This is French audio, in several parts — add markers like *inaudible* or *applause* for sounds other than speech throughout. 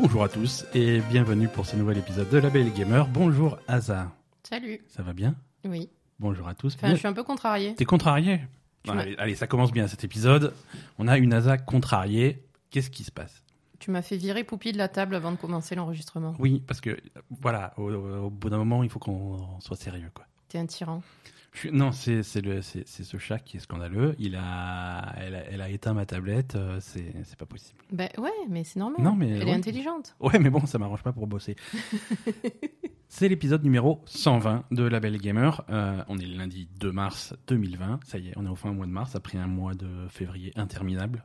Bonjour à tous et bienvenue pour ce nouvel épisode de La Belle Gamer. Bonjour Asa, Salut. ça va bien? Oui. Bonjour à tous. Enfin, Bien- je suis un peu contrariée. T'es contrarié allez, ça commence bien cet épisode. On a une Asa contrariée. Qu'est-ce qui se passe? Tu m'as fait virer Poupie de la table avant de commencer l'enregistrement. Oui, parce que voilà, au, au bout d'un moment, il faut qu'on soit sérieux, quoi. T'es un tyran. Non, c'est ce chat qui est scandaleux. Il a, elle, a, elle a éteint ma tablette. euh, C'est c'est pas possible. Ben ouais, mais c'est normal. Non, mais Elle ouais. est intelligente. Ouais, mais bon, ça m'arrange pas pour bosser. *laughs* C'est l'épisode numéro 120 de La Belle Gamer. Euh, on est le lundi 2 mars 2020. Ça y est, on est au fin mois de mars après un mois de février interminable.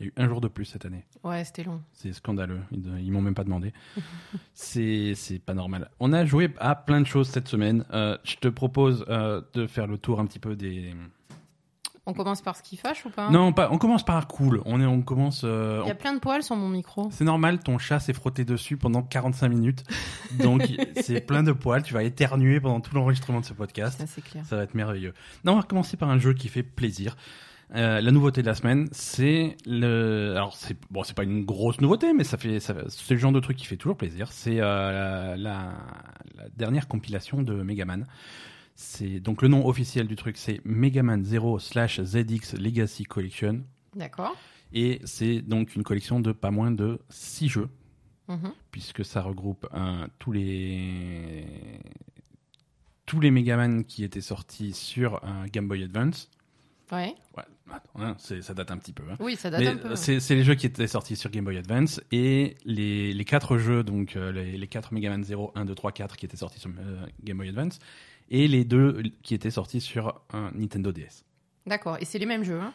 Il y a eu un jour de plus cette année. Ouais, c'était long. C'est scandaleux. Ils, ils m'ont même pas demandé. *laughs* C'est c'est pas normal. On a joué à plein de choses cette semaine. Euh, je te propose euh, de faire le tour un petit peu des. On commence par ce qui fâche ou pas? Non, pas. On commence par cool. On est, on commence. euh, Il y a plein de poils sur mon micro. C'est normal, ton chat s'est frotté dessus pendant 45 minutes. Donc, *laughs* c'est plein de poils. Tu vas éternuer pendant tout l'enregistrement de ce podcast. Ça, c'est clair. Ça va être merveilleux. Non, on va commencer par un jeu qui fait plaisir. Euh, la nouveauté de la semaine, c'est le. Alors, c'est bon, c'est pas une grosse nouveauté, mais ça fait, ça... c'est le genre de truc qui fait toujours plaisir. C'est euh, la... la... la dernière compilation de Megaman. C'est donc le nom officiel du truc, c'est Megaman 0 slash ZX Legacy Collection. D'accord. Et c'est donc une collection de pas moins de 6 jeux Mhm. puisque ça regroupe tous les tous les Megaman qui étaient sortis sur Game Boy Advance. Ouais. Ouais, attends, hein, ça date un petit peu. hein. Oui, ça date Mais un peu. c'est les jeux qui étaient sortis sur Game Boy Advance et les, les quatre jeux, donc euh, les, les quatre Megaman 0, 1, 2, 3, 4 qui étaient sortis sur euh, Game Boy Advance et les deux qui étaient sortis sur un Nintendo DS. D'accord. Et c'est les mêmes jeux. Hein?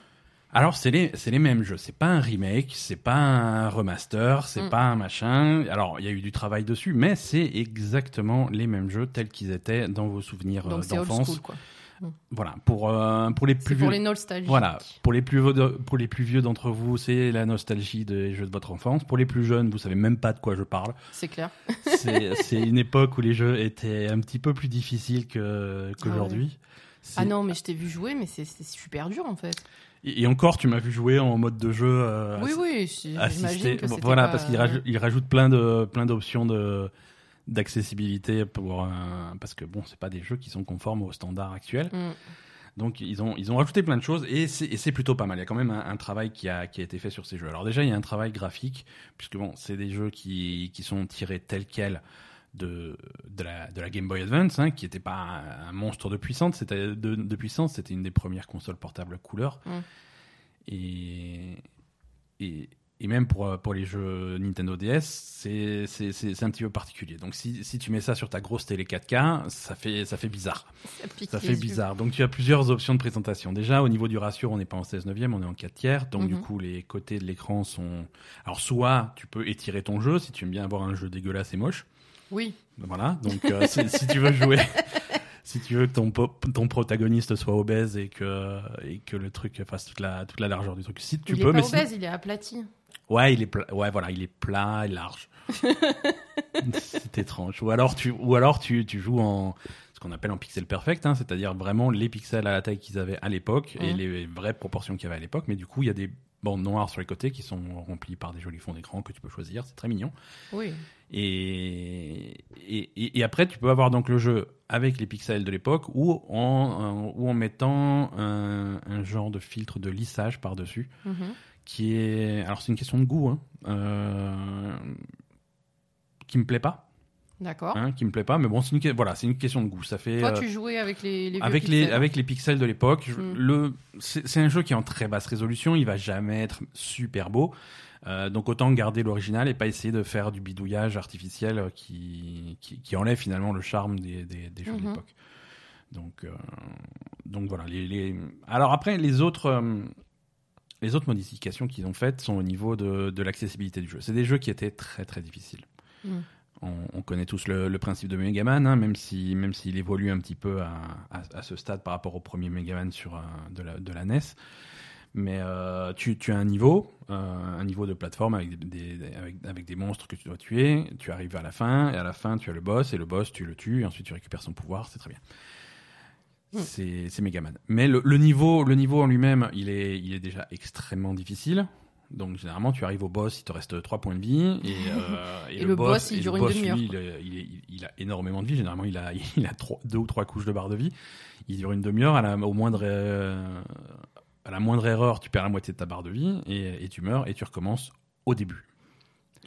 Alors, c'est les, c'est les mêmes jeux. C'est pas un remake, c'est pas un remaster, c'est Mm. pas un machin. Alors, il y a eu du travail dessus, mais c'est exactement les mêmes jeux tels qu'ils étaient dans vos souvenirs euh, Donc c'est old d'enfance. Voilà. Pour, euh, pour les plus vieux. pour les nostalgiques. Voilà. Pour les plus, pour les plus vieux d'entre vous, c'est la nostalgie des jeux de votre enfance. Pour les plus jeunes, vous savez même pas de quoi je parle. C'est clair. *laughs* C'est, une époque où les jeux étaient un petit peu plus difficiles qu'aujourd'hui. C'est- Ah non, mais je t'ai vu jouer, mais c'est super dur en fait. Et encore, tu m'as vu jouer en mode de jeu. euh, oui, oui. J'imagine que Voilà, pas- parce qu'il rajoute, il rajoute plein de plein d'options de d'accessibilité pour euh, parce que bon, c'est pas des jeux qui sont conformes aux standards actuels. Mm. Donc ils ont ils ont rajouté plein de choses et c'est et c'est plutôt pas mal. Il y a quand même un, un travail qui a qui a été fait sur ces jeux. Alors déjà, il y a un travail graphique puisque bon, c'est des jeux qui qui sont tirés tels quels de, de, la, de la Game Boy Advance, hein, qui n'était pas un, un monstre de puissance, c'était de, de puissance, c'était une des premières consoles portables couleur. Mm. Et, et, et même pour, euh, pour les jeux Nintendo DS, c'est c'est- c'est- c'est un petit peu particulier. Donc si, si tu mets ça sur ta grosse télé 4K, ça fait, ça fait bizarre. Ça, pique Ça fait yeux. bizarre. Donc tu as plusieurs options de présentation. Déjà, au niveau du ratio, on n'est pas en 16 neuvième, on est en 4 tiers. Donc du Mhm. coup, les côtés de l'écran sont... Alors soit tu peux étirer ton jeu si tu aimes bien avoir un jeu dégueulasse et moche. Oui. Voilà, donc euh, si, si tu veux jouer, *laughs* si tu veux que ton, ton protagoniste soit obèse et que, et que le truc fasse toute la, toute la largeur du truc, si tu il peux, est mais pas sinon- obèse, il est aplati. Ouais, il est pla- ouais, voilà, il est plat et large. *laughs* c'est étrange. Ou alors tu, ou alors tu, tu joues en ce qu'on appelle en pixel perfect, hein, c'est-à-dire vraiment les pixels à la taille qu'ils avaient à l'époque et les vraies proportions qu'il y avait à l'époque. Mais du coup, il y a des bandes noires sur les côtés qui sont remplies par des jolis fonds d'écran que tu peux choisir. C'est très mignon. Oui. Et, et, après, tu peux avoir donc le jeu avec les pixels de l'époque ou en, ou en mettant un, un genre de filtre de lissage par-dessus Mhm. Qui est. Alors, c'est une question de goût, hein, euh, qui me plaît pas, D'accord. hein, qui me plaît pas, mais bon, c'est une, voilà, c'est une question de goût. Ça fait. Toi, euh, tu jouais avec les, avec les, pixels. avec les pixels de l'époque, Mm. le, c'est un jeu qui est en très basse résolution, il va jamais être super beau. Euh, donc autant garder l'original et pas essayer de faire du bidouillage artificiel qui, qui, qui enlève finalement le charme des, des, des jeux de Mhm. l'époque. Donc, euh, donc voilà. Les, les... Alors après, les autres, les autres modifications qu'ils ont faites sont au niveau de, de l'accessibilité du jeu. C'est des jeux qui étaient très très difficiles. Mm. On, on connaît tous le, le principe de Megaman, hein, même si même s'il évolue un petit peu à, à, à ce stade par rapport au premier Megaman sur euh, de, la, de la NES. Mais euh, tu, tu as un niveau, euh, un niveau de plateforme avec des, des- avec, avec des monstres que tu dois tuer. Tu arrives à la fin, et à la fin, tu as le boss, et le boss, tu le tues, et ensuite tu récupères son pouvoir. C'est très bien. Mm. C'est c'est Megaman. Mais le, le niveau, le niveau en lui-même, il est, il est déjà extrêmement difficile. Donc généralement, tu arrives au boss, il te reste 3 points de vie. Et, *laughs* euh, Et le boss, il et le dure une demi-heure, lui, il, il a énormément de vie. Généralement, il a, *laughs* il a trois- deux ou trois couches de barre de vie. Il dure une demi-heure. À la, au moindre, euh, à la moindre erreur, tu perds la moitié de ta barre de vie et, et tu meurs et tu recommences au début.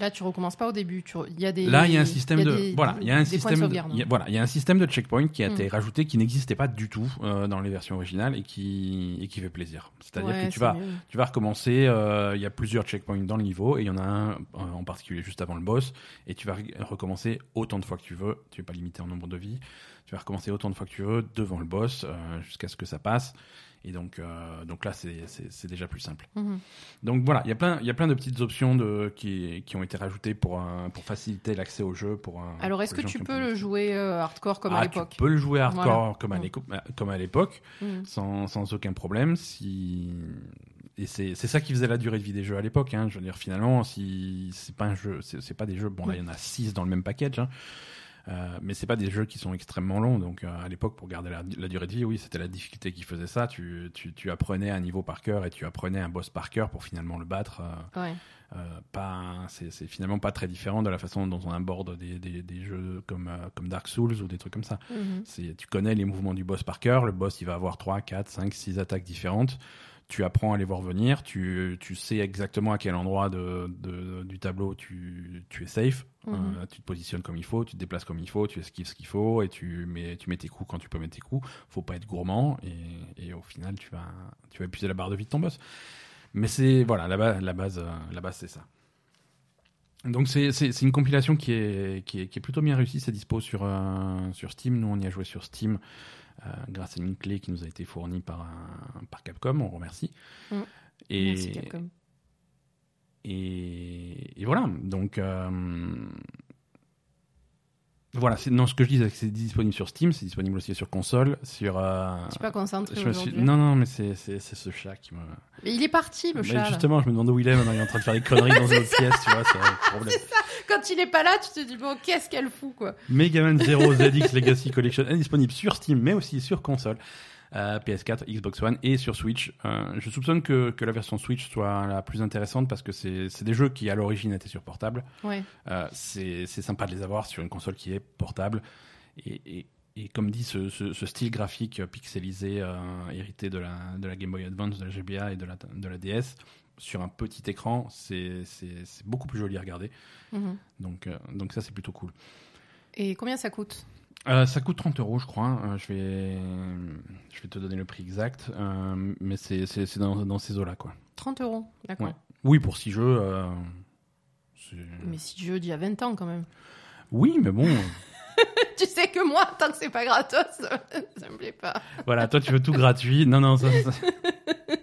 Là, tu recommences pas au début. Tu... Il y a des. Là, il y a un système de des- voilà, il y a un système de il y a- voilà, il y a un système de checkpoint qui a Mm. été rajouté qui n'existait pas du tout euh, dans les versions originales et qui et qui fait plaisir. C'est-à-dire Ouais, que tu vas mieux. tu vas recommencer, euh, il y a plusieurs checkpoints dans le niveau et il y en a un euh, en particulier juste avant le boss et tu vas re- recommencer autant de fois que tu veux, tu es pas limité en nombre de vies, tu vas recommencer autant de fois que tu veux devant le boss jusqu'à ce que ça passe et donc euh, donc là c'est déjà plus simple. Mhm. Donc voilà, il y a plein de petites options de qui qui ont été rajoutées pour pour faciliter l'accès au jeu pour Alors, est-ce que tu peux le jouer euh, hardcore comme Ah, à l'époque Tu peux le jouer hardcore Voilà. comme à à l'époque Mhm. sans, sans aucun problème. Si et c'est ça qui faisait la durée de vie des jeux à l'époque. Hein. Je veux dire finalement, si c'est pas un jeu, c'est pas des jeux. Bon là, il y en a six dans le même package. Hein. Euh, mais c'est pas des jeux qui sont extrêmement longs. Donc euh, à l'époque, pour garder la, la durée de vie, oui, c'était la difficulté qui faisait ça. Tu, tu, tu apprenais un niveau par cœur et tu apprenais un boss par cœur pour finalement le battre. euh, Ouais. pas, c'est finalement pas très différent de la façon dont on aborde des, des, des jeux comme, comme Dark Souls ou des trucs comme ça. Mhm. Tu connais les mouvements du boss par cœur. Le boss, il va avoir 3, 4, 5, 6 attaques différentes. Tu apprends à les voir venir. Tu, tu sais exactement à quel endroit de, de- du tableau tu, tu es safe. Mhm. Euh, tu te positionnes comme il faut, tu te déplaces comme il faut, tu esquives ce qu'il faut et tu mets, tu mets tes coups quand tu peux mettre tes coups. Faut pas être gourmand et, et au final, tu vas, tu vas épuiser la barre de vie de ton boss. Mais c'est, voilà, la base, la base, euh, la base c'est ça. Donc c'est une compilation qui est, qui, est, qui est plutôt bien réussie, c'est dispo sur, euh, sur Steam, nous on y a joué sur Steam grâce à une clé qui nous a été fournie par, un- par Capcom, on remercie. Mm. Et, Merci, Capcom. et, et voilà, donc euh, voilà, c'est non ce que je dis, c'est que c'est disponible sur Steam, c'est disponible aussi sur console, sur. euh, Je suis pas concentré suis-. Non non, mais c'est ce chat qui me. Mais il est parti, le Mais chat. là. justement, je me demande où il est maintenant, il est en train de faire des conneries dans *laughs* une autre pièce, tu vois, c'est un *laughs* problème. Quand il est pas là, tu te dis, bon, qu'est-ce qu'elle fout, quoi. Megaman 0 ZX Legacy Collection est disponible sur Steam, mais aussi sur console, PS4, Xbox One et sur Switch. Euh, je soupçonne que, que la version Switch soit la plus intéressante parce que c'est des jeux qui à l'origine étaient sur portable. Ouais. Euh, c'est sympa de les avoir sur une console qui est portable. Et, et, et comme dit, ce, ce, ce style graphique pixelisé euh, hérité de la, de la Game Boy Advance, de la GBA et de la, de la DS, sur un petit écran, c'est beaucoup plus joli à regarder. Mhm. Donc, euh, donc ça, c'est plutôt cool. Et combien ça coûte? Euh, ça coûte 30 euros, je crois. Euh, je, vais, je vais te donner le prix exact, euh, mais c'est c'est- c'est dans, dans ces eaux-là, quoi. 30 euros, d'accord. Ouais. Oui, pour 6 jeux. euh, c'est- Mais si je dis à 20 ans, quand même. oui, mais bon, *laughs* tu sais que moi, tant que c'est pas gratos, *laughs* ça me plaît pas. voilà, toi tu veux tout gratuit. Non, non, ça, ça- *laughs*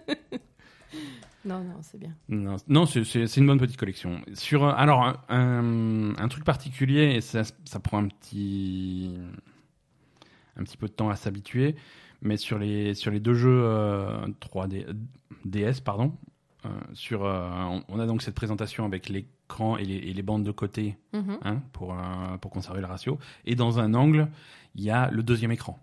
Non, non, c'est bien. non, non, c'est- une bonne petite collection. Sur, euh, alors, un, un- un truc particulier, et ça, ça prend un petit, un petit peu de temps à s'habituer, mais sur les, sur les deux jeux euh, 3D, DS, pardon, euh, sur, euh, on, on a donc cette présentation avec l'écran et les, et les bandes de côté Mhm. hein, pour, euh, pour conserver le ratio. Et dans un angle, il y a le deuxième écran.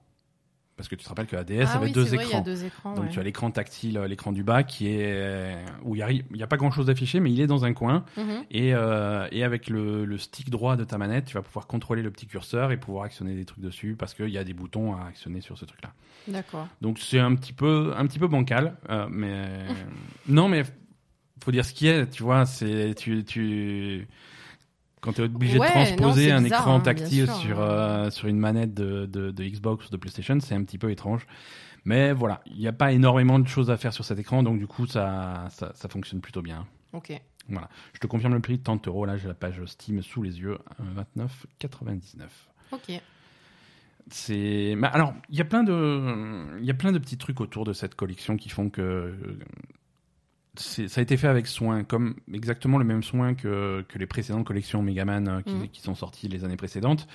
Parce que tu te rappelles que la DS ah avait oui, deux vrai, il y a écrans. deux écrans. Donc ouais. tu as l'écran tactile, euh, l'écran du bas, qui est euh, où il n'y a, pas grand chose d'affiché, mais il est dans un coin. Mhm. Et, euh, et avec le, le stick droit de ta manette, tu vas pouvoir contrôler le petit curseur et pouvoir actionner des trucs dessus parce qu'il y a des boutons à actionner sur ce truc-là. D'accord. Donc c'est un petit peu un petit peu bancal, euh, mais *laughs* non, mais faut dire ce qui est. Tu vois, c'est tu tu quand tu es obligé Ouais, de transposer un bizarre, écran hein, tactile sûr, sur euh, sur une manette de, de, de Xbox ou de PlayStation, c'est un petit peu étrange. Mais voilà, il n'y a pas énormément de choses à faire sur cet écran, donc du coup ça ça, ça fonctionne plutôt bien. Ok. Voilà, je te confirme le prix de 30 euros. Là, j'ai la page Steam sous les yeux, euh, 29,99. Ok. C'est. alors, il y a plein de, il y a plein de petits trucs autour de cette collection qui font que ça a été fait avec soin, comme exactement le même soin que, que les précédentes collections Megaman euh, qui, Mhm. qui sont sorties les années précédentes.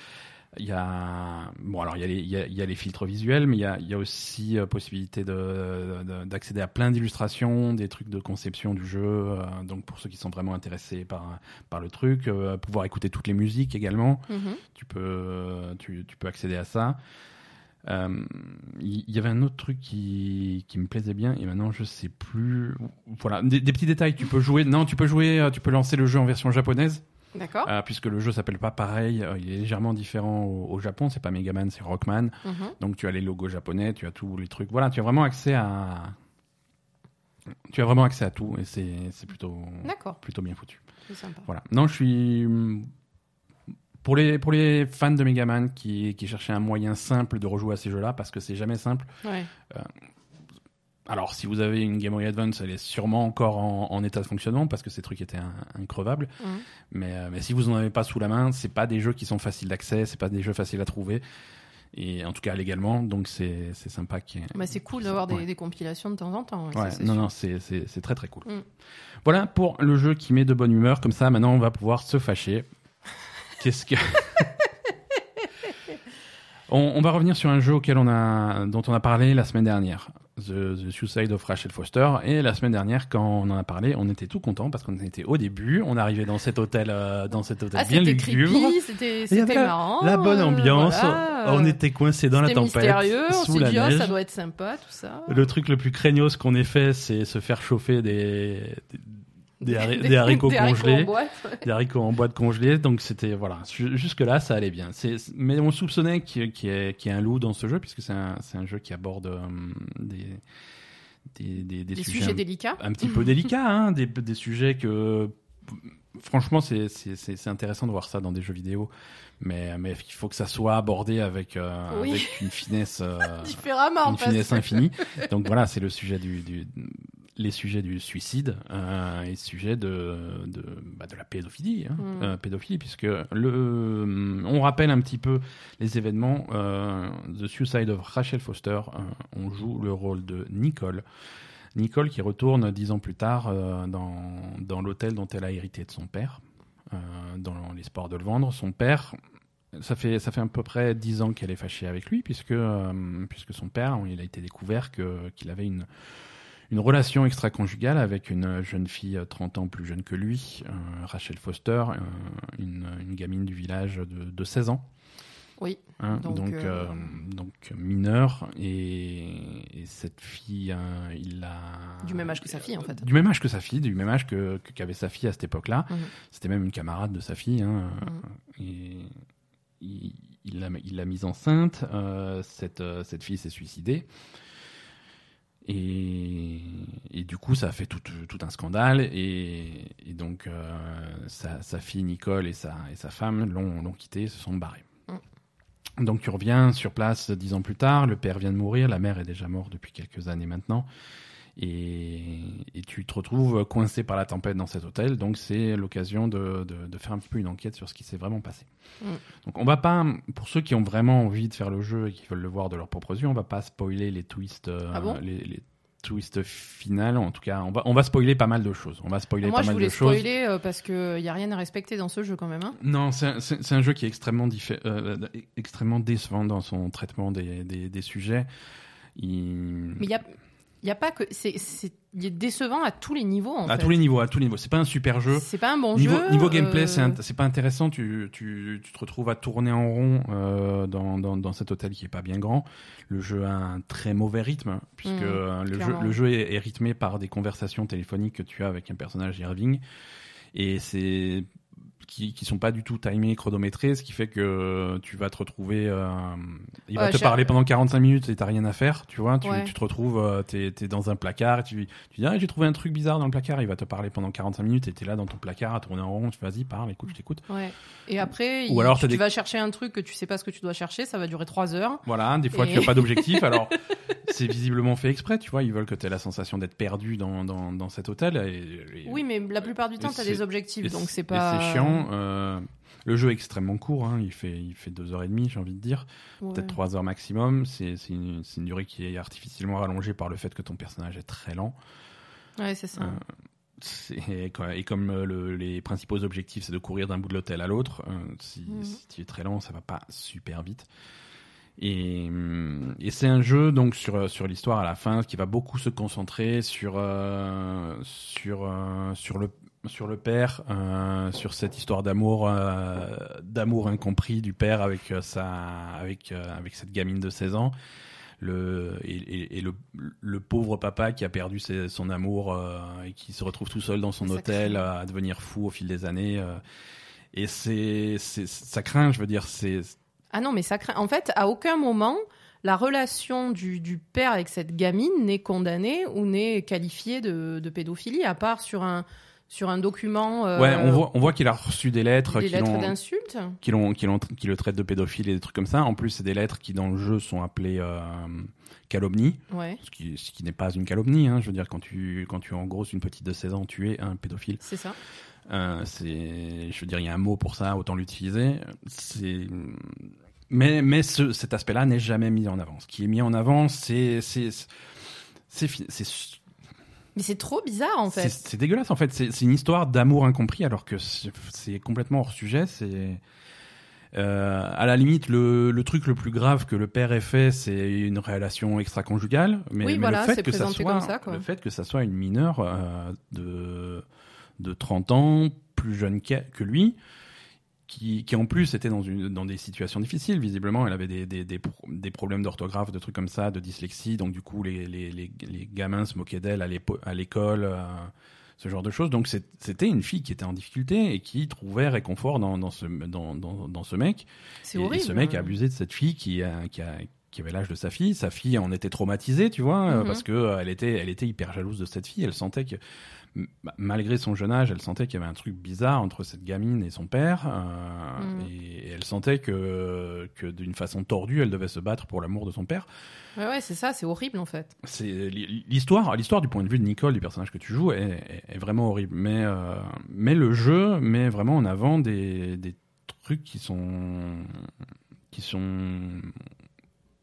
Il y a, bon alors il y a les, il y a, il y a les filtres visuels, mais il y a, il y a aussi euh, possibilité de- de- d'accéder à plein d'illustrations, des trucs de conception du jeu. euh, donc pour ceux qui sont vraiment intéressés par par le truc, euh, pouvoir écouter toutes les musiques également Mhm. tu peux, tu, tu peux accéder à ça. Euh, Il y, y avait un autre truc qui, qui me plaisait bien et maintenant je sais plus. Voilà, des, des petits détails. Tu peux jouer. Non, tu peux jouer. euh, Tu peux lancer le jeu en version japonaise D'accord. euh, puisque le jeu s'appelle pas pareil. euh, il est légèrement différent au, au Japon. C'est pas Megaman, c'est Rockman. Mhm. Donc tu as les logos japonais, tu as tous les trucs. Voilà, tu as vraiment accès à. Tu as vraiment accès à tout et c'est c'est plutôt D'accord, plutôt bien foutu. c'est sympa. Voilà. Non, je suis pour les pour les fans de Megaman qui qui cherchaient un moyen simple de rejouer à ces jeux-là parce que c'est jamais simple. Ouais. Alors, si vous avez une Game Boy Advance, elle est sûrement encore en, en état de fonctionnement parce que ces trucs étaient in- increvables. Mais, euh, mais si vous en avez pas sous la main, c'est pas des jeux qui sont faciles d'accès, c'est pas des jeux faciles à trouver. Et en tout cas légalement, donc c'est sympa Bah, c'est cool d'avoir des, Ouais. des compilations de temps en temps. Ouais, non, sûr. non, c'est très très cool. Mm. Voilà pour le jeu qui met de bonne humeur. Comme ça, maintenant, on va pouvoir se fâcher. Qu'est-ce que. *laughs* on, on va revenir sur un jeu auquel on a, dont on a parlé la semaine dernière. The, The Suicide of Rachel Foster. Et la semaine dernière, quand on en a parlé, on était tout content parce qu'on était au début. On arrivait dans cet hôtel, euh, dans cet hôtel Ah, bien lugubre. c'était la- marrant. La bonne euh, ambiance. voilà, on était coincé dans la tempête, mystérieux, on sous s'est la dit, oh, ça doit être sympa, tout ça. Le truc le plus craignos qu'on ait fait, c'est se faire chauffer des, des, des *laughs* hari- Des- des haricots des congelés, boîte. des haricots en boîte congelée. Donc c'était voilà, jusque là ça allait bien. Mais on soupçonnait qu'il y, qu'il y ait un loup dans ce jeu puisque c'est un un jeu qui aborde euh, des, des des des Des sujets sujets un- délicats. un petit peu délicats, hein, des, des sujets que franchement c'est intéressant de voir ça dans des jeux vidéo, mais mais il faut que ça soit abordé avec euh, Oui. avec une finesse euh, *laughs* Différemment, une finesse infinie. *laughs* Donc voilà, c'est le sujet du, du les sujets du suicide euh, et le sujet de de, bah, de la pédophilie, hein, Mm. euh, pédophilie puisque le on rappelle un petit peu les événements. Euh, The Suicide of Rachel Foster, on joue le rôle de Nicole. Nicole qui retourne dix ans plus tard dans, dans l'hôtel dont elle a hérité de son père, dans l'espoir de le vendre. Son père, ça fait, ça fait à peu près dix ans qu'elle est fâchée avec lui, puisque, euh, puisque son père, il a été découvert que, qu'il avait une, une relation extra-conjugale avec une jeune fille euh, 30 ans plus jeune que lui, euh, Rachel Foster, euh, une, une gamine du village de, de 16 ans. Oui. Hein, Donc, donc, euh, euh, donc mineure et, et cette fille, il a Du même âge que sa fille, en fait. Du même âge que sa fille, du même âge que que- qu'avait sa fille à cette époque-là. Mhm. C'était même une camarade de sa fille. Hein, Mhm. et il l'a il l'a mise enceinte. euh, cette euh, cette fille s'est suicidée. Et, et du coup, ça a fait tout, tout un scandale. Et, et donc, euh, sa, sa fille Nicole et sa, et sa femme l'ont l'ont quitté, se sont barrés. Donc, tu reviens sur place dix ans plus tard. Le père vient de mourir. La mère est déjà morte depuis quelques années maintenant. Et, et tu te retrouves coincé par la tempête dans cet hôtel. Donc, c'est l'occasion de, de, de faire un petit peu une enquête sur ce qui s'est vraiment passé. Mm. Donc, on va pas, pour ceux qui ont vraiment envie de faire le jeu et qui veulent le voir de leur propre yeux, on va pas spoiler les twists, euh, Ah bon? les, les twists finales. En tout cas, on va, on va spoiler pas mal de choses. On va spoiler Moi, pas je mal voulais de choses. spoiler euh, parce qu'il n'y a rien à respecter dans ce jeu quand même. Hein. Non, c'est un, un jeu qui est extrêmement, euh, extrêmement décevant dans son traitement des, des, des sujets. Il... Mais il n'y a, il y a pas que. C'est, c'est, il est décevant à tous les niveaux. En à fait. tous les niveaux, à tous les niveaux. C'est pas un super jeu. C'est pas un bon Niveau, jeu. niveau gameplay, euh, c'est c'est pas intéressant. Tu, tu, tu te retrouves à tourner en rond euh, dans, dans, dans cet hôtel qui est pas bien grand. Le jeu a un très mauvais rythme puisque Mhm, euh, le, jeu, le jeu est, est rythmé par des conversations téléphoniques que tu as avec un personnage Irving et c'est qui, qui sont pas du tout timés, chronométrés, ce qui fait que tu vas te retrouver, euh, il va Ouais, te parler pendant 45 minutes et t'as rien à faire, tu vois, tu, Ouais. tu te retrouves, euh, t'es es dans un placard, et tu, tu dis ah, j'ai trouvé un truc bizarre dans le placard, il va te parler pendant 45 minutes et t'es là dans ton placard à tourner en rond, tu vas-y parle, écoute, je t'écoute. Ouais. Et après, Ou il- alors, tu, t'as des- vas chercher un truc que tu sais pas ce que tu dois chercher, ça va durer trois heures. Voilà, des fois Et- tu as pas d'objectif, *laughs* alors c'est visiblement fait exprès, tu vois, ils veulent que tu aies la sensation d'être perdu dans, dans, dans cet hôtel. Et, et- Oui, mais la plupart du temps, tu as c'est- des objectifs, donc c'est- pas. C'est chiant. Euh, le jeu est extrêmement court, hein, il fait il fait deux heures et demie, j'ai envie de dire, Ouais. peut-être trois heures maximum. C'est une, durée qui est artificiellement rallongée par le fait que ton personnage est très lent. Ouais, c'est ça. Euh, et, comme euh, le- les principaux objectifs c'est de courir d'un bout de l'hôtel à l'autre, euh, si, Mhm. si tu es très lent, ça va pas super vite. Et, hum, et c'est un jeu donc sur sur l'histoire à la fin qui va beaucoup se concentrer sur euh, sur euh, sur le sur le père, euh, sur cette histoire d'amour, euh, d'amour incompris du père avec euh, sa, avec euh, avec cette gamine de 16 ans, le et, et- et le, le pauvre papa qui a perdu ses- son amour et qui se retrouve tout seul dans son Ça hôtel à devenir fou au fil des années. et c'est, c'est, ça craint, je veux dire, c'est, Ah non, mais ça craint. En fait, à aucun moment, la relation du, du père avec cette gamine n'est condamnée ou n'est qualifiée de, de pédophilie, à part sur un, sur un document. euh, ouais, on voit, on voit qu'il a reçu des lettres des qui lettres d'insultes. qui, l'ont, qui, l'ont- qui le traitent de pédophile et des trucs comme ça. En plus, c'est des lettres qui dans le jeu sont appelées euh, calomnie. Ouais, Ce qui, ce qui n'est pas une calomnie, hein. je veux dire, quand tu, quand tu engrosses une petite de 16 ans, tu es un pédophile. c'est ça. Euh, c'est, je veux dire, il y a un mot pour ça, autant l'utiliser. C'est, mais, mais ce, cet aspect-là n'est jamais mis en avant. Ce qui est mis en avant, c'est, c'est, c'est, fi- c'est, Mais c'est trop bizarre, en fait. c'est dégueulasse en fait. C'est, une histoire d'amour incompris, alors que c'est, complètement hors sujet. C'est, euh, à la limite, le, le truc le plus grave que le père ait fait, c'est une relation extra-conjugale. Mais, Oui, mais voilà, le fait que ça soit, ça, le fait que ça soit une mineure euh, de de 30 ans, plus jeune que lui, qui, qui en plus était dans une dans des situations difficiles. Visiblement, elle avait des des, des, pro- des problèmes d'orthographe, de trucs comme ça, de dyslexie. Donc du coup, les les les, les gamins se moquaient d'elle à l'école. euh, ce genre de choses. Donc c'était une fille qui était en difficulté et qui trouvait réconfort dans, dans, ce, dans, dans, dans ce mec. C'est Et- horrible. Et ce mec a abusé de cette fille qui, a, qui, a, qui avait l'âge de sa fille. Sa fille en était traumatisée, tu vois, euh, Mhm. parce que euh, elle était, elle était hyper jalouse de cette fille. Elle sentait que, malgré son jeune âge, elle sentait qu'il y avait un truc bizarre entre cette gamine et son père. euh, Mhm. et, et elle sentait que, que d'une façon tordue, elle devait se battre pour l'amour de son père. Ouais, ouais, c'est ça, c'est horrible, en fait. C'est l'histoire, l'histoire du point de vue de Nicole, du personnage que tu joues, est, est- est vraiment horrible. Mais, euh, mais le jeu met vraiment en avant des, des trucs qui sont, qui sont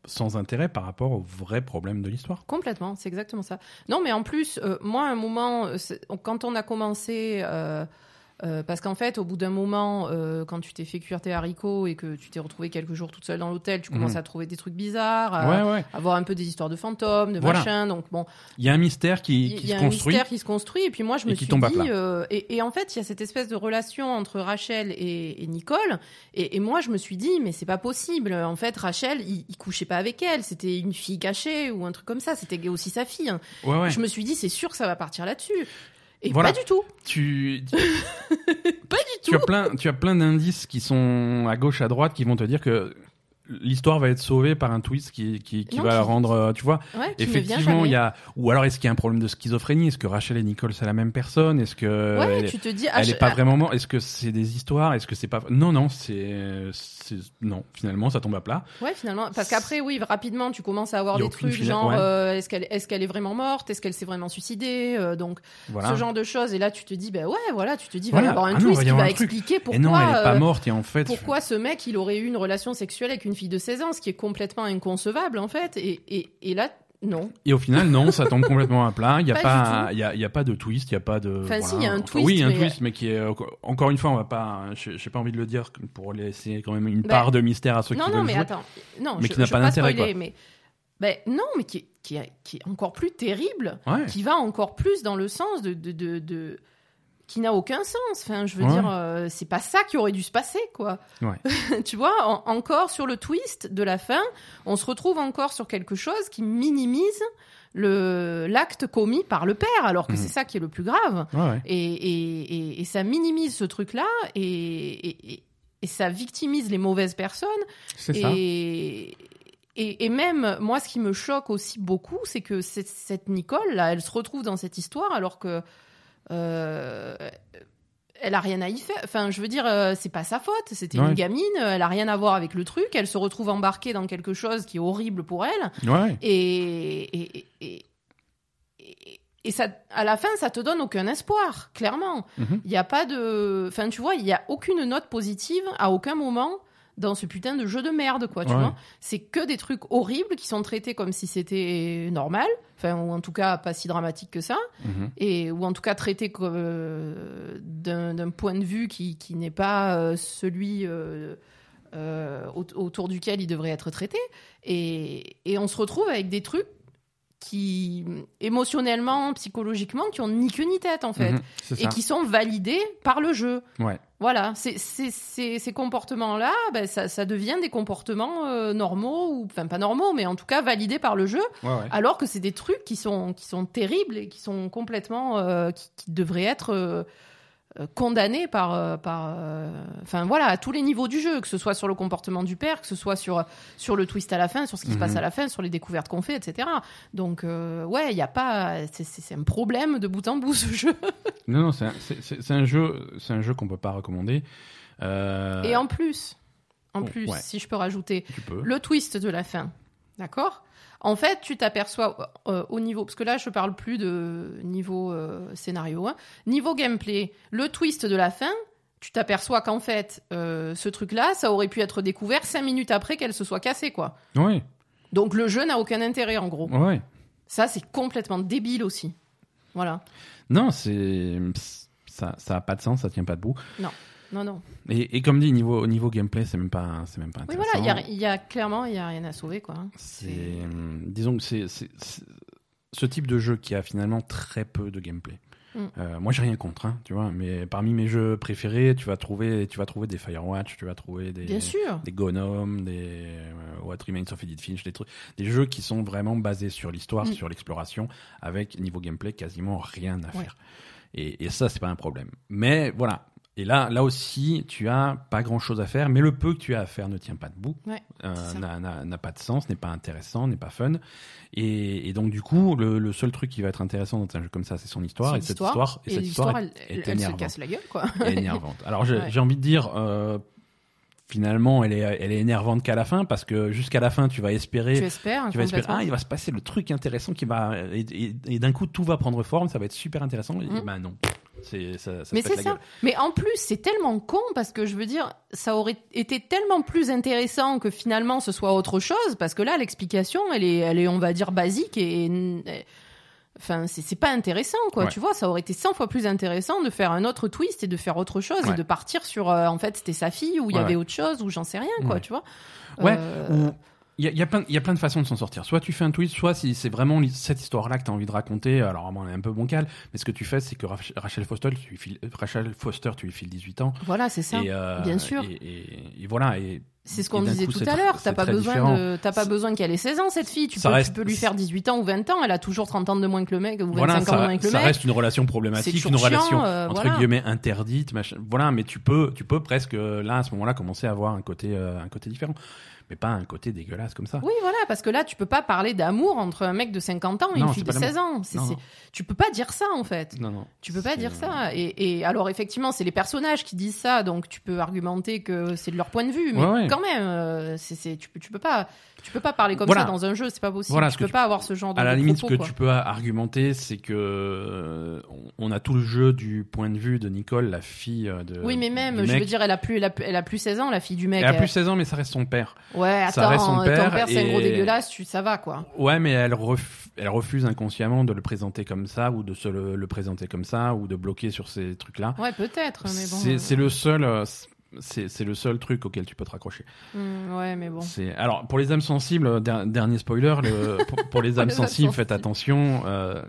sans intérêt par rapport aux vrais problèmes de l'histoire. Complètement, c'est exactement ça. Non, mais en plus, euh, moi, à un moment, euh, quand on a commencé, euh, euh, parce qu'en fait, au bout d'un moment, euh, quand tu t'es fait cuire tes haricots et que tu t'es retrouvé quelques jours toute seule dans l'hôtel, tu commences Mhm. à trouver des trucs bizarres, à, Ouais, ouais. à voir un peu des histoires de fantômes, de Voilà. machin. Donc bon, Il y a un mystère qui, il qui y a se un construit. mystère qui se construit. Et puis moi, je me et suis dit, euh, et, et en fait, il y a cette espèce de relation entre Rachel et, et Nicole. Et, moi, je me suis dit, mais c'est pas possible. En fait, Rachel, il, il couchait pas avec elle. C'était une fille cachée ou un truc comme ça. C'était aussi sa fille. hein. Ouais. Je me suis dit, c'est sûr que ça va partir là-dessus. Et Voilà. pas du tout. Tu, *laughs* Pas du tu tout. as plein, tu as plein d'indices qui sont à gauche, à droite, qui vont te dire que l'histoire va être sauvée par un twist qui, qui, qui Non, va la rendre, euh, tu vois. Ouais, Effectivement, il y a. Ou alors, est-ce qu'il y a un problème de schizophrénie? Est-ce que Rachel et Nicole c'est la même personne? Est-ce que Ouais, elle, tu te dis, ah, elle je- est pas vraiment morte Est-ce que c'est des histoires? Est-ce que c'est pas Non, non, c'est, non. Finalement, ça tombe à plat. Ouais, finalement. Parce qu'après, oui, rapidement, tu commences à avoir des trucs genre, ouais. euh, est-ce qu'elle est, qu'elle est vraiment morte? Est-ce qu'elle s'est vraiment suicidée? Euh, Donc, Voilà. ce genre de choses. Et là, tu te dis, bah ouais, voilà, tu te dis, il Voilà. va y avoir un Ah twist qui va expliquer pourquoi. et non, elle est pas morte. Et en fait, Pourquoi ce mec, il aurait eu une relation sexuelle avec une fille de 16 ans, ce qui est complètement inconcevable, en fait. Et, et, et là, non. Et au final, non, ça tombe complètement à plat. Il y a *laughs* Pas il y a, y a pas de twist, il y a pas de. Enfin, voilà. si, il y a un Enfin, twist, oui, il y a un mais- twist, mais qui est encore une fois, on va pas. Je j'ai pas envie de le dire pour laisser quand même une Ben, part de mystère à ceux non, qui non, veulent mais jouer. attends. Non, Mais je, qui n'a pas d'intérêt. Mais, ben, non, mais qui, est- qui, qui est encore plus terrible, Ouais. qui va encore plus dans le sens de. de, de, de- qui n'a aucun sens. Enfin, je veux Ouais. dire, euh, c'est pas ça qui aurait dû se passer, quoi. Ouais. *laughs* tu vois, en- encore sur le twist de la fin, on se retrouve encore sur quelque chose qui minimise le l'acte commis par le père, alors que Mhm. c'est ça qui est le plus grave. Ouais. Et, et, et, et ça minimise ce truc-là et, ça victimise les mauvaises personnes. C'est ça. Et, même, moi, ce qui me choque aussi beaucoup, c'est que cette, cette Nicole, là, elle se retrouve dans cette histoire alors que. Euh, elle a rien à y faire. Enfin, je veux dire, euh, c'est pas sa faute. C'était Ouais. une gamine. Elle a rien à voir avec le truc. Elle se retrouve embarquée dans quelque chose qui est horrible pour elle. Ouais. Et, et, et, et, et ça, à la fin, ça te donne aucun espoir, clairement. Mhm. Il n'y a pas de. Enfin, tu vois, il n'y a aucune note positive à aucun moment dans ce putain de jeu de merde, quoi, tu Ouais. vois. C'est que des trucs horribles qui sont traités comme si c'était normal. Enfin, ou en tout cas, pas si dramatique que ça. Mhm. Et, ou en tout cas, traités euh, d'un point de vue qui, qui n'est pas euh, celui. euh, au- autour duquel il devrait être traité. Et, et on se retrouve avec des trucs qui émotionnellement, psychologiquement, qui ont ni queue ni tête en fait, Mhm, et qui sont validés par le jeu. Ouais. Voilà, ces comportements-là, ben, ça, ça devient des comportements euh, normaux, ou enfin pas normaux, mais en tout cas validés par le jeu, Ouais, ouais. alors que c'est des trucs qui sont, qui sont terribles et qui sont complètement. euh, qui, qui devraient être euh, euh, condamnés par. euh, par euh, Enfin voilà, à tous les niveaux du jeu, que ce soit sur le comportement du père, que ce soit sur, sur le twist à la fin, sur ce qui se Mhm. passe à la fin, sur les découvertes qu'on fait, etc. Donc euh, ouais, il n'y a pas. c'est- un problème de bout en bout ce jeu. *laughs* Non, non, c'est un, un jeu, c'est un jeu qu'on peut pas recommander. Euh, Et en plus, en Oh, plus, ouais. si je peux rajouter, le twist de la fin. D'accord? En fait, tu t'aperçois euh, au niveau. Parce que là, je parle plus de niveau euh, scénario. hein. Niveau gameplay, le twist de la fin, tu t'aperçois qu'en fait, euh, ce truc-là, ça aurait pu être découvert cinq minutes après qu'elle se soit cassée, quoi. Ouais, Donc le jeu n'a aucun intérêt, en gros. ouais. Ça, c'est complètement débile aussi. Voilà. Non, c'est ça, ça a pas de sens, ça tient pas debout. Non, non. Et, et comme dit, niveau au niveau gameplay, c'est même pas, c'est même pas Oui, intéressant. voilà, il y a, il y a clairement, il y a rien à sauver, quoi. C'est, hum, disons que c'est, ce type de jeu qui a finalement très peu de gameplay. Mm. Euh, moi, j'ai rien contre, hein, tu vois, mais parmi mes jeux préférés, tu vas trouver, tu vas trouver des Firewatch, tu vas trouver des, Bien sûr. des Gnome, des euh, What Remains of Edith Finch, des trucs, des jeux qui sont vraiment basés sur l'histoire, Mm. sur l'exploration, avec niveau gameplay quasiment rien à Ouais. faire. Et, et ça, c'est pas un problème. Mais voilà. Et là, là aussi, tu as pas grand chose à faire, mais le peu que tu as à faire ne tient pas debout, Ouais, euh, n'a- pas de sens, n'est pas intéressant, n'est pas fun. Et, et donc, du coup, le, le seul truc qui va être intéressant dans un jeu comme ça, c'est son histoire. Et cette histoire. et Et cette histoire est, elle, est elle se casse la gueule, quoi. est énervante. Alors j'ai Ouais. envie de dire, euh, finalement, elle est, elle est énervante qu'à la fin parce que jusqu'à la fin, tu vas espérer, Tu espères, tu vas espérer, ah, il va se passer le truc intéressant qui va, et, et- et d'un coup tout va prendre forme, ça va être super intéressant. Et Mm. ben non, c'est ça, ça se Mais c'est ça. Mais en plus, c'est tellement con parce que je veux dire, ça aurait été tellement plus intéressant que finalement ce soit autre chose parce que là, l'explication, elle est, elle est, on va dire, basique et. et- Enfin, c'est pas intéressant, quoi. Ouais. Tu vois, ça aurait été 100 fois plus intéressant de faire un autre twist et de faire autre chose Ouais. et de partir sur, euh, en fait, c'était sa fille ou il y avait autre chose ou j'en sais rien, quoi. Ouais. Tu vois. Ouais, Euh, ou il y a, y, y a plein de façons de s'en sortir. Soit tu fais un tweet, soit si c'est vraiment cette histoire-là que tu as envie de raconter, alors on est un peu bancal, mais ce que tu fais, c'est que Rach- Rachel Foster, tu lui files, Rachel Foster, tu lui files 18 ans. Voilà, c'est ça. Et, euh, bien sûr. Et, et- et voilà. Et, C'est ce qu'on disait coup, tout à l'heure. T'as pas besoin de, t'as pas Ça- besoin qu'elle ait 16 ans, cette fille. Tu Ça peux, reste- tu peux lui faire 18 ans ou 20 ans. Elle a toujours 30 ans de moins que le mec ou 25 Voilà, ans de ça, moins que le ça mec. reste une relation problématique, une relation euh, entre voilà. guillemets interdite, machin. Voilà, mais tu peux, tu peux presque euh, là à ce moment-là commencer à avoir un côté, euh, un côté différent, mais pas un côté dégueulasse comme ça. Oui, voilà, parce que là, tu peux pas parler d'amour entre un mec de 50 ans et Non, une fille de pas 16 ans. C'est- Non. Tu peux pas dire ça, en fait. Non, non. Tu peux pas dire ça. Et, et alors, effectivement, c'est les personnages qui disent ça, donc tu peux argumenter que c'est de leur point de vue. Mais Ouais, ouais. quand même, euh, c'est, c'est- tu, peux, tu peux pas, tu peux pas parler comme Voilà. ça dans un jeu, c'est pas possible. Voilà, tu peux tu- pas avoir ce genre de À la limite, ce que quoi. tu peux argumenter, c'est que euh, on- a tout le jeu du point de vue de Nicole, la fille euh, de. Oui, mais même, je veux dire, elle a plus, elle a, plus- elle a plus 16 ans, la fille du mec. Elle a plus 16 ans, mais ça reste son père. Ouais, ça reste son attends, père ton père, c'est un gros dégueulasse, tu, ça va, quoi. Ouais, mais elle, ref- elle refuse inconsciemment de le présenter comme ça, ou de se le, le présenter comme ça, ou de bloquer sur ces trucs-là. Ouais, peut-être, mais bon. C'est euh, c'est le seul. C'est le seul truc auquel tu peux te raccrocher. hmm, ouais, mais bon. Alors pour les âmes sensibles, der- dernier spoiler, le- *laughs* pour, pour les âmes les âmes sensibles, faites attention. euh,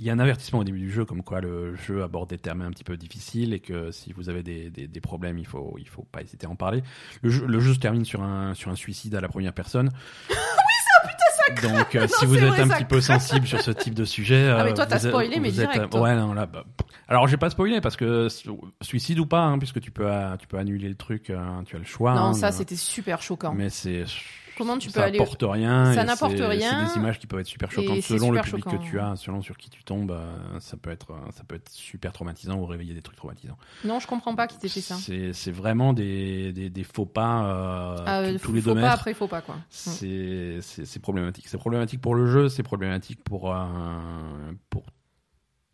Il y a un avertissement au début du jeu comme quoi le jeu aborde des termes un petit peu difficiles et que si vous avez des, des, des problèmes, il faut il faut pas hésiter à en parler. Le jeu, le jeu se termine sur un sur un suicide à la première personne. *laughs* Donc, euh, *laughs* si vous êtes vrai, un petit peu sensible sur ce type de sujet, Ah, mais euh, toi, t'as vous spoilé, mais êtes- direct, toi. ouais, non, là, bah, alors j'ai pas spoilé parce que su- suicide ou pas, hein, puisque tu peux, euh, tu peux annuler le truc, euh, tu as le choix. Non, hein, ça, c'était super choquant. Mais c'est. Comment tu peux ça aller- apporte rien. Ça n'apporte rien, C'est des images qui peuvent être super choquantes selon le super public choquant. que tu as, selon sur qui tu tombes. euh, ça peut être, euh, ça peut être super traumatisant ou réveiller des trucs traumatisants. Non, je comprends pas qui t'ait fait ça. C'est, vraiment des, des, des faux pas euh, Ah, tous- euh, tous faut- les deux pas mètres. après, faut pas, quoi. C'est, c'est, c'est problématique. C'est problématique pour le jeu, c'est problématique pour, euh, pour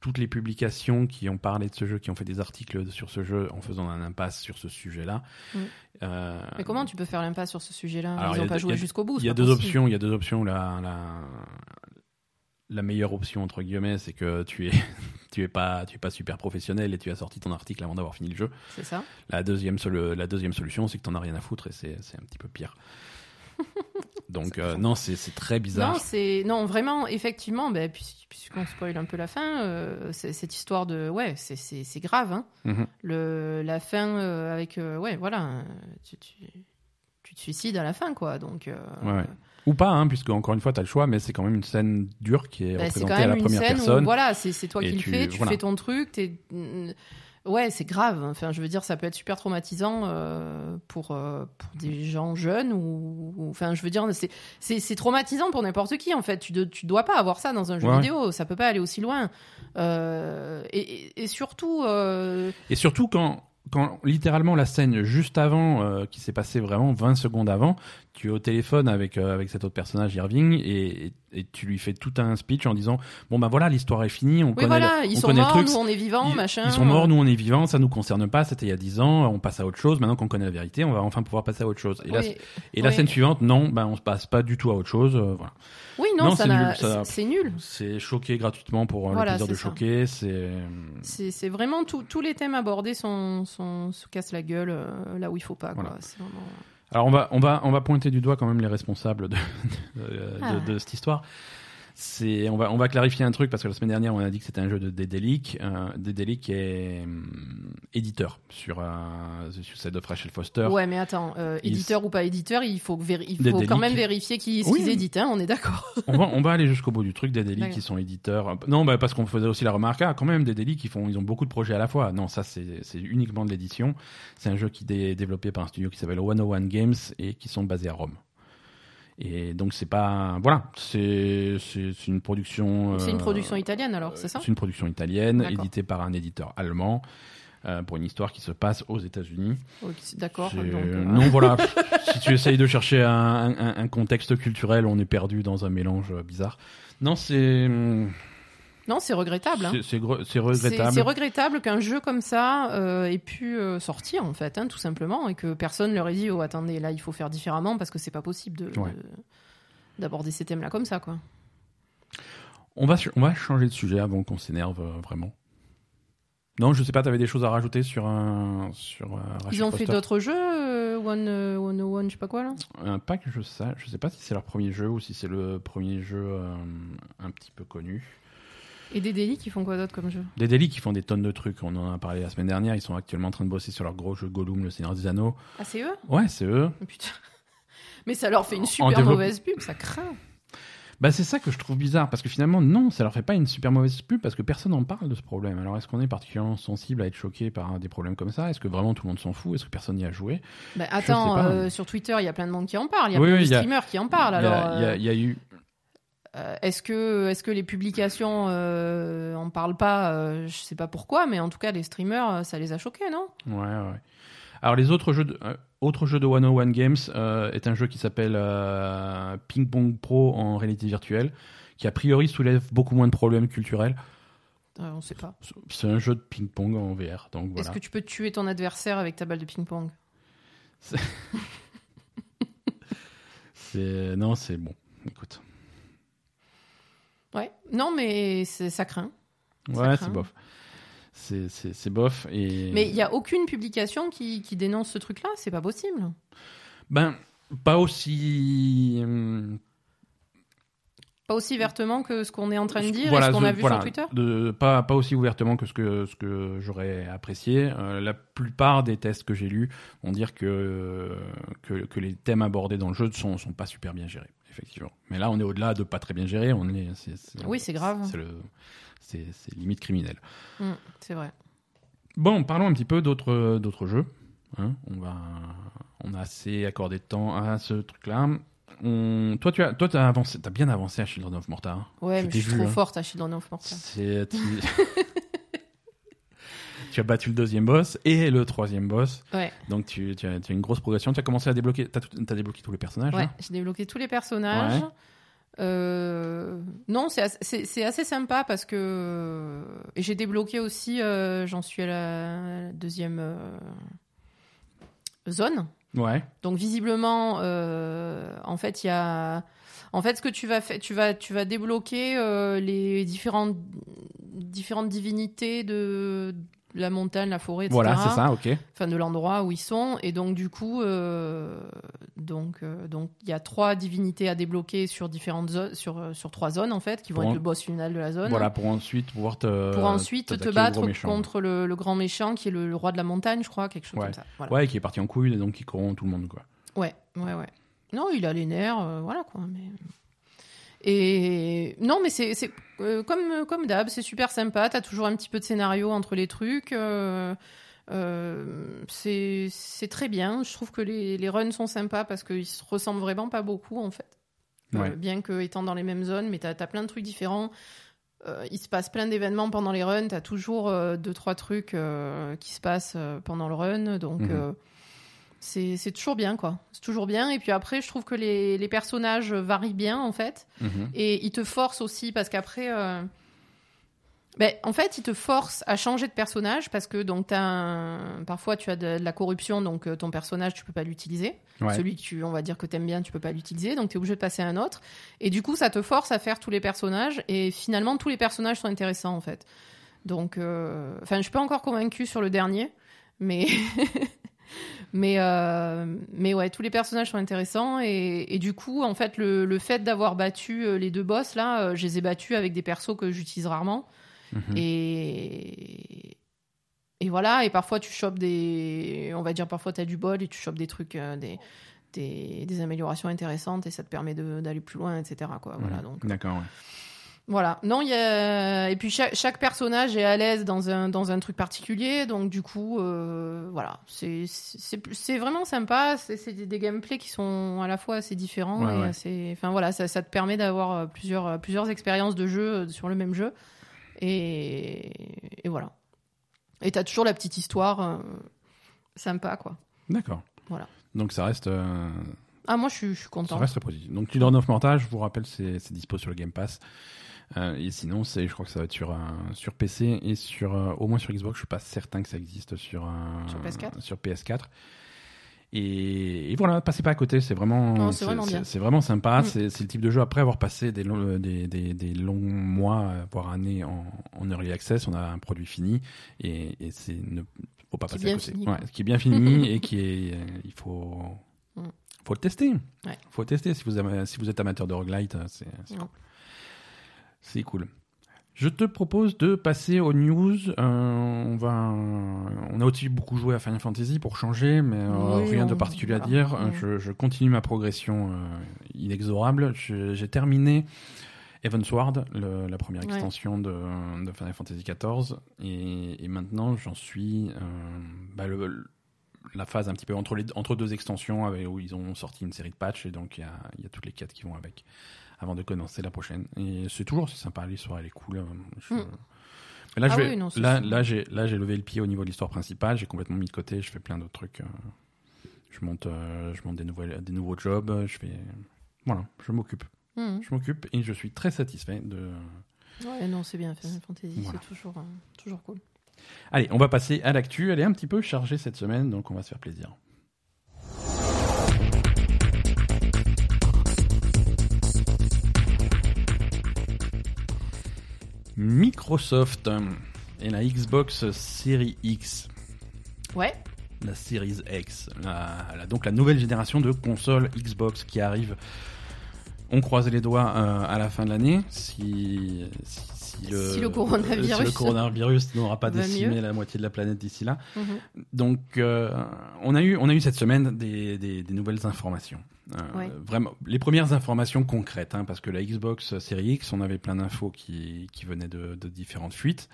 toutes les publications qui ont parlé de ce jeu, qui ont fait des articles sur ce jeu en faisant un impasse sur ce sujet-là. Mm. Euh, Mais comment tu peux faire l'impasse sur ce sujet-là Ils il y ont a pas joué jusqu'au bout. Il y a deux possible. options. Il y a deux options. La, la, la meilleure option entre guillemets, c'est que tu es, *laughs* tu es pas, tu es pas super professionnel et tu as sorti ton article avant d'avoir fini le jeu. C'est ça. La deuxième, la deuxième solution, c'est que t'en as rien à foutre et c'est un petit peu pire. *laughs* Donc euh, non, c'est très bizarre. Non, c'est non vraiment effectivement. Puis- puisqu'on spoil un peu la fin, euh, cette histoire de ouais, c'est grave. Hein. Mhm. Le la fin euh, avec ouais voilà, tu, tu, tu te suicides à la fin quoi. Donc Ouais. Ou pas, hein, puisque encore une fois, tu as le choix, mais c'est quand même une scène dure qui est c'est représentée quand à même la une première scène personne. où voilà, c'est toi qui le fais, tu voilà. fais ton truc, t'es mm, Ouais, c'est grave. Enfin, je veux dire, ça peut être super traumatisant euh, pour, euh, pour des gens jeunes ou, ou- enfin, je veux dire, c'est c'est c'est traumatisant pour n'importe qui en fait. Tu de- tu dois pas avoir ça dans un jeu Ouais. vidéo. Ça peut pas aller aussi loin. Euh, et, et- et surtout, euh, Et surtout quand, quand littéralement la scène juste avant, euh, qui s'est passée vraiment 20 secondes avant, tu es au téléphone avec, euh, avec cet autre personnage, Irving, et, et, et tu lui fais tout un speech en disant Bon, ben voilà, l'histoire est finie, on oui connaît, voilà, le, ils on sont connaît morts, le truc. nous on est vivants, ils, machin. ils sont morts, nous on est vivants, ça nous concerne pas, c'était il y a 10 ans, on passe à autre chose, maintenant qu'on connaît la vérité, on va enfin pouvoir passer à autre chose. Et, la, Oui, et la scène suivante, non, ben on se passe pas du tout à autre chose. euh, voilà. Oui, non, Non, ça c'est n'a- nul, c'est c'est nul. C'est choquer gratuitement pour euh, Voilà, le plaisir de ça. choquer, c'est. Vraiment tout- tous les thèmes abordés sont, sont, se cassent la gueule euh, là où il faut pas. Voilà. Vraiment- Alors on va on va on va pointer du doigt quand même les responsables de de, *laughs* de- Ah. de cette histoire. C'est on va on va clarifier un truc parce que la semaine dernière on a dit que c'était un jeu de Dedelic, euh, Dedelic est hum, éditeur sur euh, The Suicide of Rachel Foster. Ouais, mais attends, euh, éditeur ou pas éditeur, il faut, il quand même vérifier qui, ce Oui. qu'ils éditent, hein, on est d'accord. *laughs* On va on va aller jusqu'au bout du truc Dedelic D'accord. qui sont éditeurs. Non bah parce qu'on faisait aussi la remarque ah quand même Dedelic ils font ils ont beaucoup de projets à la fois. Non ça c'est c'est uniquement de l'édition. C'est un jeu qui est développé par un studio qui s'appelle 101 Games et qui sont basés à Rome. Et donc c'est pas voilà, c'est une production C'est une euh, production italienne alors, c'est ça C'est une production italienne, éditée par un éditeur allemand, euh, pour une histoire qui se passe aux États-Unis. Ok, D'accord. Euh, Non, voilà. *laughs* si tu essayes de chercher un, un- un contexte culturel, on est perdu dans un mélange bizarre. Non, c'est Non, c'est regrettable. hein. c'est- c'est gre- c'est C'est regrettable. c'est regrettable qu'un jeu comme ça euh, ait pu euh, sortir en fait, hein, tout simplement, et que personne leur ait dit oh attendez là il faut faire différemment parce que c'est pas possible de Ouais. de- d'aborder ces thèmes là comme ça quoi. On va on va changer de sujet avant qu'on s'énerve euh, vraiment. Non, je sais pas. T'avais des choses à rajouter sur un sur euh, Ils ont fait d'autres jeux, One One One, je sais pas quoi là? Un pas que je sais. Je sais pas si c'est leur premier jeu ou si c'est le premier jeu euh, un petit peu connu. Et des délits qui font quoi d'autre comme jeu Des délits qui font des tonnes de trucs. On en a parlé la semaine dernière. Ils sont actuellement en train de bosser sur leur gros jeu Gollum, le Seigneur des Anneaux. Ah c'est eux? Ouais, c'est eux. Oh, Putain. *laughs* Mais ça leur fait une super développe- mauvaise pub, ça craint. Bah c'est ça que je trouve bizarre parce que finalement non, ça leur fait pas une super mauvaise pub parce que personne n'en parle de ce problème. Alors est-ce qu'on est particulièrement sensible à être choqué par des problèmes comme ça? Est-ce que vraiment tout le monde s'en fout? Est-ce que personne n'y a joué? Bah, attends, euh, sur Twitter, il y a plein de monde qui en parle. Il y a Oui, plein oui, de il y a- streamers qui en parlent. Il y a- Alors, il y, a, euh, il y a eu euh, est-ce que, est-ce que les publications euh, en parlent pas euh, Je sais pas pourquoi, mais en tout cas, les streamers, euh, ça les a choqués, non? Ouais, ouais. Alors les autres jeux de, autres jeux de 101 Games est un jeu qui s'appelle Ping Pong Pro en réalité virtuelle, qui a priori soulève beaucoup moins de problèmes culturels. On sait pas. C'est un jeu de ping pong en VR, donc Est-ce que tu peux tuer ton adversaire avec ta balle de ping-pong *laughs* C'est non, c'est bon. Écoute, Ouais. Non, mais ça craint. Ça ouais, c'est bof. C'est bof et. Mais il y a aucune publication qui, qui dénonce ce truc-là. C'est pas possible. Ben pas aussi. hum, Pas aussi vertement que ce qu'on est en train de dire Voilà, et ce qu'on a vu voilà, sur Twitter. de- pas, pas aussi ouvertement que ce que, ce que j'aurais apprécié. Euh, la plupart des tests que j'ai lus vont dire que, que, que les thèmes abordés dans le jeu sont, sont pas super bien gérés, effectivement. Mais là, on est au-delà de pas très bien. On est, c'est- Oui, c'est grave. C'est, limite criminel. Mm, c'est vrai. Bon, parlons un petit peu d'autres, d'autres jeux. hein. on, va, on a assez accordé de temps à ce truc-là. On... Toi, tu as, toi, as avancé, bien avancé à Children of Morta. hein. Ouais, Je mais je suis vu, trop hein. forte à Children of Morta. *laughs* Tu... tu as battu le deuxième boss et le troisième boss, Ouais, donc tu, tu as, tu as une grosse progression. Tu as commencé à débloquer, t'as débloqué tous les personnages. ouais. là J'ai débloqué tous les personnages. Ouais. Euh, non, c'est assez, sympa parce que et j'ai débloqué aussi. euh, J'en suis à la deuxième euh, zone. Ouais. Donc visiblement, euh, en fait, il y a, en fait, ce que tu vas faire, tu vas, tu vas débloquer euh, les différentes, différentes divinités de la montagne, la forêt, etc. Voilà, c'est ça, ok. Enfin, de l'endroit où ils sont. Et donc, du coup, euh, donc, euh, donc, il y a trois divinités à débloquer sur différentes zones, sur, euh, sur trois zones, en fait, qui vont Pour être en- le boss final de la zone. Voilà, pour ensuite pouvoir te. Pour ensuite te battre contre le, le grand méchant qui est le, le roi de la montagne, je crois, quelque chose Ouais. comme ça. Voilà. Ouais, qui est parti en couille et donc qui corrompt tout le monde, quoi. Ouais, ouais, ouais. Non, il a les nerfs, euh, voilà quoi. Mais... Et non, mais c'est, euh, comme, comme d'hab, c'est super sympa. T'as toujours un petit peu de scénario entre les trucs. euh, euh, c'est c'est très bien. Je trouve que les, les runs sont sympas parce qu'ils se ressemblent vraiment pas beaucoup en fait. Euh, Ouais. bien que étant dans les mêmes zones, mais t'as as plein de trucs différents. Euh, il se passe plein d'événements pendant les runs. T'as toujours euh, deux trois trucs euh, qui se passent euh, pendant le run, donc Mhm. C'est toujours bien quoi. C'est toujours bien. Et puis après, je trouve que les, les personnages varient bien en fait, Mhm. et ils te forcent aussi parce qu'après. euh, ben, en fait, ils te forcent à changer de personnage parce que donc un- parfois tu as de, de la corruption, donc euh, ton personnage tu peux pas l'utiliser. Ouais. Celui que tu, on va dire que t'aimes bien, tu peux pas l'utiliser, donc tu es obligé de passer à un autre. Et du coup, ça te force à faire tous les personnages, et finalement, tous les personnages sont intéressants en fait. Donc, euh, enfin, je suis pas encore convaincue sur le dernier, mais *laughs* mais euh, mais ouais, tous les personnages sont intéressants, et, et du coup, en fait, le, le fait d'avoir battu euh, les deux boss là, euh, je les ai battus avec des persos que j'utilise rarement. Mhm. Et... et voilà, et parfois tu chopes des. On va dire, parfois tu as du bol et tu chopes des trucs, des, des, des améliorations intéressantes et ça te permet d'aller plus loin, etc. Quoi. Voilà, donc, D'accord, ouais. Voilà. Non, il y a. Et puis chaque, chaque personnage est à l'aise dans un, dans un truc particulier, donc du coup, euh, voilà. C'est- C'est c'est vraiment sympa. C'est c'est des, des gameplays qui sont à la fois assez différents Ouais, et ouais. assez. Enfin voilà, ça, ça te permet d'avoir euh, plusieurs, euh, plusieurs expériences de jeu sur le même jeu. Et, et voilà. Et t'as toujours la petite histoire euh, sympa, quoi. D'accord. Voilà. Donc ça reste, euh, Ah, moi, je suis, je suis ça content. reste très positif. Donc Children of Morta, je vous rappelle, c'est c'est dispo sur le Game Pass. Euh, et sinon, c'est, je crois que ça va être sur, euh, sur PC et sur, euh, au moins sur Xbox. Je suis pas certain que ça existe sur, euh, Sur PS4? sur PS4. Et, et voilà, passez pas à côté, c'est vraiment, c'est vraiment sympa. Mm. C'est le type de jeu après avoir passé des, longs- des, des, des longs mois, euh, voire années en, en early access. On a un produit fini et, et c'est ne faut pas passer à côté. fini, Ouais, qui est bien fini *laughs* et qui est, euh, il faut, Mm. faut le tester. Ouais. Faut le tester si vous ama- si vous êtes amateur de roguelite, euh, c'est c'est cool. Je te propose de passer aux news. Euh, on va, on a aussi beaucoup joué à Final Fantasy pour changer, mais euh, Oui, rien de particulier à dire. Je, je continue ma progression euh, inexorable. J'ai terminé Evansward, la première Ouais. extension de, de Final Fantasy XIV, et, et maintenant j'en suis bah, le- le- la phase un petit peu entre, les, entre deux extensions avec, où ils ont sorti une série de patchs, et donc il y a, y a toutes les quêtes qui vont avec avant de commencer la prochaine. Et c'est toujours sympa, l'histoire elle est cool. euh, je- Mm. Mais là, Ah je vais- oui, non, c'est là, sûr. là, j'ai, là, j'ai levé le pied au niveau de l'histoire principale. J'ai complètement mis de côté. Je fais plein d'autres trucs. euh, je monte, euh, je monte des, nouvelles, des nouveaux jobs. Je fais, voilà, je m'occupe. Mhm. Je m'occupe et je suis très satisfait de. Ouais, non, c'est bien, Final Fantasy, Voilà. c'est toujours, euh, toujours cool. Allez, on va passer à l'actu. Elle est un petit peu chargée cette semaine, donc on va se faire plaisir. Microsoft et la Xbox Series X, Ouais, la Series X, la- la- donc la nouvelle génération de consoles Xbox qui arrive. On croise les doigts euh, à la fin de l'année si, si, si le, Si le coronavirus si le coronavirus n'aura pas *laughs* décimé mieux. la moitié de la planète d'ici là. Mhm. Donc, euh, on, a eu, on a eu cette semaine des, des, des nouvelles informations. Euh, Ouais. Vraiment, les premières informations concrètes, hein, parce que la Xbox Series X, on avait plein d'infos qui, qui venaient de, de différentes fuites.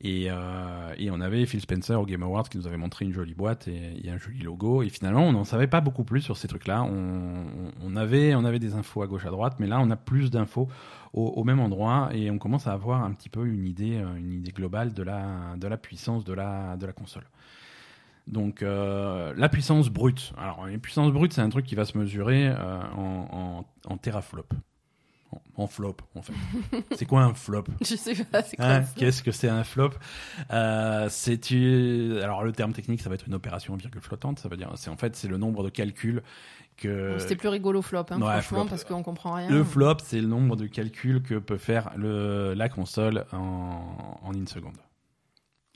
Et, euh, et on avait Phil Spencer au Game Awards qui nous avait montré une jolie boîte et, et un joli logo. Et finalement, on n'en savait pas beaucoup plus sur ces trucs-là. On, on- on avait, on avait des infos à gauche, à droite, mais là, on a plus d'infos au, au même endroit et on commence à avoir un petit peu une idée, euh, une idée globale de la, de la puissance de la, de la console. Donc euh, la puissance brute. Alors la puissance brute, c'est un truc qui va se mesurer euh, en, en, en teraflop. En, en flop, en fait. *laughs* c'est quoi un flop? Je sais pas, c'est quoi Hein, Qu'est-ce que c'est un flop? Euh, C'est tu- alors le terme technique, ça va être une opération en virgule flottante. Ça veut dire, c'est en fait c'est le nombre de calculs que C'était plus rigolo flop, hein, ouais, franchement, flop. parce qu'on comprend rien. le flop, c'est le nombre de calculs que peut faire le, la console en, en une seconde.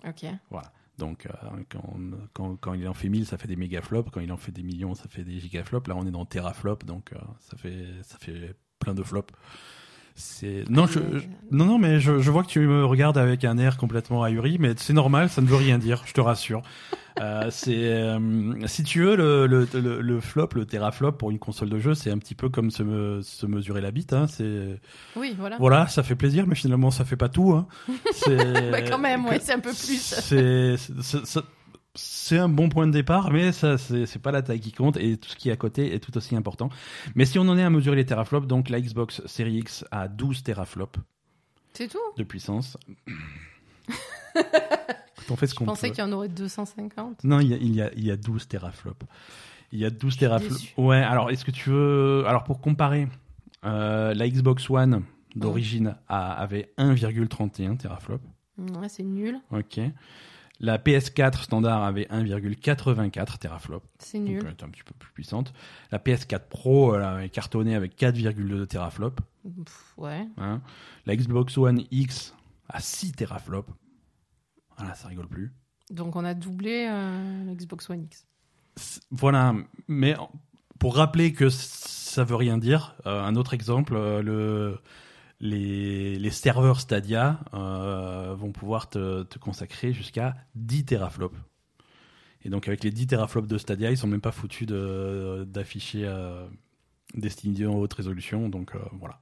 Ok. Voilà. Donc, euh, quand, quand, quand il en fait 1000, ça fait des mégaflops. Quand il en fait des millions, ça fait des gigaflops. Là, on est dans teraflop, donc euh, ça, fait, ça fait plein de flops. C'est non, je, je- non, non, mais je, je vois que tu me regardes avec un air complètement ahuri, mais c'est normal, ça ne veut rien dire, je te rassure. Euh, c'est euh, si tu veux le, le, le, le flop, le teraflop pour une console de jeu, c'est un petit peu comme se, me- se mesurer la bite. Hein, c'est Oui, voilà. voilà, ça fait plaisir, mais finalement ça fait pas tout. Hein. *laughs* C'est Bah, quand même, ouais, c'est un peu plus. c'est c'est- un bon point de départ, mais ça c'est pas la taille qui compte et tout ce qui est à côté est tout aussi important. Mais si on en est à mesurer les teraflops, donc la Xbox Series X a 12 teraflops C'est tout? de puissance. *laughs* on fait ce Je qu'on pensais qu'il y en aurait 250. Non, il y a, il y a, il y a 12 teraflops. Il y a 12 teraflops. Ouais, alors est-ce que tu veux. Alors pour comparer, euh, la Xbox One d'origine avait 1,31 teraflops. Ouais, c'est nul. Ok. La PS4 standard avait 1,84 teraflops. C'est Donc, nul. elle est un petit peu plus puissante. La PS4 Pro, elle avait cartonné avec 4,2 teraflops. Pff, ouais. hein. La Xbox One X a 6 teraflops. Voilà, ça rigole plus. Donc on a doublé euh, la Xbox One X. Voilà, mais pour rappeler que ça veut rien dire, euh, un autre exemple, euh, le, les, les serveurs Stadia euh, vont pouvoir te, te consacrer jusqu'à 10 teraflops. Et donc avec les 10 teraflops de Stadia, ils sont même pas foutus de- d'afficher euh, Destiny 2 en haute résolution, donc euh, voilà.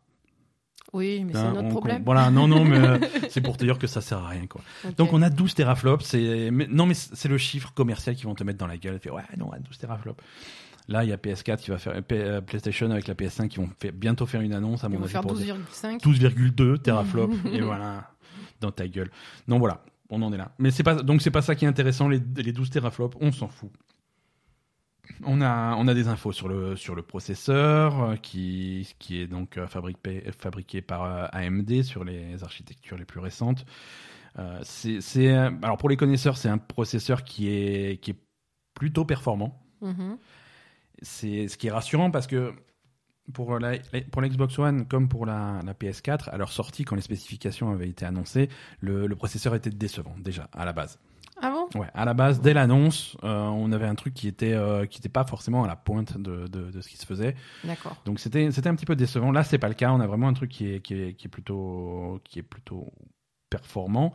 Oui, mais c'est Hein, notre on- problème. Voilà, non, non, mais euh, *laughs* c'est pour te dire que ça sert à rien, quoi. Donc on a 12 teraflops, non mais c'est le chiffre commercial qu'ils vont te mettre dans la gueule. Fait, ouais, non, 12 teraflops. Là, il y a PS4 qui va faire euh, PlayStation avec la PS5 qui vont faire- bientôt faire une annonce à Ils mon avis faire pour dire 12,5. 12,2 teraflops *laughs* et voilà dans ta gueule. Non voilà, on en est là. Mais c'est pas donc c'est pas ça qui est intéressant les, les 12 teraflops, on s'en fout. On a, on a des infos sur le, sur le processeur euh, qui, qui est donc euh, fabriqué, fabriqué par AMD sur les architectures les plus récentes. Euh, c'est, alors pour les connaisseurs, c'est un processeur qui est, qui est plutôt performant. Mhm. C'est ce qui est rassurant parce que pour la, pour la Xbox One comme pour la, la PS4, à leur sortie, quand les spécifications avaient été annoncées, le, le processeur était décevant déjà à la base. Ah bon? Ouais, à la base, dès l'annonce, euh, on avait un truc qui était euh, qui était pas forcément à la pointe de, de, de ce qui se faisait. D'accord. Donc c'était c'était un petit peu décevant. Là, c'est pas le cas. On a vraiment un truc qui est qui est, qui est plutôt qui est plutôt performant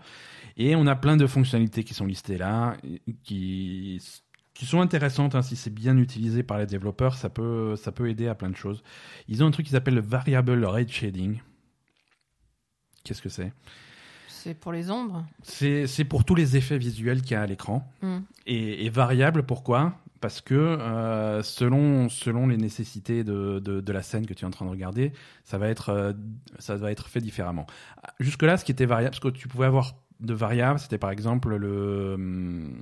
et on a plein de fonctionnalités qui sont listées là qui qui sont intéressantes hein, si c'est bien utilisé par les développeurs, ça peut ça peut aider à plein de choses. Ils ont un truc qui s'appelle le variable rate shading. Qu'est-ce que c'est? C'est pour les ombres? C'est pour tous les effets visuels qu'il y a à l'écran Hmm. et, et variable. Pourquoi? Parce que euh, selon selon les nécessités de, de, de la scène que tu es en train de regarder, ça va être euh, ça va être fait différemment. Jusque là, ce qui était variable, parce que tu pouvais avoir de variables, c'était par exemple le hum,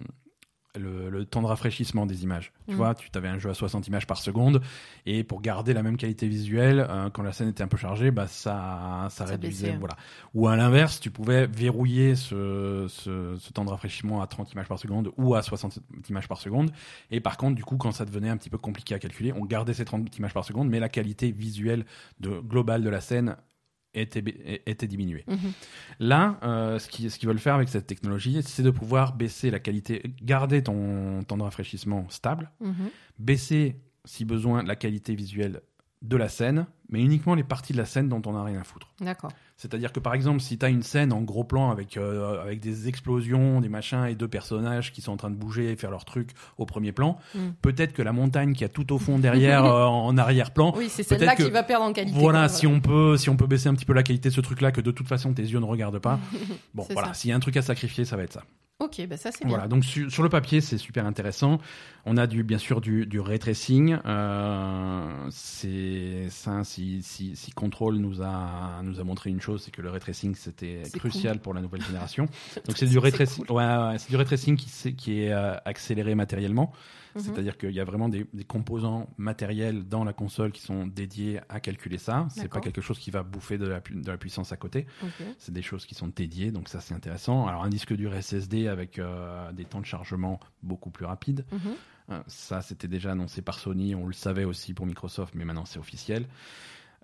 le, le temps de rafraîchissement des images. Tu Mm. vois, tu avais un jeu à 60 images par seconde et pour garder la même qualité visuelle, euh, quand la scène était un peu chargée, bah ça ça, Ça réduisait. baissait. Voilà. Ou à l'inverse, tu pouvais verrouiller ce, ce, ce temps de rafraîchissement à 30 images par seconde ou à 60 images par seconde. Et par contre, du coup, quand ça devenait un petit peu compliqué à calculer, on gardait ces 30 images par seconde, mais la qualité visuelle de, globale de la scène était, était diminuée. Mhm. Là, euh, ce qu'ils ce veulent faire avec cette technologie, c'est de pouvoir baisser la qualité, garder ton temps de rafraîchissement stable, Mhm. baisser, si besoin, la qualité visuelle de la scène, mais uniquement les parties de la scène dont on n'a rien à foutre. D'accord. C'est-à-dire que par exemple, si tu as une scène en gros plan avec, euh, avec des explosions, des machins et deux personnages qui sont en train de bouger et faire leur truc au premier plan, Mm. peut-être que la montagne qui a tout au fond derrière *laughs* euh, en arrière-plan, Oui, c'est celle-là que- qui va perdre en qualité. voilà, quoi, si on peut si on peut baisser un petit peu la qualité de ce truc-là que de toute façon tes yeux ne regardent pas. *laughs* Bon, voilà, s'il y a un truc à sacrifier, ça va être ça. Ok, bah ça c'est bien. Voilà, donc su- sur le papier, c'est super intéressant. On a du, bien sûr du, du ray tracing. Euh, c'est ça, si, si, si Control nous a, nous a montré une chose, c'est que le ray tracing c'était crucial pour la nouvelle génération. *laughs* Donc c'est du ray tracing, ouais, ouais, c'est du ray tracing qui, qui est euh, accéléré matériellement. Mhm. C'est-à-dire qu'il y a vraiment des, des composants matériels dans la console qui sont dédiés à calculer ça. C'est pas quelque chose qui va bouffer de la, pu- de la puissance à côté. C'est des choses qui sont dédiées, donc ça c'est intéressant. Alors un disque dur SSD avec euh, des temps de chargement beaucoup plus rapides, Mhm. Ça c'était déjà annoncé par Sony, on le savait aussi pour Microsoft, mais maintenant c'est officiel.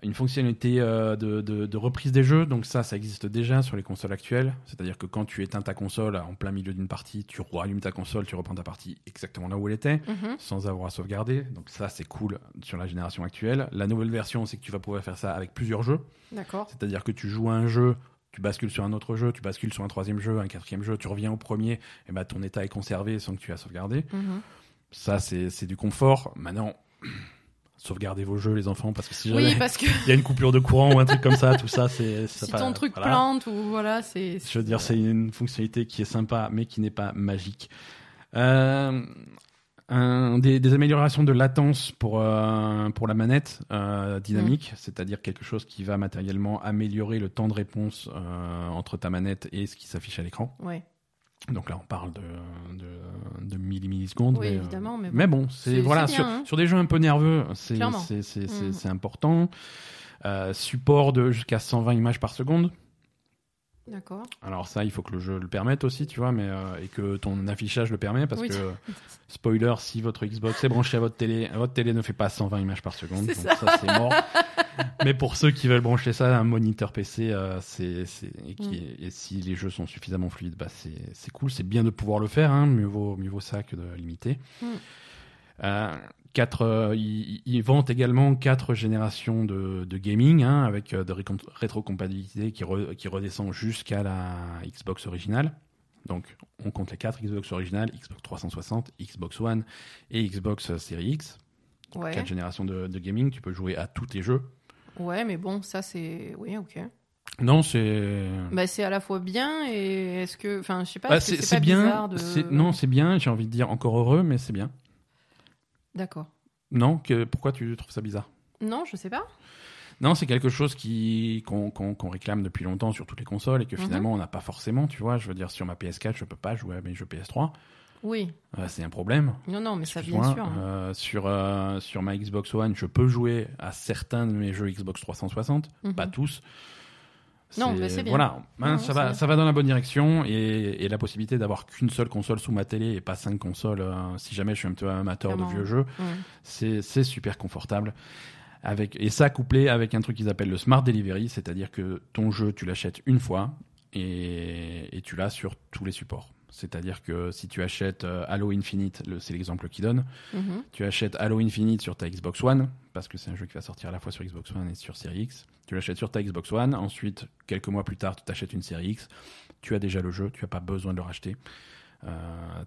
une fonctionnalité euh, de, de- de reprise des jeux. Donc ça, ça existe déjà sur les consoles actuelles. C'est-à-dire que quand tu éteins ta console en plein milieu d'une partie, tu rallumes ta console, tu reprends ta partie exactement là où elle était, Mhm. sans avoir à sauvegarder. Donc ça, c'est cool sur la génération actuelle. La nouvelle version, c'est que tu vas pouvoir faire ça avec plusieurs jeux. D'accord. C'est-à-dire que tu joues à un jeu, tu bascules sur un autre jeu, tu bascules sur un troisième jeu, un quatrième jeu, tu reviens au premier, et ben ton état est conservé sans que tu aies à sauvegarder. Mhm. Ça, c'est du confort. Maintenant, *clears throat* sauvegardez vos jeux, les enfants, parce que si jamais Oui, parce que *laughs* il y a une coupure de courant ou un truc comme ça, tout ça, c'est. *laughs* si pas- ton truc voilà. plante ou voilà, c'est. Je veux dire, c'est une fonctionnalité qui est sympa, mais qui n'est pas magique. Euh, un- des, des améliorations de latence pour, euh, pour la manette euh, dynamique, c'est-à-dire quelque chose qui va matériellement améliorer le temps de réponse entre ta manette et ce qui s'affiche à l'écran. Ouais. Donc là, on parle de, de, de milli- millisecondes. Oui, mais, euh, évidemment, mais bon. mais bon, c'est voilà sur, hein. sur des jeux un peu nerveux, c'est Clairement. c'est c'est c'est- c'est important. Euh, support de jusqu'à 120 images par seconde. D'accord. Alors ça, il faut que le jeu le permette aussi, tu vois, mais euh, et que ton affichage le permet parce Oui. que *laughs* spoiler, si votre Xbox est branché à votre télé, votre télé ne fait pas 120 images par seconde, donc ça, c'est mort. *laughs* mais pour ceux qui veulent brancher ça, un moniteur PC, euh, c'est et, Mm. et si les jeux sont suffisamment fluides, bah c'est c'est cool, c'est bien de pouvoir le faire, hein, mieux vaut mieux vaut ça que de limiter. Mm. Euh, quatre, euh, ils, ils vendent également quatre générations de, de gaming hein, avec euh, de rétrocompatibilité qui, re- qui redescend jusqu'à la Xbox originale. Donc, on compte les quatre Xbox originales, Xbox 360, Xbox One et Xbox Series X. Ouais. Quatre générations de, de gaming, tu peux jouer à tous les jeux. Ouais, mais bon, ça c'est. Oui, ok. Non, c'est. Bah, c'est à la fois bien et est-ce que. Enfin, je sais pas. Bah, c'est pas bien. bizarre de- Non, c'est bien. J'ai envie de dire encore heureux, mais c'est bien. D'accord. Non, que, pourquoi tu trouves ça bizarre? Non, je sais pas. Non, c'est quelque chose qui qu'on réclame depuis longtemps sur toutes les consoles et que Mhm. finalement on n'a pas forcément, tu vois. Je veux dire, sur ma PS4, je peux pas jouer à mes jeux PS3. Oui. Euh, c'est un problème. Non, non, mais ça, bien sûr. hein. Euh, sur, euh, sur ma Xbox One, je peux jouer à certains de mes jeux Xbox 360, Mhm. pas tous. Non, mais c'est bien. Voilà, Hein, Non, ça, va, bien. ça va dans la bonne direction et, et la possibilité d'avoir qu'une seule console sous ma télé et pas cinq consoles, euh, si jamais je suis un peu amateur de vieux jeux, Ouais. c'est super confortable. Avec, et ça couplé avec un truc qu'ils appellent le Smart Delivery, c'est-à-dire que ton jeu, tu l'achètes une fois et, et tu l'as sur tous les supports. C'est-à-dire que si tu achètes euh, Halo Infinite, le- c'est l'exemple qu'ils donnent, Mhm. tu achètes Halo Infinite sur ta Xbox One, parce que c'est un jeu qui va sortir à la fois sur Xbox One et sur Series X. Tu l'achètes sur ta Xbox One, ensuite, quelques mois plus tard, tu t'achètes une Series X. Tu as déjà le jeu, tu n'as pas besoin de le racheter. Euh,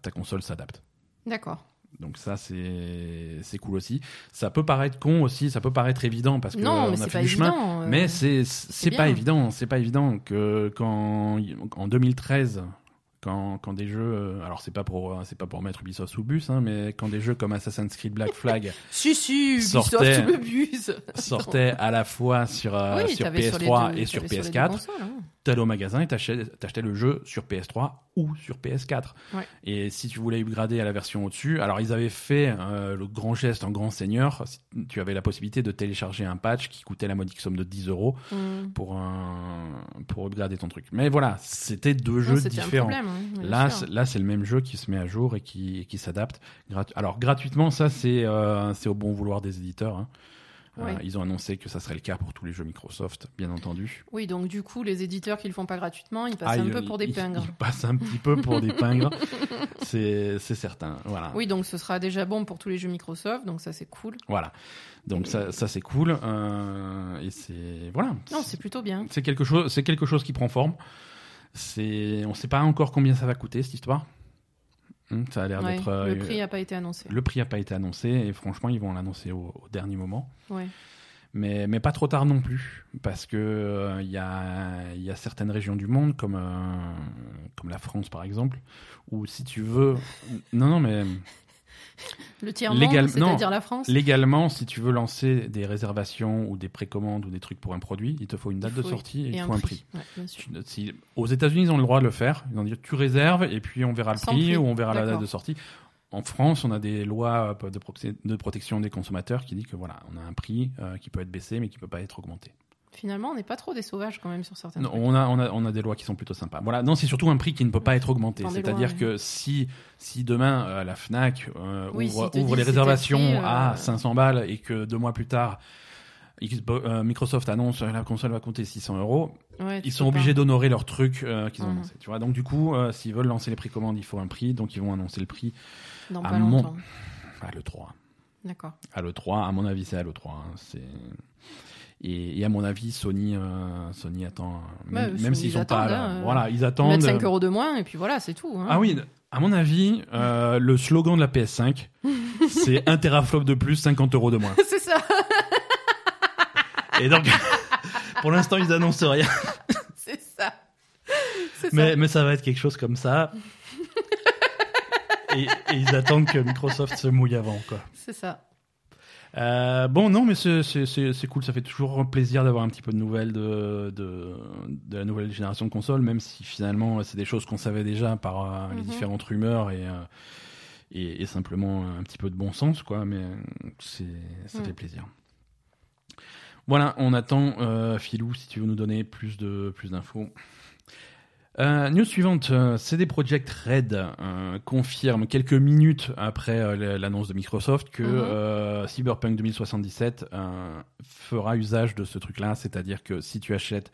ta console s'adapte. D'accord. Donc ça, c'est cool aussi. Ça peut paraître con aussi, ça peut paraître évident parce que Non, on a fait du chemin. évident. euh, Mais c'est pas évident, c'est pas évident que quand en 2013 quand, quand des jeux euh, alors c'est pas pour c'est pas pour mettre Ubisoft sous bus hein, mais quand des jeux comme Assassin's Creed Black Flag *laughs* Si, si, Ubisoft sortait- sous le bus. *laughs* sortaient à la fois sur euh, oui, sur t'avais PS3 sur les deux- et sur t'avais les deux PS4 consoles, hein. t'allais au magasin et t'achetais le jeu sur PS3 ou sur PS4. Ouais. Et si tu voulais upgrader à la version au-dessus, alors ils avaient fait euh, le grand geste en grand seigneur. Tu avais la possibilité de télécharger un patch qui coûtait la modique somme de 10 euros Mm. pour un pour upgrader ton truc. Mais voilà, c'était deux jeux différents. problème, hein, Là, c'est- là, c'est le même jeu qui se met à jour et qui, et qui s'adapte. Alors gratuitement, ça c'est euh, c'est au bon vouloir des éditeurs. hein. Euh, ils ont annoncé que ça serait le cas pour tous les jeux Microsoft, bien entendu. Oui, donc du coup, les éditeurs qui le font pas gratuitement, ils passent Ah, un peu pour des pingres. Ils passent un petit peu pour des *laughs* pingres, c'est certain. Voilà. Oui, donc ce sera déjà bon pour tous les jeux Microsoft, donc ça c'est cool. Voilà. Donc ça, ça c'est cool. euh, et c'est voilà. Non, c'est plutôt bien. C'est quelque chose, c'est quelque chose qui prend forme. C'est, on sait pas encore combien ça va coûter cette histoire. Hum, ça a l'air Ouais, d'être. euh, le prix n'a pas été annoncé. le prix a pas été annoncé et franchement ils vont l'annoncer au, au dernier moment. Ouais. Mais, mais pas trop tard non plus, parce que euh, y, a, y a certaines régions du monde, comme, euh, comme la France par exemple, où si tu veux... *laughs* Non, non, mais *laughs* Le tiers Légal- c'est-à-dire la France. légalement, si tu veux lancer des réservations ou des précommandes ou des trucs pour un produit, il te faut une date faut- de sortie et, il et te un faut un prix. prix. Ouais, bien sûr. Tu- si- aux États-Unis, ils ont le droit de le faire. Ils vont dire tu réserves et puis on verra le prix, prix. ou on verra la date de sortie. En France, on a des lois euh, de, protection des consommateurs qui dit que voilà, on a un prix euh, qui peut être baissé mais qui peut pas être augmenté. Finalement, on n'est pas trop des sauvages quand même sur certains Non, on a, on a, on a des lois qui sont plutôt sympas. Voilà, non, c'est surtout un prix qui ne peut pas être augmenté. C'est-à-dire que si, si demain euh, la Fnac euh, Oui, ouvre, les réservations prix, euh, à 500 balles et que deux mois plus tard euh, Microsoft annonce euh, la console va coûter 600 euros. Ouais, Ils sont obligés d'honorer leur truc euh, qu'ils ont Mhm. annoncé. Tu vois, donc du coup, euh, s'ils veulent lancer les précommandes, il faut un prix, donc ils vont annoncer le prix Dans à pas mon- longtemps. à l'E3. D'accord. À l'E3, à mon avis, c'est à l'E3. hein. C'est et, et à mon avis, Sony, euh, Sony attend. euh, Ouais, Même, s'ils ils sont pas là, hein. voilà, ils Ils attendent. mettent 5 euros de moins et puis voilà, c'est tout. hein. Ah oui, à mon avis, euh, *laughs* le slogan de la PS5, c'est un teraflop de plus, 50 euros de moins. *laughs* c'est ça. Et donc, *laughs* pour l'instant, ils annoncent rien. C'est ça. Mais, ça. mais ça va être quelque chose comme ça. et, et ils attendent que Microsoft se mouille avant, quoi. C'est ça. Euh, bon, non, mais c'est- cool. Ça fait toujours plaisir d'avoir un petit peu de nouvelles de, de, de la nouvelle génération de consoles, même si finalement c'est des choses qu'on savait déjà par euh, les Mhm. différentes rumeurs et, euh, et, et simplement un petit peu de bon sens, quoi. Mais ça Mm. fait plaisir. Voilà, on attend Philou si tu veux nous donner plus de plus d'infos. Euh, news suivante, euh, CD Projekt Red euh, confirme quelques minutes après euh, l'annonce de Microsoft que Mhm. euh, Cyberpunk 2077 euh, fera usage de ce truc-là, c'est-à-dire que si tu achètes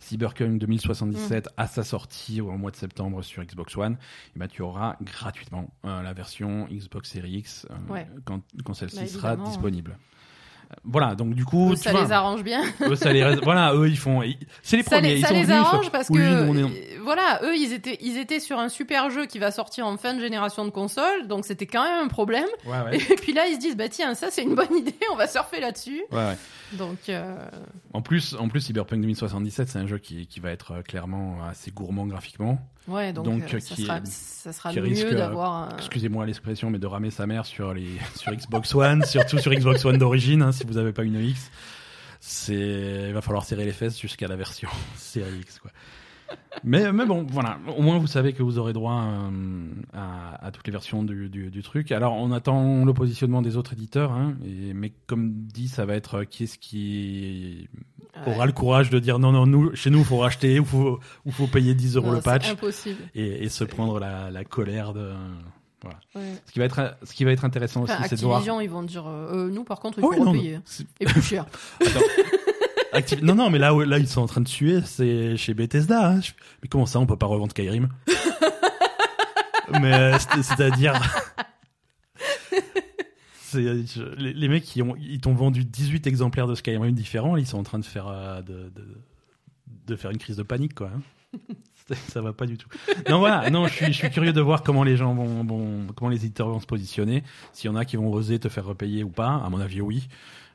Cyberpunk 2077 à sa sortie au mois de septembre sur Xbox One, eh ben, tu auras gratuitement euh, la version Xbox Series X Ouais. quand, quand celle-ci Bah, sera évidemment, disponible. Voilà, donc du coup, Eux, tu ça vois, les arrange bien. eux, ça les, voilà, eux ils font, c'est les Ça premiers, les, ils ça sont les venus, arrange parce oui, que nous, est- euh, voilà, eux ils étaient ils étaient sur un super jeu qui va sortir en fin de génération de console, donc c'était quand même un problème. Ouais, ouais. Et puis là ils se disent bah tiens ça c'est une bonne idée, on va surfer là-dessus. Ouais, ouais. Donc euh, En plus, en plus, Cyberpunk 2077, c'est un jeu qui, qui va être euh, clairement assez gourmand graphiquement. Ouais donc, Donc, euh, euh, ça, qui- sera, ça sera qui le risque, mieux euh, d'avoir un... Excusez-moi l'expression, mais de ramer sa mère sur les *laughs* sur Xbox One, surtout sur Xbox One d'origine, hein, si vous n'avez pas une X, c'est il va falloir serrer les fesses jusqu'à la version *laughs* Série X, quoi. Mais, mais bon, voilà. Au moins, vous savez que vous aurez droit euh, à, à toutes les versions du, du, du truc. Alors, on attend le positionnement des autres éditeurs, hein, et, mais comme dit, ça va être euh, qui est-ce qui Ouais. aura le courage de dire non, non, nous, chez nous, il faut racheter, ou faut, ou faut payer 10 euros Non, le c'est patch, impossible. et, et se prendre la, la colère de. Ouais. Ce qui va être, ce qui va être intéressant aussi, Enfin, c'est de voir. Activision ils vont dire euh, nous par contre il Oh faut non, repayer et plus cher. *laughs* Activ- Non, non, mais là, là, ils sont en train de suer, c'est chez Bethesda. hein. Mais comment ça, on peut pas revendre Skyrim? *laughs* Mais euh, c'est- c'est-à-dire, *laughs* les, les mecs qui ont, ils t'ont vendu 18 exemplaires de Skyrim différents, ils sont en train de faire euh, de, de, de faire une crise de panique, quoi. hein. Ça va pas du tout. Non, voilà. Non, je suis, je suis curieux de voir comment les gens vont, vont comment les éditeurs vont se positionner. S'il y en a qui vont oser te faire repayer ou pas. À mon avis, oui.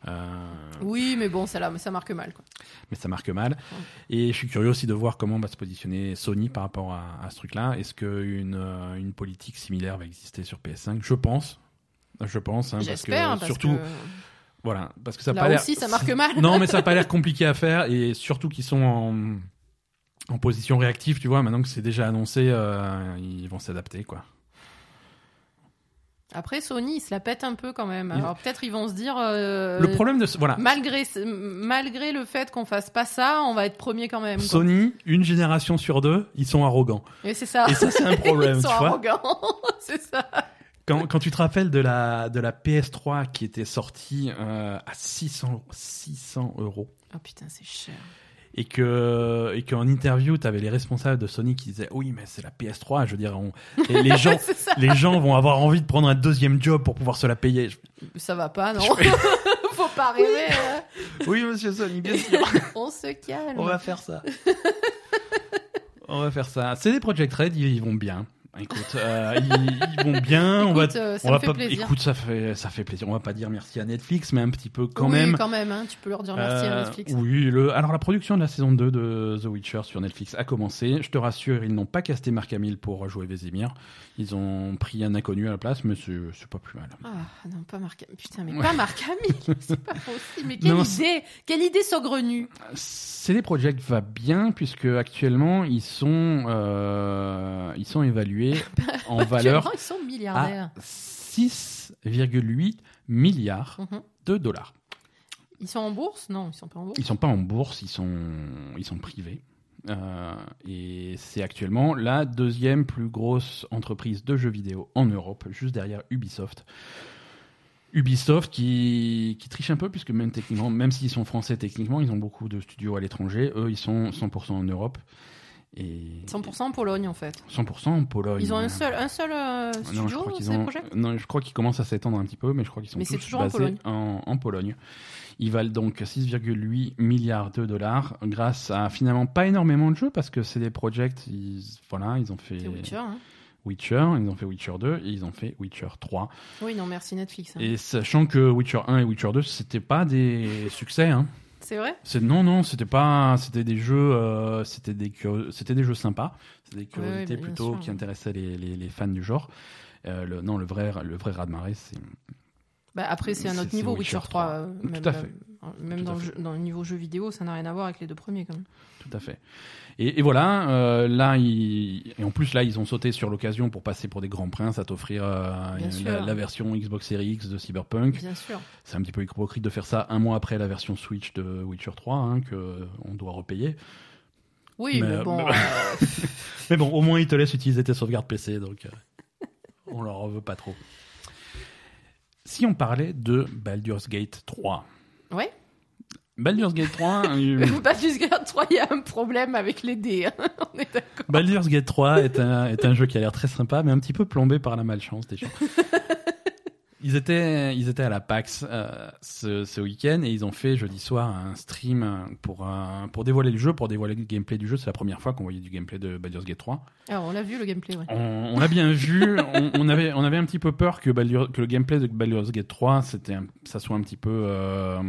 Euh, Oui mais bon ça marque mal quoi. mais ça marque mal. Et je suis curieux aussi de voir comment va se positionner Sony par rapport à, à ce truc-là. Est-ce qu'une euh, une politique similaire va exister sur PS5 Je pense. Je pense. hein, parce que, parce surtout, que voilà, parce que ça a là pas l'air. aussi ça marque mal. Non, mais ça n'a pas l'air compliqué à faire et surtout qu'ils sont en, en position réactive, tu vois. Maintenant que c'est déjà annoncé, euh, ils vont s'adapter, quoi. Après Sony ils se la pètent un peu quand même. Alors peut-être ils vont se dire euh, Le problème de ce- voilà, malgré malgré le fait qu'on fasse pas ça, on va être premier quand même. quoi. Sony, une génération sur deux, ils sont arrogants. Et c'est ça. Et ça, c'est un *laughs* problème, ils sont arrogants. *laughs* c'est ça. Quand, quand tu te rappelles de la, de la PS3 qui était sortie euh, à 600, 600 euros Oh putain c'est cher. Et que et qu'en interview tu avais les responsables de Sony qui disaient oui mais c'est la PS3 je veux dire on- les *laughs* gens les gens vont avoir envie de prendre un deuxième job pour pouvoir se la payer Ça va pas non? *laughs* Faut pas rêver. hein. oui monsieur Sony bien sûr *laughs* On se calme. on va faire ça on va faire ça c'est des Project Red ils vont bien écoute euh, ils, ils vont bien on va Écoute, euh, ça on me va fait pas plaisir. écoute ça fait ça fait plaisir on va pas dire merci à Netflix mais un petit peu quand oui, même quand même, hein, tu peux leur dire merci à Euh, Netflix. Oui, le... alors la production de la saison 2 de The Witcher sur Netflix a commencé. Je te rassure, ils n'ont pas casté Mark Hamill pour jouer Vesemir. Ils ont pris un inconnu à la place, mais c'est pas plus mal. Ah non, pas Marc Putain, mais Ouais. pas Marc Hamill. *laughs* C'est pas possible. Mais quelle Non, idée Quelle idée saugrenue CD Projekt va bien puisque actuellement ils sont euh, ils sont évalués en *laughs* valeur ils sont milliardaires. à 6,8 milliards Mhm. de dollars. Ils sont en bourse? Non, ils sont pas en bourse. Ils sont pas en bourse, ils sont, ils sont privés. Euh, et c'est actuellement la deuxième plus grosse entreprise de jeux vidéo en Europe, juste derrière Ubisoft. Ubisoft qui, qui triche un peu puisque même techniquement, même s'ils sont français techniquement, ils ont beaucoup de studios à l'étranger. Eux, ils sont 100% en Europe. Et 100% en Pologne en fait. 100% en Pologne. Ils ont un seul, un seul euh, Non, je studio, crois qu'ils c'est ont- Project non, je crois qu'ils commencent à s'étendre un petit peu, mais je crois qu'ils sont Mais tous toujours en basés Pologne. en, en Pologne. Ils valent donc 6,8 milliards de dollars grâce à finalement pas énormément de jeux parce que c'est des projects, ils, voilà, ils ont fait C'est Witcher. hein. Witcher, ils ont fait Witcher 2 et ils ont fait Witcher 3. Oui, non, merci Netflix. hein. Et sachant que Witcher 1 et Witcher 2, c'était pas des succès, hein. C'est vrai? C'est non non, c'était pas c'était des jeux euh, c'était des c'était des jeux sympas, c'était des Ouais, ouais, curiosités plutôt sûr. qui intéressaient les, les, les fans du genre. Euh, le, non, le vrai le vrai raz-de-marée, c'est Bah, après, c'est un autre niveau, Witcher Witcher 3. euh, Tout même à fait. même Tout dans, le jeu- dans le niveau jeu vidéo, ça n'a rien à voir avec les deux premiers quand même. tout à fait. Et, et voilà, euh, là ils, et en plus là ils ont sauté sur l'occasion pour passer pour des grands princes à t'offrir euh, la, version Xbox Series X de Cyberpunk. Bien sûr. C'est un petit peu hypocrite de faire ça un mois après la version Switch de Witcher 3 hein, que on doit repayer. Oui, Mais, mais, bon. mais- euh, *laughs* Mais bon, au moins ils te laissent utiliser tes sauvegardes PC, donc euh, on leur en veut pas trop. Si on parlait de Baldur's Gate 3. Ouais. Baldur's Gate 3, euh, *laughs* Baldur's Gate 3, il y a un problème avec les dés. hein. *laughs* On est d'accord. Baldur's Gate 3 est un, est un jeu qui a l'air très sympa, mais un petit peu plombé par la malchance des gens. *laughs* Ils étaient, ils étaient à la PAX euh, ce, ce week-end et ils ont fait jeudi soir un stream pour, euh, pour dévoiler le jeu, pour dévoiler le gameplay du jeu. C'est la première fois qu'on voyait du gameplay de Baldur's Gate 3. Alors, on l'a vu le gameplay, ouais. On, on l'a bien vu. On, on avait, on avait un petit peu peur que, Baldur- que le gameplay de Baldur's Gate 3, c'était, un- ça soit un petit peu euh,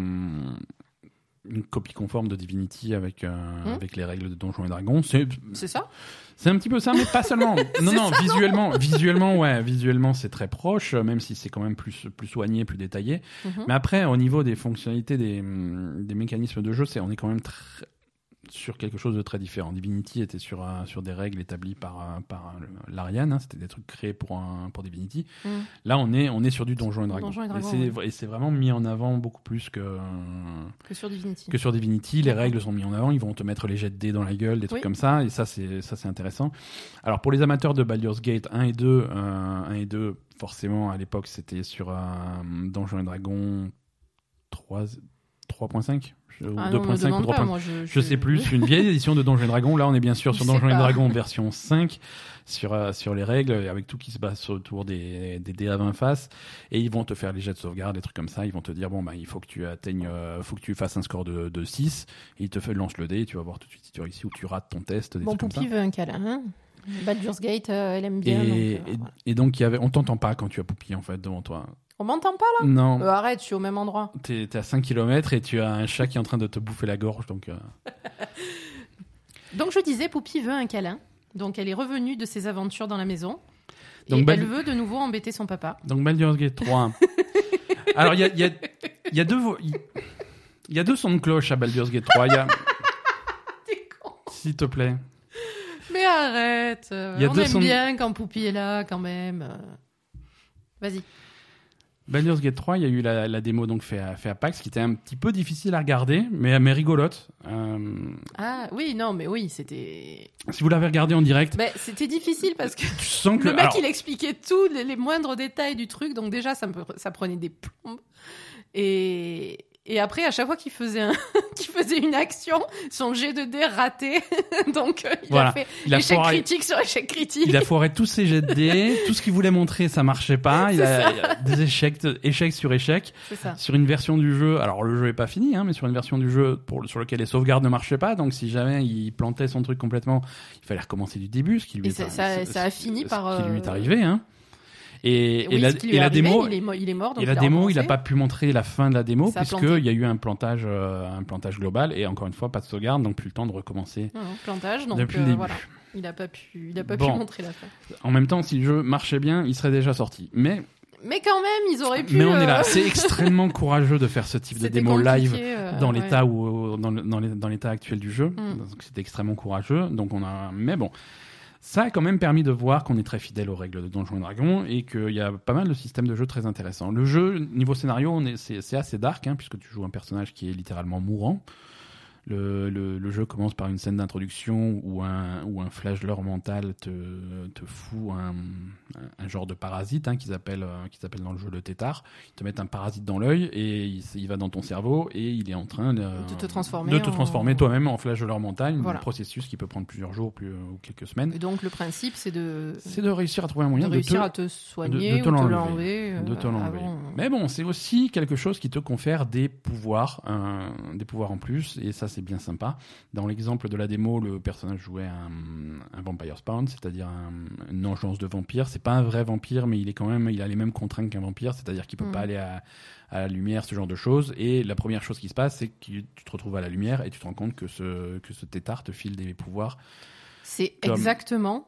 une copie conforme de Divinity avec, euh, Hmm. avec les règles de Donjons et Dragons. C'est, C'est ça? C'est un petit peu ça, mais pas seulement. *laughs* Non, non, visuellement, visuellement, ouais, visuellement, c'est très proche, même si c'est quand même plus, plus soigné, plus détaillé. Mhm. Mais après, au niveau des fonctionnalités, des, des mécanismes de jeu, c'est, on est quand même très- sur quelque chose de très différent. Divinity était sur, sur des règles établies par, par l'Ariane, hein, c'était des trucs créés pour, un, pour Divinity. Mhm. Là, on est, on est sur du Donjon et Dragon. Et c'est, et c'est vraiment mis en avant beaucoup plus que, Que sur Divinity. que sur Divinity. Les règles sont mises en avant, ils vont te mettre les jets de dés dans la gueule, des trucs Oui. comme ça, et ça, c'est, ça, c'est intéressant. Alors, pour les amateurs de Baldur's Gate 1 et 2, euh, 1 et 2, forcément, à l'époque, c'était sur un Donjon et Dragon 3, 3.5 ou Ah non, me 2.5 ou demande pas, 3.5. moi, je, Je sais plus, une vieille édition de Donjons et Dragons. Là, on est bien sûr sur Donjons et. Dragons version 5, sur, euh, sur les règles, avec tout qui se passe autour des, des dés à 20 faces. Et ils vont te faire les jets de sauvegarde, des trucs comme ça. Ils vont te dire, bon, bah, il faut que tu atteignes, euh, faut que tu fasses un score de, de 6. Et ils te fait, lance le dé, et tu vas voir tout de suite si tu réussis ou tu rates ton test, des Bon, trucs comme ça. Poupie veut un câlin. Hein Baldur's Gate, euh, elle aime bien. Et, donc, euh, et- voilà. et donc, il y avait, on t'entend pas quand tu as Poupie, en fait, devant toi. On m'entend pas là Non. Euh, Arrête, je suis au même endroit. T'es t'es à 5 km et tu as un chat qui est en train de te bouffer la gorge, donc. euh, *laughs* Donc je disais, Poupie veut un câlin. Donc elle est revenue de ses aventures dans la maison. Donc, et Bal- elle veut de nouveau embêter son papa. Donc Baldur's Gate 3. *laughs* Alors il y a, il y, a, il y a deux vo- il il y a deux sons de cloche à Baldur's Gate 3. Il y a, *laughs* T'es con. s'il te plaît. Mais arrête. euh, Il y a on aime bien quand Poupie est là quand même. euh. Vas-y. Baldur's Gate 3, il y a eu la, la démo donc fait à, fait à PAX qui était un petit peu difficile à regarder, mais, mais rigolote. Euh, Ah oui, non, mais oui, c'était. si vous l'avez regardé en direct, Ben, c'était difficile parce que tu sens que le mec alors, il expliquait tout, les, les moindres détails du truc, donc déjà ça, me, ça prenait des plombes. Et, et après, à chaque fois qu'il faisait, un, *laughs* qu'il faisait une action, son jet de dés raté. *laughs* donc euh, il Voilà. a fait il a échec foiré, critique sur échec critique. il a foiré tous ses jets de dés, *laughs* tout ce qu'il voulait montrer, ça marchait pas. Il a, il a des échecs, sur échecs. C'est ça. sur une version du jeu, alors le jeu est pas fini, hein, mais sur une version du jeu pour, sur lequel les sauvegardes ne marchaient pas, donc si jamais il plantait son truc complètement, il fallait recommencer du début, ce qui lui Et est ça- ça- ce- ça a fini ce par, qui lui est euh, arrivé, hein. Et, la, et démo, il est, mo- il est mort. donc et la il démo, il a recommencé. pas pu montrer la fin de la démo Ça a puisque planté. il y a eu un plantage, euh, un plantage global et encore une fois pas de sauvegarde, donc plus le temps de recommencer. Non, plantage, donc Depuis le euh, début. voilà. Il a pas pu, il a pas Bon. pu montrer la fin. En même temps, si le jeu marchait bien, il serait déjà sorti. Mais Mais quand même, ils auraient pu. mais on est là, euh, c'est *laughs* extrêmement courageux de faire ce type de démo live euh, dans ouais. l'état où dans l'état actuel du jeu Mm. donc c'était extrêmement courageux donc on a mais bon ça a quand même permis de voir qu'on est très fidèle aux règles de Donjons Dragons et qu'il y a pas mal de systèmes de jeu très intéressants. Le jeu, niveau scénario, c'est assez dark, hein, puisque tu joues un personnage qui est littéralement mourant. Le, le, le jeu commence par une scène d'introduction où un, où un flash leur mental te, te fout un, un, genre de parasite hein, qu'ils appellent, euh, appellent dans le jeu le tétard. Ils te mettent un parasite dans l'œil et il, il va dans ton cerveau et il est en train de, De te transformer de te en- transformer toi-même en flash leur mental. Voilà. Un processus qui peut prendre plusieurs jours plus, ou quelques semaines. Et donc le principe, c'est de, C'est de réussir à trouver un de moyen de, réussir te, à te soigner de- de te de l'enlever. euh, de l'enlever. avant. Mais bon, c'est aussi quelque chose qui te confère des pouvoirs, des pouvoirs en plus, et ça c'est bien sympa. Dans l'exemple de la démo, le personnage jouait un, un vampire spawn, c'est-à-dire un- une engeance de vampire. C'est pas un vrai vampire, mais il est quand même, il a les mêmes contraintes qu'un vampire, c'est-à-dire qu'il peut Mhm. pas aller à, à la lumière, ce genre de choses. Et la première chose qui se passe, c'est que tu te retrouves à la lumière et tu te rends compte que ce que ce tétard te file des pouvoirs, C'est Comme- exactement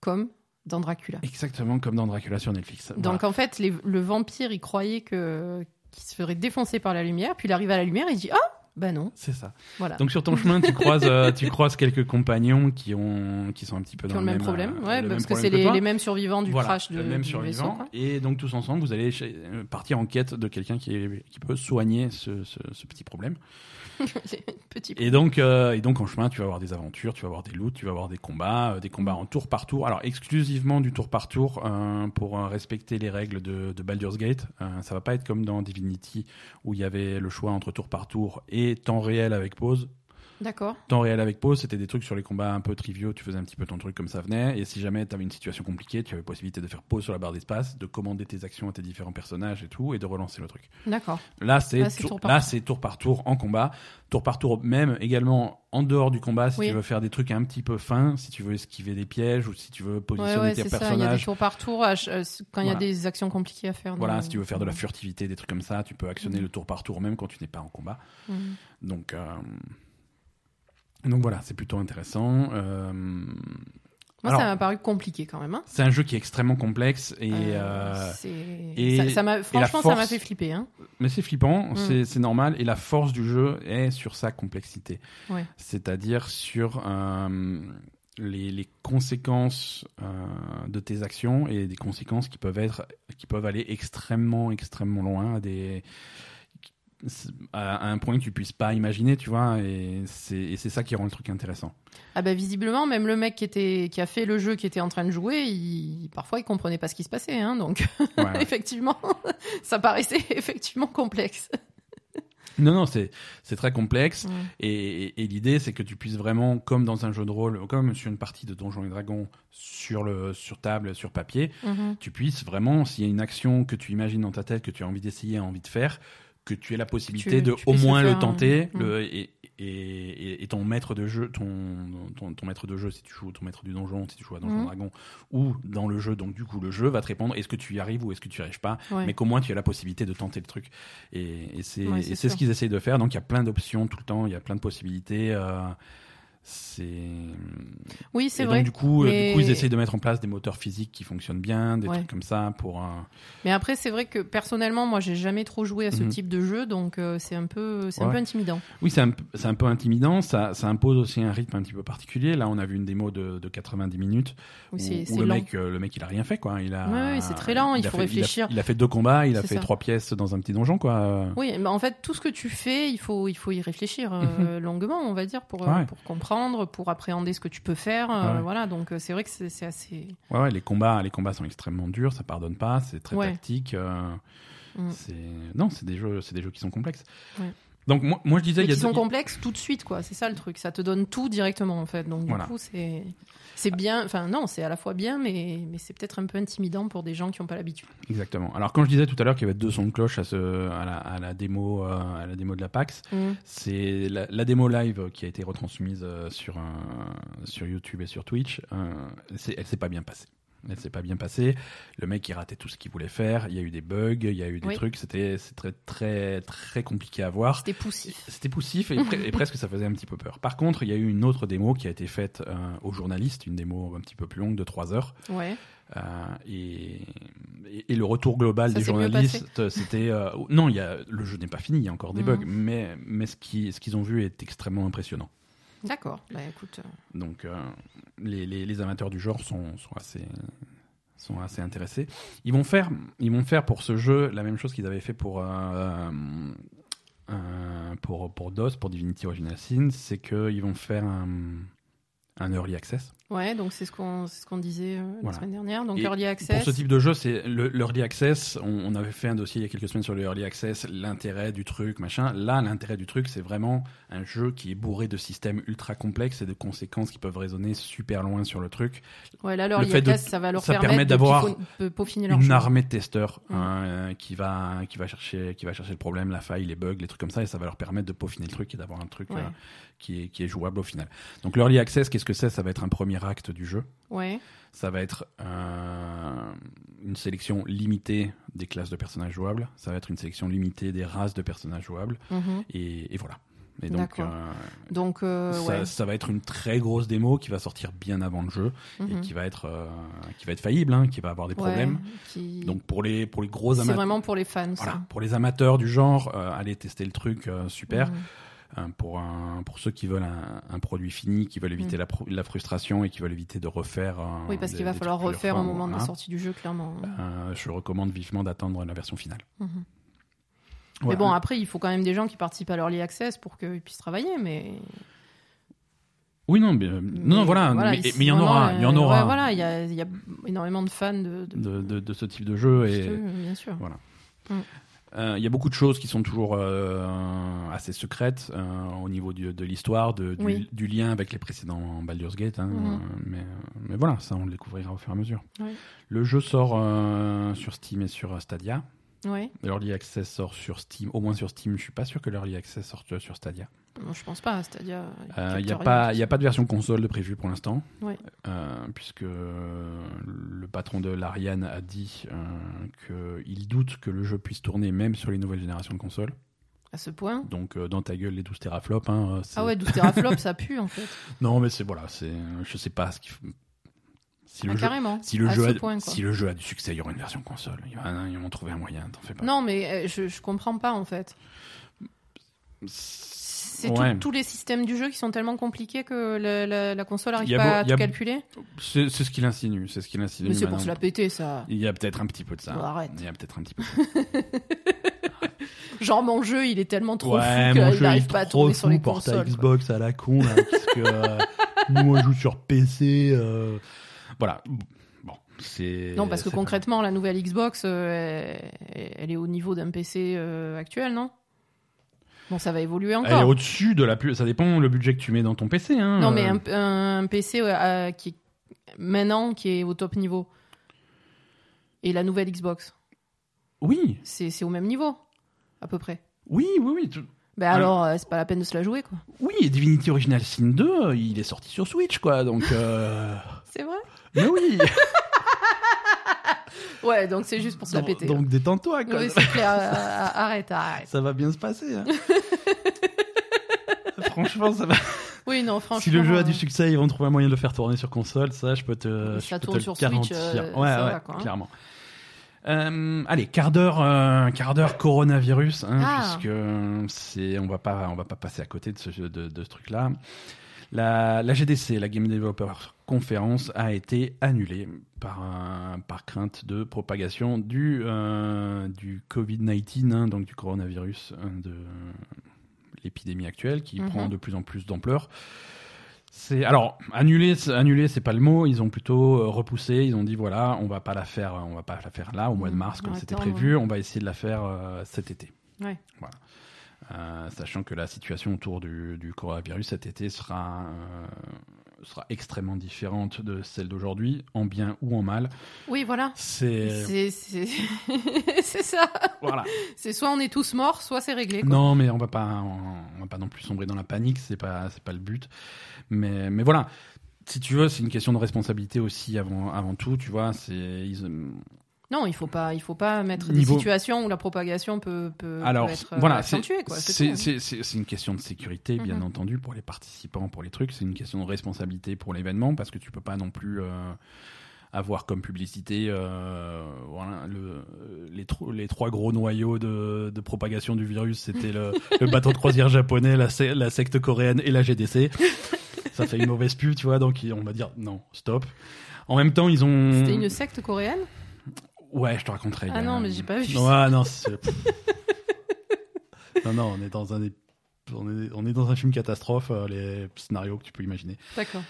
comme dans Dracula. exactement comme dans Dracula sur Netflix. Donc en fait, les- le vampire, il croyait que qu'il se ferait défoncer par la lumière, puis il arrive à la lumière, il dit ah ben non, c'est ça. voilà. Donc sur ton chemin, tu croises, euh, tu croises quelques compagnons qui ont, qui sont un petit peu qui dans ont le même problème, euh, ouais, le parce même que c'est les, mêmes survivants du Voilà, crash de, le même du survivant. vaisseau, et donc tous ensemble, vous allez euh, partir en quête de quelqu'un qui, est- qui peut soigner ce, ce- ce petit problème. *laughs* Et donc, euh, et donc en chemin, tu vas avoir des aventures, tu vas avoir des loots, tu vas avoir des combats, euh, des combats en tour par tour. Alors exclusivement du tour par tour euh, pour respecter les règles de, de Baldur's Gate. Ça va pas être comme dans Divinity où il y avait le choix entre tour par tour et temps réel avec pause. D'accord. Temps réel avec pause, c'était des trucs sur les combats un peu triviaux, tu faisais un petit peu ton truc comme ça venait, et si jamais tu avais une situation compliquée, tu avais possibilité de faire pause sur la barre d'espace, de commander tes actions à tes différents personnages et tout, et de relancer le truc. D'accord. Là, c'est Là, tour, là, tour. c'est tour par tour en combat, tour par tour même également en dehors du combat, si Oui. tu veux faire des trucs un petit peu fins, si tu veux esquiver des pièges, ou si tu veux Ouais, positionner ouais, tes c'est ça. Il y a des personnages. tours par tour ch- euh, quand il y a des actions compliquées à faire. Voilà, si tu veux faire de la furtivité, des trucs comme ça, tu peux actionner Mhm. le tour par tour même quand tu n'es pas en combat. Mhm. Donc, euh, donc voilà, c'est plutôt intéressant. Euh, Moi, Alors- ça m'a paru compliqué quand même. hein. C'est un jeu qui est extrêmement complexe et, Euh, euh, et- ça, ça franchement, ça m'a fait flipper. Hein. mais c'est flippant, Mm. c'est c'est normal et la force du jeu est sur sa complexité, Ouais. c'est-à-dire sur euh, les, les conséquences euh, de tes actions et des conséquences qui peuvent être qui peuvent aller extrêmement extrêmement loin à des à un point que tu puisses pas imaginer, tu vois, et c'est ça qui rend le truc intéressant. Ah bah visiblement, même le mec qui était qui a fait le jeu, qui était en train de jouer, il, parfois il comprenait pas ce qui se passait. Hein, donc *laughs* Ouais. effectivement, *laughs* ça paraissait *laughs* effectivement complexe. non, non, c'est très complexe. Et, et l'idée, c'est que tu puisses vraiment, comme dans un jeu de rôle, comme sur une partie de Donjons et Dragons, sur, le, sur table, sur papier, Mhm. tu puisses vraiment, s'il y a une action que tu imagines dans ta tête, que tu as envie d'essayer, envie de faire, que tu aies la possibilité tu- de tu au moins le, faire, tenter, hein. le, et, et, et- et ton maître de jeu, ton, ton, ton maître de jeu, si tu joues ton maître du donjon, si tu joues à Donjons et Mhm. Dragons, ou dans le jeu, donc du coup le jeu va te répondre est-ce que tu y arrives ou est-ce que tu y arrives pas, Ouais. mais qu'au moins tu as la possibilité de tenter le truc. Et, et c'est Ouais, ce qu'ils essayent de faire. Donc il y a plein d'options tout le temps, il y a plein de possibilités. euh, c'est Oui, c'est vrai. donc du coup, euh, Mais- du coup ils essayent de mettre en place des moteurs physiques qui fonctionnent bien, des Ouais. trucs comme ça pour. Mais après, c'est vrai que personnellement, moi, j'ai jamais trop joué à ce Mhm. type de jeu, donc euh, c'est un peu, c'est un peu intimidant. Oui, c'est un, un peu intimidant. Ça, ça impose aussi un rythme un petit peu particulier. Là, on a vu une démo de, de 90 minutes où, le lent. mec, euh, le mec, il a rien fait quoi. Il a. Ouais, c'est très lent, il faut fait- réfléchir. Il a, il a fait deux combats, il a fait ça. trois pièces dans un petit donjon quoi. Oui, mais en fait, tout ce que tu fais, il faut, il faut y réfléchir euh, longuement, on va dire, pour, Mhm. Pour comprendre, pour appréhender ce que tu peux faire. euh, Ouais. Voilà, donc euh, c'est vrai que c'est assez. Ouais, ouais, les combats, les combats sont extrêmement durs, ça pardonne pas, c'est très tactique. euh, Mm. c'est non, c'est des jeux, c'est des jeux qui sont complexes. Ouais. Donc moi, moi je disais, il y a qui sont complexes tout de suite, quoi. C'est ça le truc. Ça te donne tout directement, en fait. Donc, Voilà. du coup, c'est. C'est bien, enfin non, c'est à la fois bien, mais, mais c'est peut-être un peu intimidant pour des gens qui n'ont pas l'habitude. Exactement. Alors quand je disais tout à l'heure qu'il y avait deux sons de cloche à, ce, à, la, à la démo, euh, à la démo de la PAX, c'est la, la démo live qui a été retransmise euh, sur un, sur YouTube et sur Twitch. euh, c'est- elle s'est pas bien passée. Elle s'est pas bien passée. Le mec il ratait tout ce qu'il voulait faire. Il y a eu des bugs, il y a eu des Oui. trucs. C'était très très très compliqué à voir. C'était poussif. C'était poussif et, *laughs* pre- et presque ça faisait un petit peu peur. Par contre, il y a eu une autre démo qui a été faite euh, aux journalistes, une démo un petit peu plus longue de 3 heures. Ouais. Euh, et, le retour global Ça des journalistes, c'était euh, non, il y a, le jeu n'est pas fini, il y a encore des bugs, mais, mais ce qui- ce qu'ils ont vu est extrêmement impressionnant. D'accord. Bah écoute. euh, Donc euh, les, les, amateurs du genre sont, sont assez sont assez intéressés. Ils vont faire ils vont faire pour ce jeu la même chose qu'ils avaient fait pour euh, pour, pour DOS, pour Divinity Original Sin, c'est qu'ils vont faire un, un early access. Ouais, donc c'est ce qu'on ce qu'on disait euh, la semaine dernière. Donc Et early Pour access. ce type de jeu, c'est le l'early access. On, on avait fait un dossier il y a quelques semaines sur le early access, l'intérêt du truc, machin. Là, l'intérêt du truc, c'est vraiment un jeu qui est bourré de systèmes ultra complexes et de conséquences qui peuvent résonner super loin sur le truc. Ouais, là l'early de- access, ça va leur ça permettre permet d'avoir Une armée de testeurs hein, euh, qui va qui va chercher qui va chercher le problème, la faille, les bugs, les trucs comme ça, et ça va leur permettre de peaufiner le truc et d'avoir un truc Ouais. euh, qui est qui est jouable au final. Donc l'early access, qu'est-ce que c'est? Ça va être un premier acte du jeu. Ouais. Ça va être euh, une sélection limitée des classes de personnages jouables. Ça va être une sélection limitée des races de personnages jouables. mhm. Et, et voilà. Et donc, euh, Donc euh, ça, ouais. ça va être une très grosse démo qui va sortir bien avant le jeu et Mhm. qui va être, euh, qui va être faillible, hein, qui va avoir des Ouais, problèmes. qui- Donc pour les, pour les gros c'est amateurs, vraiment pour les fans. voilà, ça. pour les amateurs du genre, allez tester le truc, super. Mhm. Pour, un, pour ceux qui veulent un, un produit fini, qui veulent éviter Mm. la, la frustration et qui veulent éviter de refaire. Oui, parce qu'il va falloir refaire au moment de la voilà. sortie du jeu, clairement. Euh, je recommande vivement d'attendre la version finale. Mhm. Voilà. Mais bon, après, il faut quand même des gens qui participent à l'early access pour qu'ils puissent travailler, mais. Oui, non, mais, euh, non, voilà, mais, il y en aura, il y en euh, aura ouais, voilà, il y a, il y a énormément de fans de. de- de, de, de ce type de jeu et bien sûr. euh, il y a beaucoup de choses qui sont toujours euh, assez secrètes euh, au niveau du- de l'histoire, du, Oui. du lien avec les précédents Baldur's Gate, hein, Mhm. euh, mais, mais voilà, ça on le découvrira au fur et à mesure. Oui. Le jeu sort euh, sur Steam et sur Stadia. Ouais. L'Early Access sort sur Steam, au moins sur Steam. Je suis pas sûr que l'Early Access sorte sur Stadia. Non, je pense pas, Stadia. Euh, Il n'y a, capte pas- y a pas de version console de prévue pour l'instant, Ouais. Euh, puisque le patron de l'Ariane a dit euh, qu'il doute que le jeu puisse tourner même sur les nouvelles générations de consoles. À ce point. Donc euh, dans ta gueule les 12 teraflops. Hein, euh, Ah ouais, 12 teraflops, ça pue en fait. *laughs* Non mais c'est voilà, c'est je sais pas ce qu'il faut. Si le, Ah, jeu, carrément. si, le jeu a, point, quoi. si le jeu a du succès, il y aura une version console. Ils vont, ils vont trouver un moyen, t'en fais pas. Non, mais euh, je, je comprends pas en fait. C'est Ouais. tous les systèmes du jeu qui sont tellement compliqués que la, la- la console Il arrive y a pas à tout calculer. C'est ce qu'il insinue, c'est ce qu'il insinue. Mais c'est pour se la péter ça. Il y a peut-être un petit peu de ça. Bon, arrête. Il y a peut-être un petit peu. de *laughs* Genre mon jeu, il est tellement trop ouais, fou qu'il n'arrive pas à trop tourner sur les fou, porte à consoles. Xbox à la con, là, parce que euh, *laughs* nous on joue sur PC. euh, Voilà. Bon, c'est. Non, parce que concrètement, la nouvelle Xbox, euh, elle, elle est au niveau d'un PC euh, actuel, non? Bon, ça va évoluer pas- Elle est encore. au-dessus de la plus. Ça dépend le budget que tu mets dans ton PC. Hein, Non, mais euh. un, un PC euh, qui est maintenant qui est au top niveau. Et la nouvelle Xbox, Oui, c'est au même niveau, à peu près. oui, oui, oui. tu- Ben alors, euh, c'est pas la peine de se la jouer, quoi. Oui, et Divinity Original Sin 2, euh, il est sorti sur Switch, quoi. Donc. *laughs* C'est vrai? Mais oui. *laughs* Ouais, donc c'est juste pour se la péter. donc détends-toi, quoi. Oui, c'est clair. euh, euh, arrête, arrête. Ça va bien se passer. hein. *laughs* Franchement, ça va. Oui, non, franchement. Si le jeu a du euh, succès, ils vont trouver un moyen de le faire tourner sur console. Ça, je peux te, Ça je peux tourne te sur le Switch, garantir. euh, ouais, ça ouais, va, quoi, hein. clairement. Euh, allez, quart d'heure, euh, quart d'heure coronavirus, hein, Ah. puisque c'est, on va pas, on va pas passer à côté de ce, jeu- de, de ce truc-là. La, la GDC, la Game Developer Conference, a été annulée par, un- par crainte de propagation du, euh, du Covid-19, hein, donc du coronavirus, hein, de l'épidémie actuelle qui Mhm. prend de plus en plus d'ampleur. C'est alors annulé, c'est- annulé, c'est pas le mot. Ils ont plutôt euh, repoussé. Ils ont dit voilà, on va pas la faire, on va pas la faire là au mois de Mhm. mars comme c'était prévu. On va essayer de la faire euh, cet été. Ouais. Voilà. Euh, sachant que la situation autour du, du coronavirus cet été sera euh, sera extrêmement différente de celle d'aujourd'hui, en bien ou en mal. Oui, voilà. *laughs* C'est ça. voilà. C'est soit on est tous morts, soit c'est réglé. Quoi. Non, mais on va pas, on, on va pas non plus sombrer dans la panique. C'est pas, c'est pas le but. Mais, mais voilà. Si tu veux, c'est une question de responsabilité aussi avant, avant tout. Tu vois, c'est ils- Non, il faut pas, il faut pas mettre Niveau- des situations où la propagation peut, peut, Alors peut être euh, voilà, c'est accentuée. quoi, c'est une question de sécurité, bien Mhm. entendu, pour les participants, pour les trucs. C'est une question de responsabilité pour l'événement, parce que tu peux pas non plus euh, avoir comme publicité euh, voilà, le, les, tro- les trois gros noyaux de, de propagation du virus. C'était le, *laughs* le bateau de croisière japonais, la, se- la secte coréenne et la GDC. Ça fait une mauvaise pub, tu vois, donc on va dire non, stop. En même temps, ils ont. C'était une secte coréenne? Ouais, je te raconterai. Ah non, mais j'ai pas vu c'est- *laughs* non, non, on est dans un, on est, on est dans un film catastrophe, euh, les scénarios que tu peux imaginer. D'accord.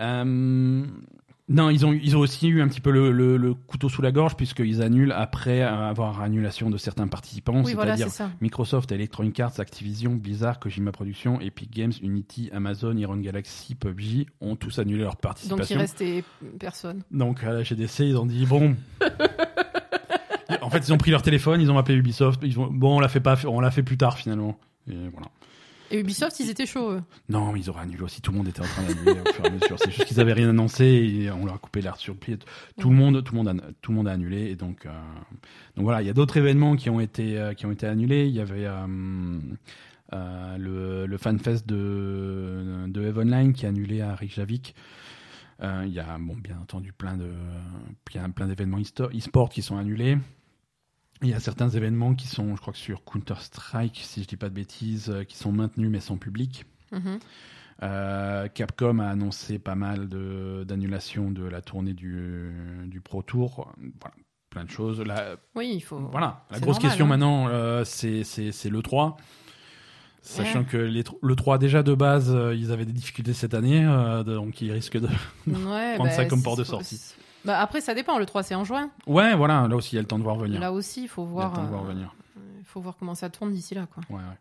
Euh, non, ils ont, ils ont aussi eu un petit peu le, le- le couteau sous la gorge puisqu'ils annulent après avoir annulation de certains participants, Oui, c'est-à-dire c'est ça. Microsoft, Electronic Arts, Activision, Blizzard, Kojima Productions, Epic Games, Unity, Amazon, Iron Galaxy, PUBG ont tous annulé leur Donc il participation. restait personne. Donc à la GDC, ils ont dit bon. *laughs* en fait, ils ont pris leur téléphone, ils ont appelé Ubisoft, ils ont bon, on l'a fait pas, on l'a fait plus tard finalement. Et voilà. Et Ubisoft, ils étaient chauds. eux. Non, mais ils auraient annulé aussi. Tout le monde était en train d'annuler au fur et à mesure. C'est juste qu'ils avaient rien annoncé et on leur a coupé l'air sur le pied. Tout le monde, tout le monde, a, tout le monde a annulé et donc, euh, donc voilà. Il y a d'autres événements qui ont été, euh, qui ont été annulés. Il y avait euh, le, fanfest de, de Eve Online qui est annulé à Reykjavik. Il y a, bon, bien entendu, plein plein, plein d'événements e-sport qui sont annulés. Il y a certains événements qui sont, je crois que sur Counter-Strike, si je dis pas de bêtises, euh, qui sont maintenus mais sans public. Mhm. Euh, Capcom a annoncé pas mal d'annulations de, la tournée du, du Pro Tour. Voilà, plein de choses. La, Oui, il faut. voilà, la grosse normal, question hein. maintenant, euh, c'est c'est- c'est l'E3. Sachant que les le 3 déjà de base, euh, ils avaient des difficultés cette année, euh, donc ils risquent de. Ouais, *laughs* prendre bah, ça comme porte de sortie. Bah, après, ça dépend. Le 3, c'est en juin. Ouais, voilà, là aussi il y a le temps de voir venir. Là aussi, il faut il y a le voir. temps de voir euh, venir. Il faut voir comment ça tourne d'ici là, quoi. Ouais, ouais.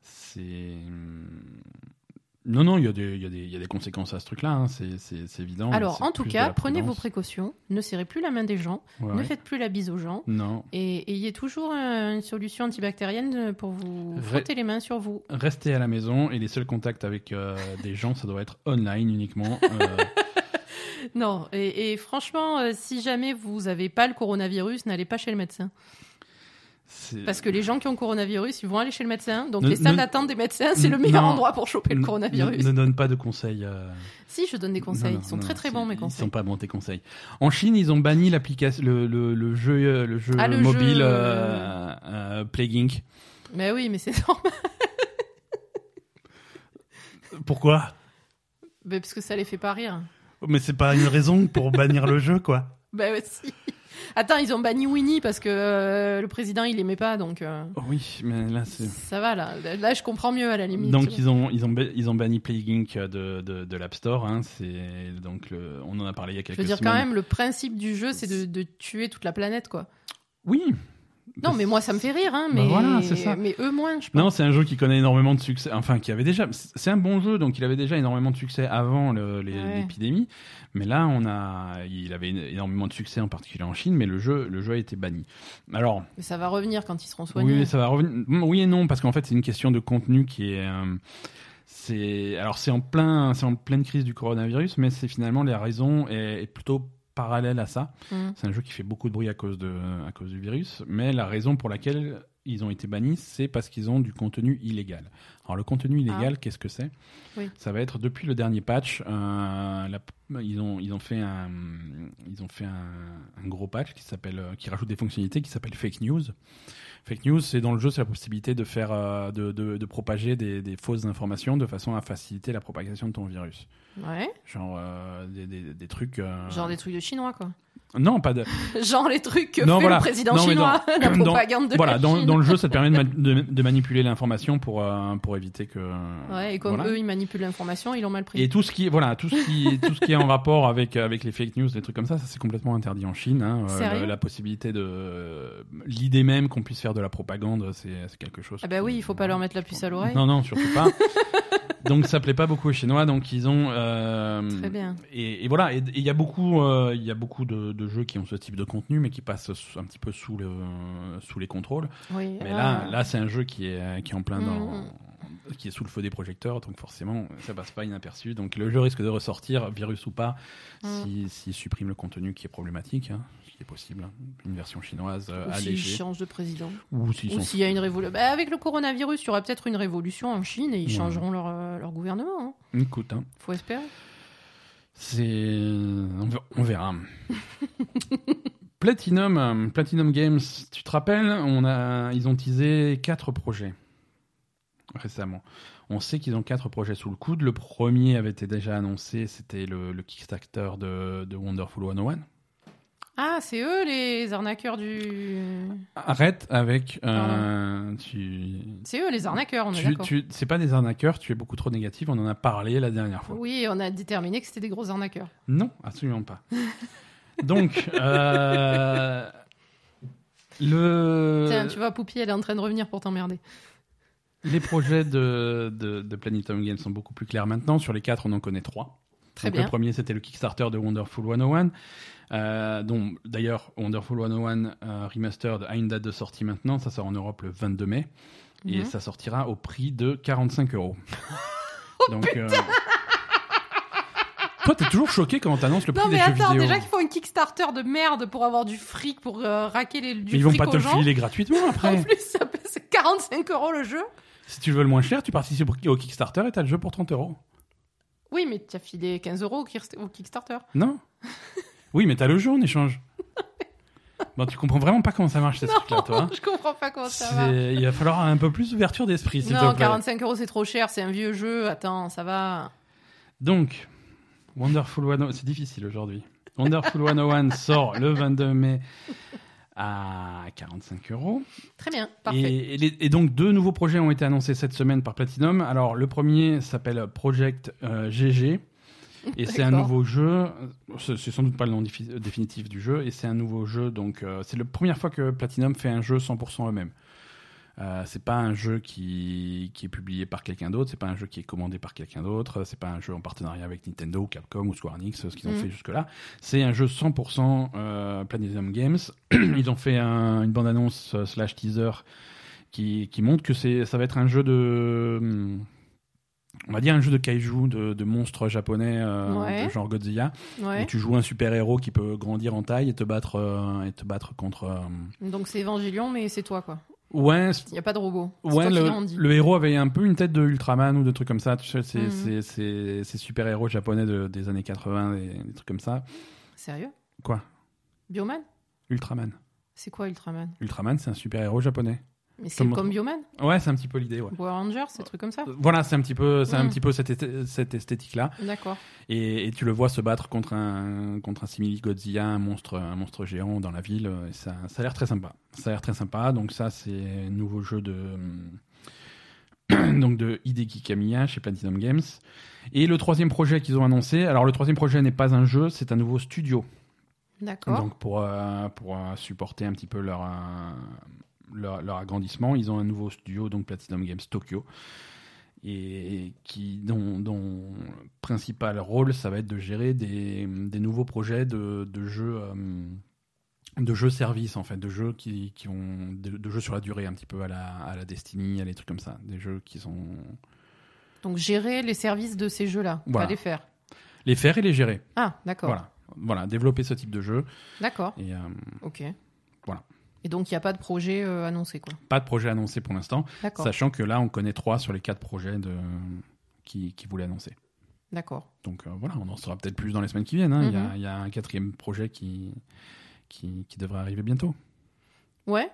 C'est. hum, Non, non, il y, a des- il y, a des- il y a des conséquences à ce truc-là, hein, c'est c'est- c'est évident. Alors, en tout cas, prenez vos précautions. Ne serrez plus la main des gens. Ouais, Ne ouais. faites plus la bise aux gens. Non. Et ayez toujours euh, une solution antibactérienne pour vous frotter les mains sur vous. Restez à la maison et les seuls contacts avec euh, des gens, ça doit être online uniquement. euh, *laughs* Non, et, et franchement, euh, si jamais vous n'avez pas le coronavirus, n'allez pas chez le médecin. Parce que les gens qui ont le coronavirus, ils vont aller chez le médecin. Donc Ne- les salles ne- d'attente des médecins, c'est le meilleur Non. endroit pour choper le coronavirus. Ne, ne donne pas de conseils. euh, Si, je donne des conseils. non, non, ils sont très très bons, mes Ils conseils. sont pas bons tes conseils. En Chine, ils ont banni l'application, le, le, le jeu, euh, le jeu Ah, le mobile jeu, euh, euh, Plague Inc. Mais oui, mais c'est *laughs* normal. Pourquoi? Mais parce que ça les fait pas rire. Mais c'est pas une raison pour bannir le jeu, quoi. *laughs* Bah ouais, si. Attends, ils ont banni Winnie parce que euh, le président il aimait pas, donc euh, Oui, mais là c'est. ça va là. Là, je comprends mieux à la limite. Donc ils ont ils ont ba- ils ont banni Plague Inc de, de, de l'App Store. Hein. C'est donc le- on en a parlé il y a quelques Je veux dire semaines. quand même, le principe du jeu, c'est de, de tuer toute la planète, quoi. Oui. Non, mais moi ça me fait rire, hein. Bah Mais, voilà, c'est ça. mais eux moins, je pense. Non, c'est un jeu qui connaît énormément de succès. Enfin, qui avait déjà. C'est un bon jeu, donc il avait déjà énormément de succès avant les- Ouais. l'épidémie. Mais là, on a, il avait énormément de succès, en particulier en Chine, mais le jeu, le jeu a été banni. Alors, Mais ça va revenir quand ils seront soignés. oui, ça va revenir. Oui et non, parce qu'en fait, c'est une question de contenu qui est. euh, c'est alors c'est en plein, c'est en pleine crise du coronavirus, mais c'est finalement la raison est, est plutôt parallèle à ça. Mm. C'est un jeu qui fait beaucoup de bruit à cause de à cause du virus, mais la raison pour laquelle ils ont été bannis, c'est parce qu'ils ont du contenu illégal. Alors le contenu illégal, qu'est-ce que c'est? Oui. Ça va être depuis le dernier patch, euh, la- ils ont ils ont fait un ils ont fait un, un gros patch qui s'appelle euh, qui rajoute des fonctionnalités qui s'appelle fake news. Fake news, c'est dans le jeu, c'est la possibilité de faire euh, de, de, de propager des, des fausses informations de façon à faciliter la propagation de ton virus. Ouais. Genre euh, des, des, des trucs. euh, Genre des trucs de chinois, quoi. Non, pas de. *laughs* Genre les trucs que Non, fait voilà. le président Non, chinois, *laughs* la dans- propagande de voilà, la dans, Chine. dans le jeu, ça te permet de, ma- *laughs* de, de manipuler l'information pour euh, pour éviter que. Ouais, et comme voilà. eux, ils manipulent l'information, ils l'ont mal pris. Et tout ce qui, voilà, tout ce qui, tout ce qui est en rapport avec avec les fake news, les trucs comme ça, ça c'est complètement interdit en Chine. Hein. Sérieux la possibilité de, l'idée même qu'on puisse faire de la propagande, c'est c'est quelque chose. Ah bah oui, il faut pas leur mettre la puce à l'oreille. Non, non, surtout pas. Donc ça plaît pas beaucoup aux Chinois, donc ils ont. euh, Très bien. Et, et voilà, et il y a beaucoup, euh, il y a beaucoup de, de jeux qui ont ce type de contenu, mais qui passent un petit peu sous le, sous les contrôles. Oui. Mais ah. là, là, c'est un jeu qui est, qui est en plein dans, Mhm. Qui est sous le feu des projecteurs, donc forcément, ça passe pas inaperçu. Donc le jeu risque de ressortir, virus ou pas, si, s'il supprime le contenu qui est problématique, hein, ce qui est possible, hein. une version chinoise euh, Ou s'ils allégée, changent de président. ou s'ils Ou sont s'il y a une révolution. Bah, avec le coronavirus, il y aura peut-être une révolution en Chine et ils Ouais. changeront leur, euh, leur gouvernement. Hein. Écoute, hein, Faut espérer. c'est, on verra. Platinum, euh, Platinum Games, tu te rappelles, on a, ils ont teasé quatre projets récemment. On sait qu'ils ont quatre projets sous le coude. Le premier avait été déjà annoncé, c'était le, le Kickstarter de, de Wonderful 101. Ah, c'est eux les arnaqueurs du. Arrête avec. euh, tu... C'est eux les arnaqueurs, on est tu, d'accord. tu- c'est pas des arnaqueurs, tu es beaucoup trop négatif, on en a parlé la dernière fois. Oui, on a déterminé que c'était des gros arnaqueurs. Non, absolument pas. *laughs* Donc, euh, le... Tiens, tu vois, Poupie, elle est en train de revenir pour t'emmerder. Les projets de, de, de Planetum Games sont beaucoup plus clairs maintenant. Sur les quatre, on en connaît trois. Très Donc, bien. Le premier, c'était le Kickstarter de Wonderful 101. Euh, dont d'ailleurs Wonderful 101 euh, Remastered a une date de sortie maintenant, ça sort en Europe le 22 mai et Mhm. ça sortira au prix de 45 euros. *laughs* Oh, Donc, euh, *laughs* toi, t'es toujours choqué quand on t'annonce le prix Non, des mais jeux attends, vidéo. déjà qu'il faut un Kickstarter de merde pour avoir du fric, pour euh, raquer les, du Mais ils vont fric pas te le filer gratuitement En après. plus, ça c'est 45 euros le jeu. Si tu veux le moins cher, tu participes au Kickstarter et t'as le jeu pour 30 euros. Oui, mais tu as filé 15 euros au Kick- au Kickstarter. Non Oui, mais t'as le jeu en échange. *laughs* Bon, tu comprends vraiment pas comment ça marche ces trucs-là, toi. hein. je comprends pas comment ça. C'est- Il va falloir un peu plus d'ouverture d'esprit, s'il Non, te plaît. 45 euros c'est trop cher, c'est un vieux jeu. Attends, ça va. Donc, Wonderful 101, c'est difficile aujourd'hui. Wonderful 101 sort le 22 mai à 45 euros. Très bien, parfait. Et, et les- et donc, deux nouveaux projets ont été annoncés cette semaine par Platinum. Alors, le premier s'appelle Project euh, GG. Et c'est un nouveau jeu. C'est sans doute pas le nom défi- définitif du jeu. Et c'est un nouveau jeu. Donc, euh, c'est la première fois que Platinum fait un jeu 100% eux-mêmes. Euh, c'est pas un jeu qui, qui est publié par quelqu'un d'autre, c'est pas un jeu qui est commandé par quelqu'un d'autre, c'est pas un jeu en partenariat avec Nintendo, Capcom ou Square Enix, ce qu'ils ont Mhm. fait jusque-là. C'est un jeu 100% euh, Platinum Games. *clears throat* Ils ont fait un- une bande-annonce euh, slash teaser qui, qui montre que ça va être un jeu de, hum, on va dire un jeu de kaiju, de, de monstres japonais euh, Ouais. de genre Godzilla, où Ouais. tu joues un super héros qui peut grandir en taille et te battre euh, et te battre contre. euh, Donc c'est Evangelion, mais c'est toi quoi. Ouais, Il n'y a pas de robot. Ouais, le, héros avait un peu une tête de Ultraman ou de trucs comme ça. Tu sais, c'est Mhm. c'est- c'est- ces super-héros japonais de- des années 80, des, des trucs comme ça. Sérieux? Quoi? Bioman? Ultraman. C'est quoi Ultraman? Ultraman, c'est un super-héros japonais. Mais c'est Comme- Bioman Ouais, c'est un petit peu l'idée, ouais. Power Rangers, ces trucs comme ça Voilà, c'est un petit peu, c'est un Mhm. petit peu cette, cette esthétique-là. D'accord. Et, et tu le vois se battre contre un, contre un simili Godzilla, un monstre, un monstre géant dans la ville. Et ça, ça a l'air très sympa. Ça a l'air très sympa. Donc ça, c'est un nouveau jeu de, *clears throat* donc de Hideki Kamiya chez Platinum Games. Et le troisième projet qu'ils ont annoncé, alors le troisième projet n'est pas un jeu, c'est un nouveau studio. D'accord. Donc pour, euh, pour euh, supporter un petit peu leur, euh, leur, leur agrandissement, ils ont un nouveau studio, donc Platinum Games Tokyo, et qui, dont, dont le principal rôle, ça va être de gérer des, des nouveaux projets de, de jeux. euh, de jeux services en fait, de jeux qui, qui ont de, de jeux sur la durée un petit peu à la, à la Destiny, à des trucs comme ça, des jeux qui sont Donc gérer les services de ces jeux-là, Voilà. pas les faire. les faire et les gérer. Ah, d'accord. Voilà, voilà, développer ce type de jeu D'accord. et euh, Ok. Voilà. Et donc il n'y a pas de projet euh, annoncé quoi. pas de projet annoncé pour l'instant. D'accord. Sachant que là, on connaît trois sur les quatre projets de... qui, qui voulaient annoncer. D'accord. Donc euh, voilà, on en saura peut-être plus dans les semaines qui viennent. hein. il, y a, Mhm. il y a un quatrième projet qui, qui, qui devrait arriver bientôt. Ouais.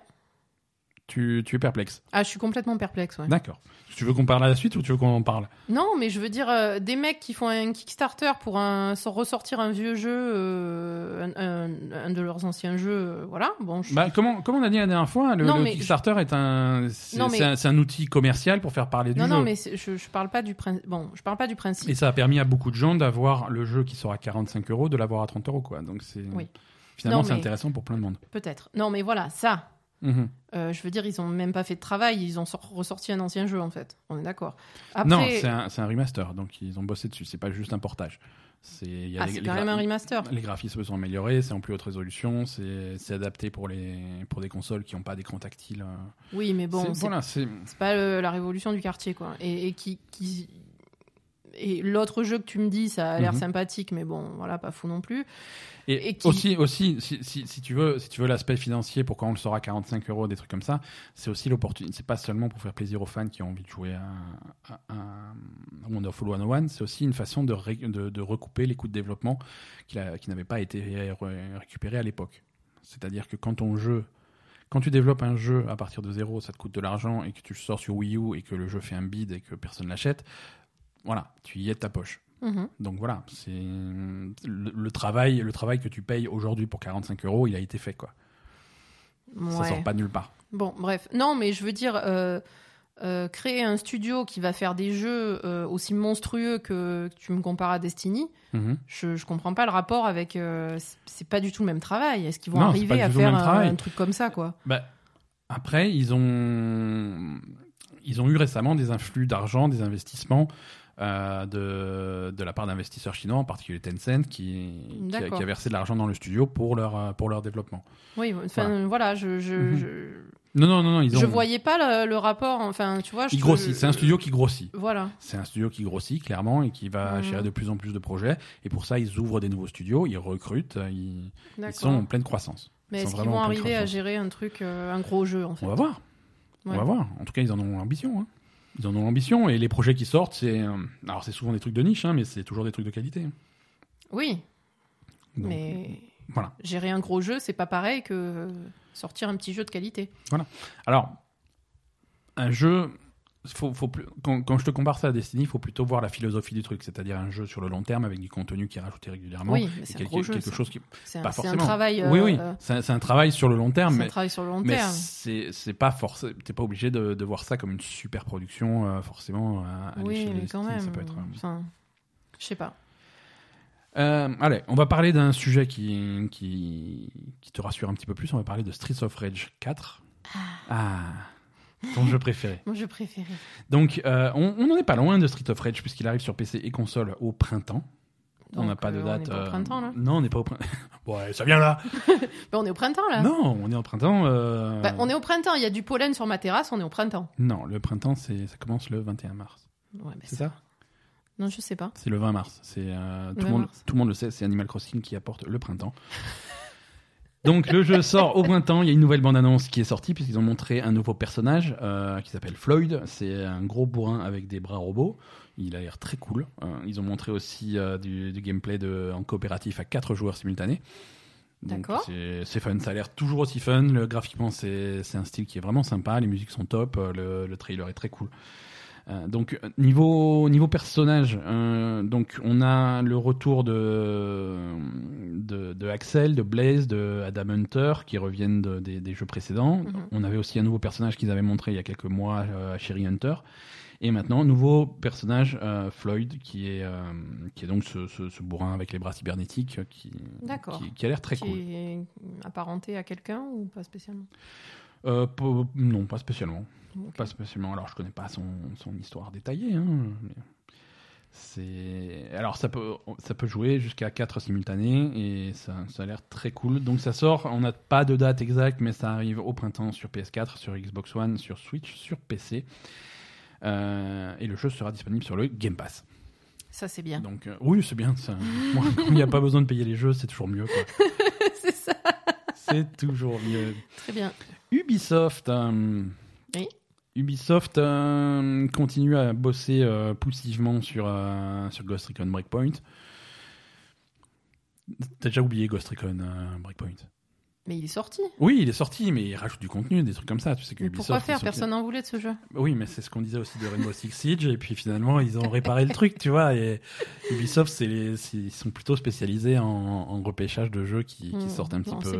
Tu, tu es perplexe. Ah, je suis complètement perplexe. Ouais. D'accord. Tu veux qu'on parle à la suite ou tu veux qu'on en parle? Non, mais je veux dire, euh, des mecs qui font un Kickstarter pour un, sans ressortir un vieux jeu, euh, un, un- un de leurs anciens jeux, euh, voilà. Bon, je- bah, comment, comme on a dit la dernière fois, le, Non, le Kickstarter est un, c'est, mais- un, outil commercial pour faire parler du non, jeu. non, mais je, je parle pas du principe. Bon, je parle pas du principe. Et ça a permis à beaucoup de gens d'avoir le jeu qui sort à 45 euros, de l'avoir à 30 euros. Quoi. Donc c'est, Oui. finalement, c'est mais- intéressant pour plein de monde. Peut-être. Non, mais voilà, ça. Mhm. euh, je veux dire, ils ont même pas fait de travail, ils ont sor- ressorti un ancien jeu en fait. On est d'accord. Après, Non, c'est un, remaster, donc ils ont bossé dessus. C'est pas juste un portage. C'est ah, quand même un remaster. Les graphismes sont améliorés, c'est en plus haute résolution, c'est adapté pour les pour des consoles qui n'ont pas d'écran tactile. euh. Oui, mais bon, C'est- voilà, pas le- la révolution du quartier quoi. Et, et qui, qui... et l'autre jeu que tu me dis, ça a l'air Mhm. sympathique, mais bon, voilà, pas fou non plus. et, et qui- aussi aussi si, si, si tu veux si tu veux l'aspect financier, pourquoi on le sort à 45 euros, des trucs comme ça, c'est aussi l'opportunité. C'est pas seulement pour faire plaisir aux fans qui ont envie de jouer à, à, à Wonderful 101, c'est aussi une façon de, ré- de, de recouper les coûts de développement qui, a- qui n'avaient pas été ré- récupérés à l'époque. C'est-à-dire que quand ton jeu quand tu développes un jeu à partir de zéro, ça te coûte de l'argent et que tu le sors sur Wii U et que le jeu fait un bid et que personne l'achète, voilà, tu y aides ta poche. Mhm. Donc voilà, c'est le, le travail, le travail que tu payes aujourd'hui pour 45 euros, il a été fait quoi. Ça Ouais. sort pas de nulle part. Bon, bref. Non, mais je veux dire, euh, euh, créer un studio qui va faire des jeux euh, aussi monstrueux que, que tu me compares à Destiny, Mhm. je, je comprends pas le rapport avec. c'est- pas du tout le même travail. Est-ce qu'ils vont Non, arriver à faire un truc comme ça, quoi? Bah, après, ils ont, ils ont eu récemment des influx d'argent, des investissements euh, de, de la part d'investisseurs chinois, en particulier Tencent, qui, qui, a, D'accord. qui a versé de l'argent dans le studio pour leur, euh, pour leur développement. Oui, enfin, voilà, je, je, Mhm. je, Non, non, non, non, ils ont. je voyais pas le, le rapport. Enfin, tu vois, je te- grossissent. C'est un studio qui grossit. Voilà. C'est un studio qui grossit clairement et qui va Mhm. gérer de plus en plus de projets. Et pour ça, ils ouvrent des nouveaux studios, ils recrutent, ils, ils sont en pleine croissance. Mais est-ce qu'ils vont arriver à gérer un truc, euh, un gros jeu en fait On va voir. On va voir. En tout cas, ils en ont l'ambition. hein. Ils en ont l'ambition et les projets qui sortent, c'est alors c'est souvent des trucs de niche, hein, mais c'est toujours des trucs de qualité. Oui, Donc, mais Voilà. gérer un gros jeu, c'est pas pareil que sortir un petit jeu de qualité. Alors, un jeu, faut, faut plus, quand, quand je te compare ça à Destiny, il faut plutôt voir la philosophie du truc, c'est-à-dire un jeu sur le long terme avec du contenu qui est rajouté régulièrement. oui, mais c'est un quelque, gros jeu. quelque ça. chose qui C'est un, travail. oui, oui, euh, c'est un, travail sur le long terme, c'est un mais travail sur le long Mais terme. c'est c'est pas forcément, t'es pas obligé de, de voir ça comme une super production euh, forcément à, à Oui, mais quand Destiny, même. Ça peut être. Enfin, je sais pas. Euh, allez, on va parler d'un sujet qui, qui qui te rassure un petit peu plus. On va parler de Streets of Rage 4. Ah, ton jeu préféré. Mon jeu préféré. Donc, euh, on n'en est pas loin de Street of Rage puisqu'il arrive sur PC et console au printemps. on n'a pas de euh, date. On est pas au euh, printemps là. Non, on n'est pas au printemps. *laughs* ouais, ça vient là. *laughs* Ben, on est au printemps là. Non, on est au printemps. euh, Ben, on est au printemps. Il y a du pollen sur ma terrasse. On est au printemps. Non, le printemps, c'est ça commence le 21 mars. Ouais, ben, C'est ça? Non, je sais pas. C'est le 20 mars. C'est euh, tout, le 20 monde, mars. tout le monde le sait, c'est Animal Crossing qui apporte le printemps. *laughs* Donc le jeu sort au printemps. Il y a une nouvelle bande-annonce qui est sortie puisqu'ils ont montré un nouveau personnage euh, qui s'appelle Floyd. C'est un gros bourrin avec des bras robots. Il a l'air très cool. Euh, ils ont montré aussi euh, du, du gameplay de, en coopératif à quatre joueurs simultanés. D'accord. C'est fun. Ça a l'air toujours aussi fun. Le, graphiquement, c'est c'est un style qui est vraiment sympa. Les musiques sont top. euh, Le, le trailer est très cool. Euh, donc euh, niveau niveau personnage, euh, donc on a le retour de, de de Axel, de Blaze, de Adam Hunter qui reviennent de- des, des jeux précédents. Mhm. On avait aussi un nouveau personnage qu'ils avaient montré il y a quelques mois euh, à Sherry Hunter. Et maintenant, nouveau personnage, euh, Floyd, qui est, euh, qui est donc ce, ce, ce bourrin avec les bras cybernétiques euh, qui, qui, qui a l'air très qui cool. est apparenté à quelqu'un ou pas spécialement? Euh, non, pas spécialement. Pas spécialement. Alors, je connais pas son, son histoire détaillée. Hein, mais c'est alors ça peut ça peut jouer jusqu'à 4 simultanés et ça, ça a l'air très cool. Donc ça sort. On n'a pas de date exacte, mais ça arrive au printemps sur PS4, sur Xbox One, sur Switch, sur PC. Euh, et le jeu sera disponible sur le Game Pass. Ça, c'est bien. Donc euh, oui, c'est bien. Ça. *laughs* Moi, quand il n'y a pas besoin de payer les jeux, c'est toujours mieux. *laughs* c'est ça. C'est toujours mieux. Très bien. Ubisoft. euh, Oui. Ubisoft euh, continue à bosser euh, poussivement sur, euh, sur Ghost Recon Breakpoint. T'as déjà oublié Ghost Recon Breakpoint? Mais il est sorti. Oui, il est sorti, mais il rajoute du contenu, des trucs comme ça. Tu sais que Mais Ubisoft, pourquoi faire? Personne n'en voulait de ce jeu. Oui, mais c'est ce qu'on disait aussi de Rainbow Six Siege, et puis finalement, ils ont réparé le truc, tu vois. Et Ubisoft, c'est les- c'est- ils sont plutôt spécialisés en, en repêchage de jeux qui, qui Hmm, sortent un petit peu.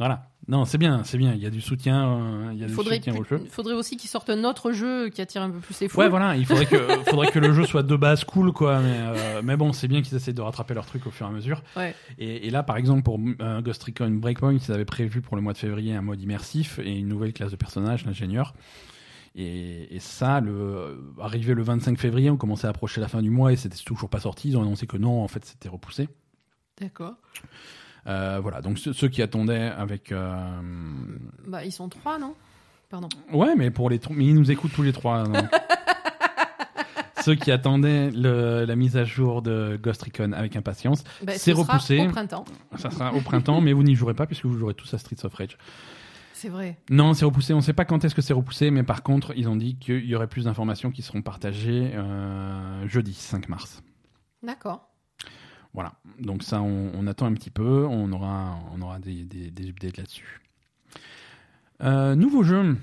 Voilà. Non, c'est bien, c'est bien. Il y a du soutien, euh, il y a Il du faudrait, soutien au jeu. il faudrait aussi qu'ils sortent un autre jeu qui attire un peu plus les fous. Ouais, voilà, il faudrait que, *laughs* faudrait que le jeu soit de base cool, quoi. Mais, euh, mais bon, c'est bien qu'ils essaient de rattraper leur truc au fur et à mesure. Ouais. Et, et là, par exemple, pour euh, Ghost Recon Breakpoint, ils avaient prévu pour le mois de février un mode immersif et une nouvelle classe de personnage, l'ingénieur. Et, et ça, le, arrivé le 25 février, on commençait à approcher la fin du mois et c'était toujours pas sorti. Ils ont annoncé que non, en fait, c'était repoussé. D'accord. Euh, voilà, donc ceux, ceux qui attendaient avec. euh, Bah, ils sont trois, non? Pardon. Ouais, mais pour les mais ils nous écoutent tous les trois. donc. *laughs* Ceux qui attendaient le- la mise à jour de Ghost Recon avec impatience, Bah, C'est ce sera repoussé. Au printemps. ça sera au printemps, mais vous n'y jouerez pas puisque vous jouerez tous à Streets of Rage. C'est vrai. Non, c'est repoussé. On ne sait pas quand est-ce que c'est repoussé, mais par contre, ils ont dit qu'il y aurait plus d'informations qui seront partagées euh, jeudi 5 mars. D'accord. Voilà. Donc ça, on, on attend un petit peu. On aura, on aura des, des, des updates là-dessus. Euh, nouveau jeu.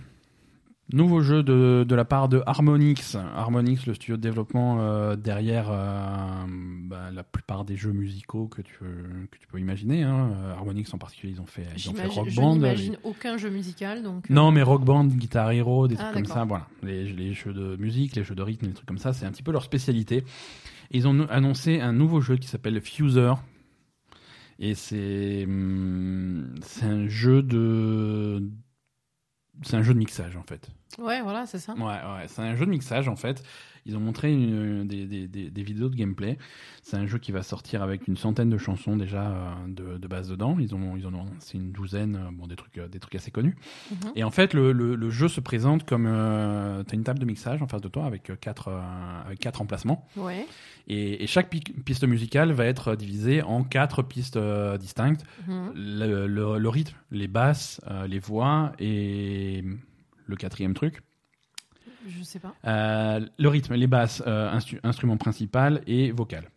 Nouveau jeu de, de la part de Harmonix. Harmonix, le studio de développement euh, derrière euh, bah, la plupart des jeux musicaux que tu, que tu peux imaginer. Hein. Harmonix en particulier, ils ont fait, ils ont fait Rock je Band. Je n'imagine aucun jeu musical. Donc, Non, mais Rock Band, Guitar Hero, des ah, trucs comme ça. Voilà. Les, les, jeux de musique, les jeux de rythme, les trucs comme ça, c'est un petit peu leur spécialité. Ils ont annoncé un nouveau jeu qui s'appelle Fuser. Et c'est hum, c'est un jeu de c'est un jeu de mixage en fait. Ouais, voilà, c'est ça. Ouais, ouais, c'est un jeu de mixage en fait. Ils ont montré des, des, des, vidéos de gameplay. C'est un jeu qui va sortir avec une centaine de chansons déjà euh, de, de base dedans. Ils ont, ils ont c'est une douzaine, euh, bon, des trucs, euh, des trucs assez connus. Mhm. Et en fait, le, le, jeu se présente comme euh, tu as une table de mixage en face de toi avec quatre, avec quatre emplacements. Ouais. Et, et, chaque piste musicale va être divisée en quatre pistes distinctes. Mhm. Le, le, le, rythme, les basses, les voix et le quatrième truc. Je sais pas. Euh, le rythme, les basses, euh, instrument principal et vocal.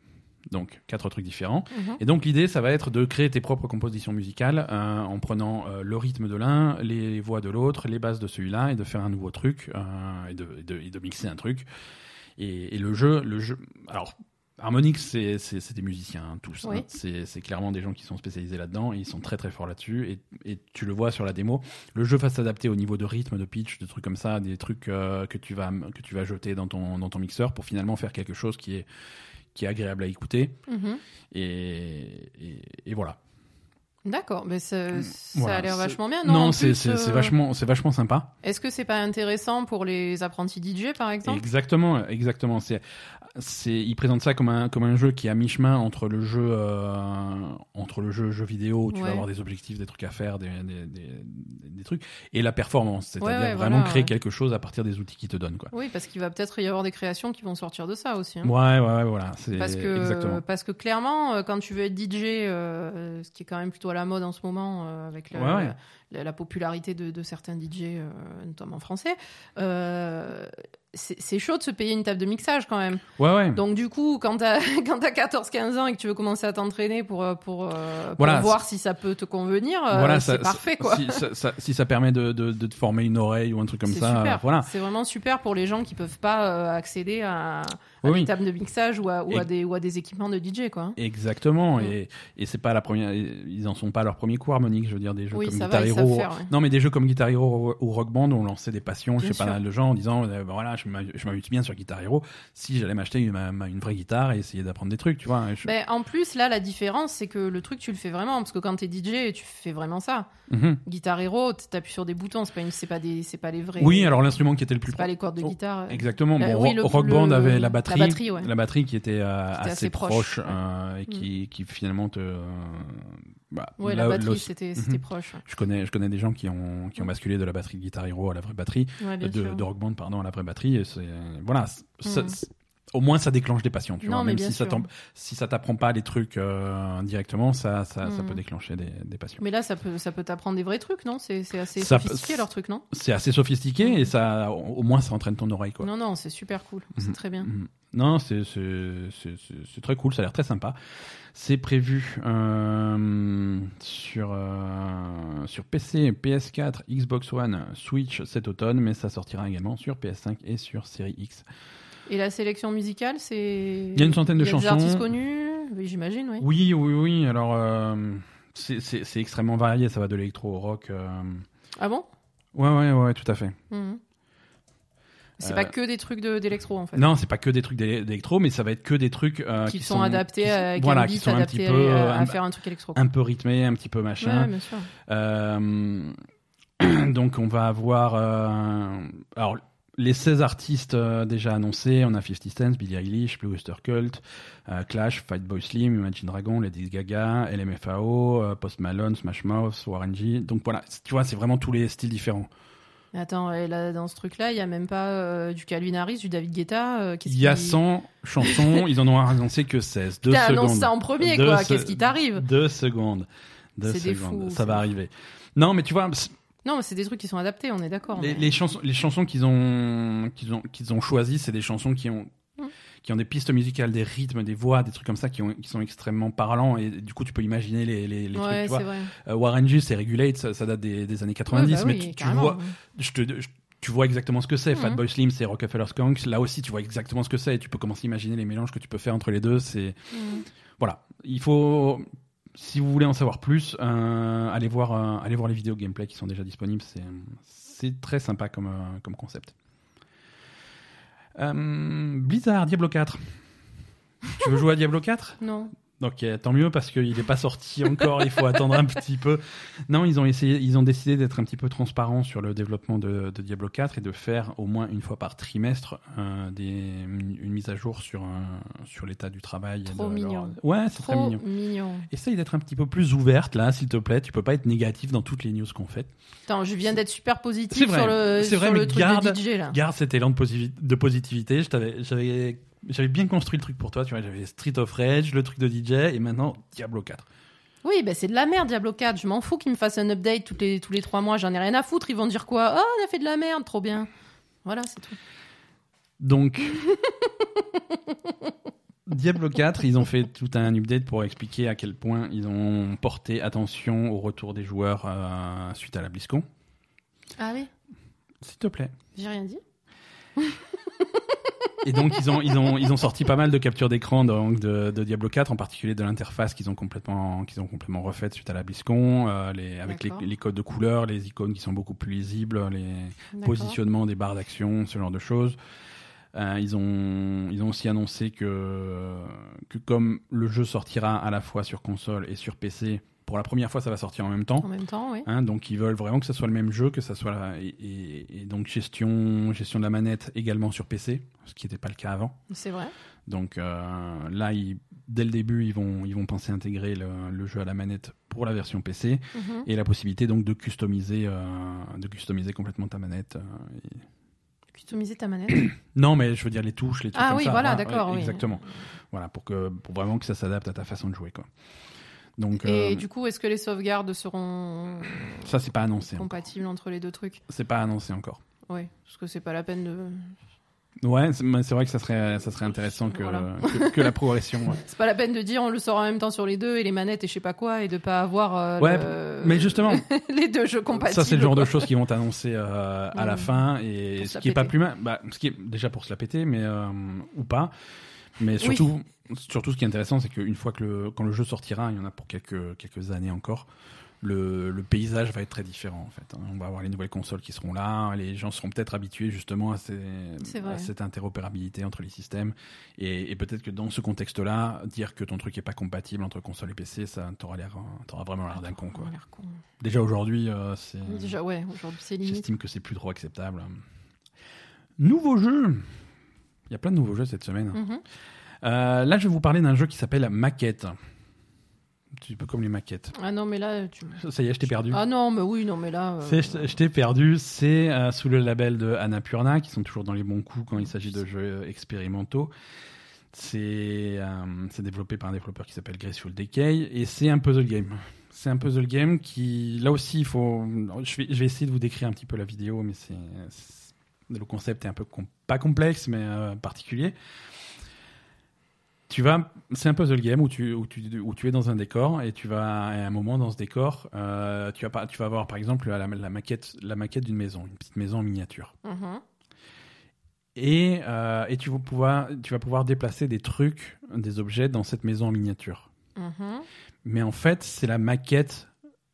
Donc quatre trucs différents. Mhm. Et donc l'idée, ça va être de créer tes propres compositions musicales euh, en prenant le rythme de l'un, les voix de l'autre, les basses de celui-là, et de faire un nouveau truc et de, de, mixer un truc. Et, et, le jeu, le jeu. Alors Harmonix, c'est des musiciens hein, tous. Hein. C'est clairement des gens qui sont spécialisés là-dedans et ils sont très très forts là-dessus. Et, tu le vois sur la démo. Le jeu va s'adapter au niveau de rythme, de pitch, de trucs comme ça, des trucs euh, que tu vas que tu vas jeter dans ton dans ton mixeur pour finalement faire quelque chose qui est qui est agréable à écouter. Mm-hmm. et, et, voilà. D'accord, mais ça, mm, a l'air vachement bien. Non, non c'est euh, vachement, c'est vachement sympa. Est-ce que c'est pas intéressant pour les apprentis DJ, par exemple? Exactement, exactement. C'est c'est il présente ça comme un comme un jeu qui est à mi-chemin entre le jeu euh, entre le jeu jeu vidéo où tu vas avoir des objectifs des trucs à faire des, des, des, des trucs et la performance c'est-à-dire vraiment créer quelque chose à partir des outils qui te donnent quoi oui parce qu'il va peut-être y avoir des créations qui vont sortir de ça aussi hein. ouais ouais voilà parce que exactement. parce que clairement euh, quand tu veux être DJ euh, ce qui est quand même plutôt à la mode en ce moment avec la, la, popularité de, de certains DJ notamment français c'est chaud de se payer une table de mixage quand même. Ouais, ouais. Donc du coup, quand t'as *laughs* quand as 14-15 ans et que tu veux commencer à t'entraîner pour euh, pour, euh, voir si ça peut te convenir, euh, voilà, c'est parfait quoi. Si ça, si ça permet de, de, de, te former une oreille ou un truc comme ça, super. voilà. C'est vraiment super pour les gens qui peuvent pas accéder à, à des tables de mixage ou à, ou à des ou à des équipements de DJ quoi. Exactement. Mm. Et et c'est pas la première, ils en sont pas à leur premier coup harmonique, je veux dire des jeux comme Guitar Hero. Non mais des jeux comme Guitar Hero ou Rock Band ont lancé des passions chez pas mal de gens en disant voilà je m'amuse bien sur Guitar Hero si j'allais m'acheter une, une, vraie guitare et essayer d'apprendre des trucs, tu vois. Ben, en plus, là, la différence, c'est que le truc, tu le fais vraiment, parce que quand t'es DJ, tu fais vraiment ça. Mhm. Guitar Hero, t'appuies sur des boutons, c'est pas, une, pas, des, pas les vrais. Oui, alors l'instrument qui était le plus. Pas les cordes de oh, guitare. Exactement. Euh, Rock Band avait la batterie. La batterie, la batterie qui était, euh, assez, proche, euh, et qui, mm. qui finalement te bah, ouais, la batterie, c'était mhm. proche. Je connais, je connais des gens qui ont, qui ont basculé de la batterie de Guitar Hero à la vraie batterie, de, de, Rock Band, pardon, à la vraie batterie. Voilà, mhm. au moins ça déclenche des passions, tu vois. Même si ça, si ça t'apprend pas les trucs euh, directement, ça, ça, ça, peut mhm. déclencher des, des, passions. Mais là, ça peut, ça peut t'apprendre des vrais trucs, non? C'est assez sophistiqué leur truc, non? C'est assez sophistiqué et ça, au moins, ça entraîne ton oreille, quoi. Non, non, c'est super cool. C'est très bien. Non, c'est très cool, ça a l'air très sympa. C'est prévu euh, sur, euh, sur PC, PS4, Xbox One, Switch cet automne, mais ça sortira également sur PS5 et sur Série X. Et la sélection musicale, c'est. Il y a une centaine de chansons. Des artistes connus, j'imagine, oui. Oui, oui, oui. Alors, euh, c'est extrêmement varié. Ça va de l'électro au rock. Ah bon? Ouais, ouais, ouais, tout à fait. Mmh. C'est pas euh, que des trucs d'électro en fait. Non, c'est pas que des trucs d'électro, mais ça va être que des trucs euh, qui, sont, adaptés à, voilà, qui sont un petit peu à, faire un truc électro. Un peu rythmé, un petit peu machin. Ouais, bien sûr. Euh, *clears throat* donc on va avoir alors les 16 artistes déjà annoncés, on a 50 Cent, Billie Eilish, Blue Oyster Cult, Clash, Fight Boy Slim, Imagine Dragon, Lady Gaga, LMFAO, Post Malone, Smash Mouth, Warren G. Donc voilà, tu vois, c'est vraiment tous les styles différents. Attends, et là, dans ce truc-là, il n'y a même pas euh, du Calvin Harris, du David Guetta euh, Il y a 100 chansons, *laughs* ils en ont annoncé que 16. Deux secondes. annoncé ça en premier, quoi. Qu'est-ce qui t'arrive Deux secondes. Deux secondes. ça va arriver. Non, mais tu vois. Non, mais c'est des trucs qui sont adaptés, on est d'accord. Les, chansons, les chansons qu'ils ont, qu'ils ont, qu'ils ont choisies, c'est des chansons qui ont qui ont des pistes musicales, des rythmes, des voix, des trucs comme ça qui, ont, qui sont extrêmement parlants et du coup tu peux imaginer les, les, les trucs. Tu vois. Euh, Warren G, c'est Regulate, ça, date des, des années 90, bah mais tu, vois, je te, tu vois exactement ce que c'est. Mhm. Fatboy Slim, c'est Rockefeller Skunks. Là aussi, tu vois exactement ce que c'est. Et tu peux commencer à imaginer les mélanges que tu peux faire entre les deux. C'est Mhm. voilà. Il faut, si vous voulez en savoir plus, euh, allez voir, euh, allez voir les vidéos gameplay qui sont déjà disponibles. C'est c'est très sympa comme euh, comme concept. Euh, Blizzard, Diablo 4. tu veux jouer à Diablo 4 Non. Ok, tant mieux parce qu'il n'est pas sorti encore, il faut attendre un petit peu. Non, ils ont essayé, ils ont décidé d'être un petit peu transparents sur le développement de, de Diablo 4 et de faire au moins une fois par trimestre euh, des, une, mise à jour sur, sur l'état du travail. Trop de leur- mignon. Ouais, c'est très mignon. mignon. Essaye d'être un petit peu plus ouverte là, s'il te plaît. Tu peux pas être négatif dans toutes les news qu'on fait. Attends, je viens d'être super positif vrai, sur le, c'est vrai, le truc garde- de DJ là. Garde cet élan de, positivité. Je t'avais, j'avais, bien construit le truc pour toi. Tu vois, j'avais Street of Rage, le truc de DJ et maintenant Diablo 4. Oui, bah c'est de la merde Diablo 4. Je m'en fous qu'ils me fassent un update tous les, tous les trois mois. J'en ai rien à foutre. Ils vont dire quoi? Oh, on a fait de la merde, trop bien. Voilà, c'est tout. Donc, *laughs* Diablo 4, ils ont fait tout un update pour expliquer à quel point ils ont porté attention au retour des joueurs euh, suite à la BlizzCon. Ah oui? S'il te plaît. J'ai rien dit. *laughs* Et donc, ils ont, ils ont, ils ont sorti pas mal de captures d'écran donc, de, de Diablo 4, en particulier de l'interface qu'ils ont complètement, qu'ils ont complètement refaite suite à la BlizzCon, euh, les, avec les, les codes de couleurs, les icônes qui sont beaucoup plus lisibles, les positionnements des barres d'action, ce genre de choses. Euh, ils, ont, ils ont aussi annoncé que, que comme le jeu sortira à la fois sur console et sur PC, pour la première fois ça va sortir en même temps. En même temps, oui. Hein, donc ils veulent vraiment que ce soit le même jeu, que ça soit la- et, et- et donc gestion, gestion de la manette également sur PC, ce qui n'était pas le cas avant. C'est vrai. Donc euh, là, ils- dès le début, ils vont, ils vont penser intégrer le, le jeu à la manette pour la version PC Mhm. et la possibilité donc de customiser, euh, de customiser complètement ta manette. euh, et- Customiser ta manette. *coughs* Non, mais je veux dire les touches, les trucs ah comme oui, ça. voilà, ouais, d'accord. oui. Exactement. Voilà, pour que pour vraiment que ça s'adapte à ta façon de jouer, quoi. Donc Et euh, du coup, est-ce que les sauvegardes seront ça, c'est pas annoncé. encore. compatibles entre les deux trucs? C'est pas annoncé encore. Oui, parce que c'est pas la peine de. Ouais, c'est vrai que ça serait, ça serait intéressant que, Voilà. que, que la progression. ouais. *laughs* C'est pas la peine de dire on le sort en même temps sur les deux et les manettes et je sais pas quoi et de pas avoir euh, Ouais, le- Mais justement, *laughs* les deux jeux compatibles. ça c'est le genre de choses qu'ils vont annoncer euh, à la Mm. fin et ce qui est pas plus mal, bah, ce qui est déjà pour se la péter, mais ou pas. Mais surtout, surtout ce qui est intéressant, c'est qu'une fois que le, quand le jeu sortira, il y en a pour quelques quelques années encore. Le, le paysage va être très différent en fait. hein. On va avoir les nouvelles consoles qui seront là, les gens seront peut-être habitués justement à, ces- cette interopérabilité entre les systèmes et, et peut-être que dans ce contexte-là, dire que ton truc est pas compatible entre console et PC, ça t'aura euh, t'auras vraiment l'air d'un con quoi. Déjà aujourd'hui, euh, c'est. Déjà, ouais, aujourd'hui c'est limite. J'estime que c'est plus trop acceptable. Nouveau jeu Il y a plein de nouveaux jeux cette semaine. Mhm. Euh, là, je vais vous parler d'un jeu qui s'appelle Maquette. Un petit peu comme les maquettes. Ah non, mais là, tu. Ça y est, je t'ai perdu. Ah non, mais oui, non, mais là. euh, C'est- Je je t'ai perdu. C'est euh, sous le label de Annapurna, qui sont toujours dans les bons coups quand il s'agit de jeux expérimentaux. C'est c'est développé par un développeur qui s'appelle Graceful Decay et c'est un puzzle game. C'est un puzzle game qui, là aussi, il faut. Je vais, je vais essayer de vous décrire un petit peu la vidéo, mais c'est c'est- le concept est un peu com- pas complexe, mais euh, particulier. Tu vas, c'est un puzzle game où tu, où tu, où tu es dans un décor et tu vas à un moment dans ce décor, euh, tu vas tu vas avoir par exemple la, la maquette, la maquette d'une maison, une petite maison en miniature. mhm. Et, euh, et tu vas pouvoir, tu vas pouvoir déplacer des trucs, des objets dans cette maison en miniature. Mhm. Mais en fait, c'est la maquette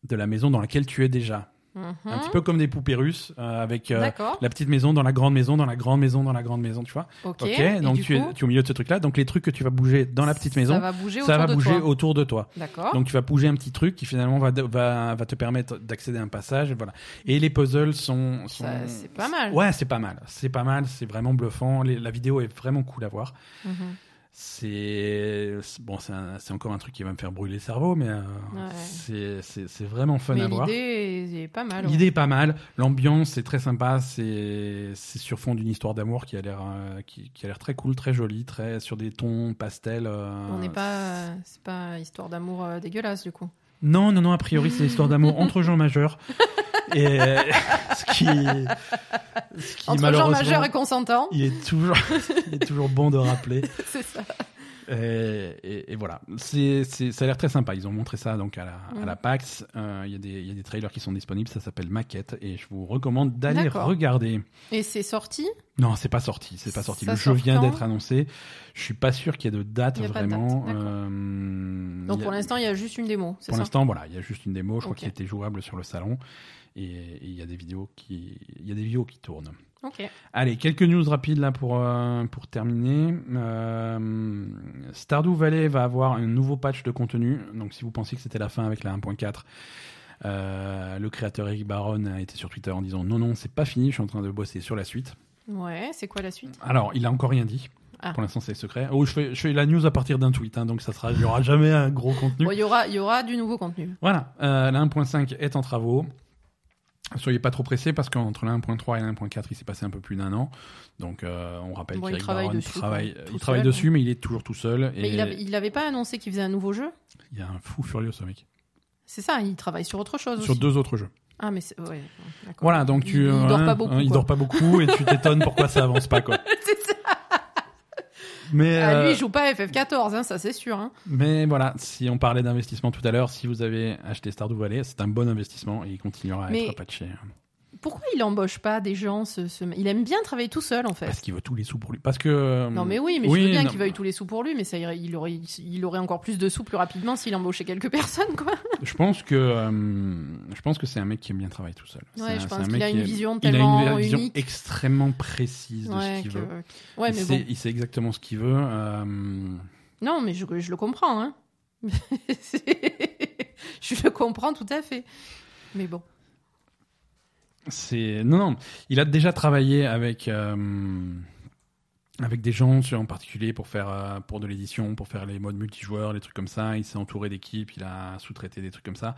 de la maison dans laquelle tu es déjà. Mhm. Un petit peu comme des poupées russes euh, avec euh, la petite maison dans la grande maison, dans la grande maison, dans la grande maison, tu vois. Ok. Donc tu, coup, es, tu es au milieu de ce truc-là. Donc les trucs que tu vas bouger dans la petite maison, Ça va bouger ça autour va de bouger toi. autour de toi. D'accord. Donc tu vas bouger un petit truc qui finalement va, va, va te permettre d'accéder à un passage. Voilà. Et les puzzles sont... sont... C'est pas mal. Ouais, c'est pas mal. C'est pas mal, c'est vraiment bluffant. Les- la vidéo est vraiment cool à voir. Mhm. C'est bon, c'est encore un truc qui va me faire brûler le cerveau, mais euh, Ouais. c'est- vraiment fun Mais à voir. l'idée est, pas mal. ouais. L'idée est pas mal, l'ambiance est très sympa, c'est c'est sur fond d'une histoire d'amour qui a l'air euh, qui, qui a l'air très cool, très jolie, très sur des tons pastels. euh, On n'est pas, c'est pas histoire d'amour euh, dégueulasse du coup. Non, non, non, a priori c'est l'histoire d'amour *laughs* entre gens majeurs. Et euh, *laughs* ce qui, ce qui Entre malheureusement, majeurs et consentants, il est toujours, il est toujours bon de rappeler. *laughs* c'est ça. Et, et- et voilà, c'est, c'est- ça a l'air très sympa. Ils ont montré ça donc à la, à Mm. la PAX. Euh, Il y, a des- il y a des trailers qui sont disponibles. Ça s'appelle Maquette et je vous recommande d'aller D'accord. regarder. Et c'est sorti? Non, c'est pas sorti. C'est pas sorti. Ça Le jeu vient d'être annoncé. Je suis pas sûr qu'il y ait de date y de vraiment. Euh, Donc y a- pour l'instant, il y a juste une démo, c'est pour ça? l'instant, voilà, il y a juste une démo. Je crois qu'il était jouable sur le salon et il y a des vidéos qui, il y a des vidéos qui tournent. Ok. Allez, quelques news rapides là pour, euh, pour terminer. Euh, Stardew Valley va avoir un nouveau patch de contenu. Donc, si vous pensiez que c'était la fin avec la 1.4, euh, le créateur Eric Baron a été sur Twitter en disant non, non, c'est pas fini, je suis en train de bosser sur la suite. Ouais, c'est quoi la suite? Alors, il a encore rien dit. Ah. Pour l'instant, c'est secret. Oh, je fais, je fais la news à partir d'un tweet, hein, donc ça sera, il y aura jamais un gros contenu. Bon, Il y, aura, il y aura du nouveau contenu. Voilà, euh, la 1.5 est en travaux. Soyez pas trop pressés parce qu'entre la 1.3 et la 1.4, il s'est passé un peu plus d'un an. Donc, euh, on rappelle Bon, il qu'Eric travaille dessus, travaille, il travaille seul. dessus, mais il est toujours tout seul. Et Mais il, avait, il avait pas annoncé qu'il faisait un nouveau jeu? Il y a un fou furieux, ce mec. C'est ça, il travaille sur autre chose Sur aussi. deux autres jeux. Ah, mais c'est. Ouais. Voilà, donc Il- tu. il dort hein, pas beaucoup, hein, il dort pas beaucoup et tu t'étonnes pourquoi ça avance pas, quoi. *laughs* C'est ça. Mais, Ah, lui, euh, il joue pas à FF14, hein, ça c'est sûr. Hein. mais voilà, si on parlait d'investissement tout à l'heure, si vous avez acheté Stardew Valley, c'est un bon investissement et il continuera à Mais- être patché. Pourquoi il embauche pas des gens ce, ce- Il aime bien travailler tout seul en fait. Parce qu'il veut tous les sous pour lui. Parce que. euh, Non mais oui, mais je veux bien qu'il veuille tous les sous pour lui, mais ça irait, il aurait, il aurait encore plus de sous plus rapidement s'il embauchait quelques *laughs* personnes, quoi. Je pense que euh, je pense que c'est un mec qui aime bien travailler tout seul. Ouais, je pense qu'il a une vision il a tellement une vision unique. extrêmement précise de Ouais, ce qu'il que- veut. ouais, il, mais sait, bon. il sait exactement ce qu'il veut. euh, Non, mais je, je le comprends, hein. *laughs* je le comprends tout à fait. Mais bon. C'est non non, il a déjà travaillé avec euh, avec des gens en particulier pour faire euh, pour de l'édition, pour faire les modes multijoueurs, les trucs comme ça. Il s'est entouré d'équipes, il a sous-traité des trucs comme ça.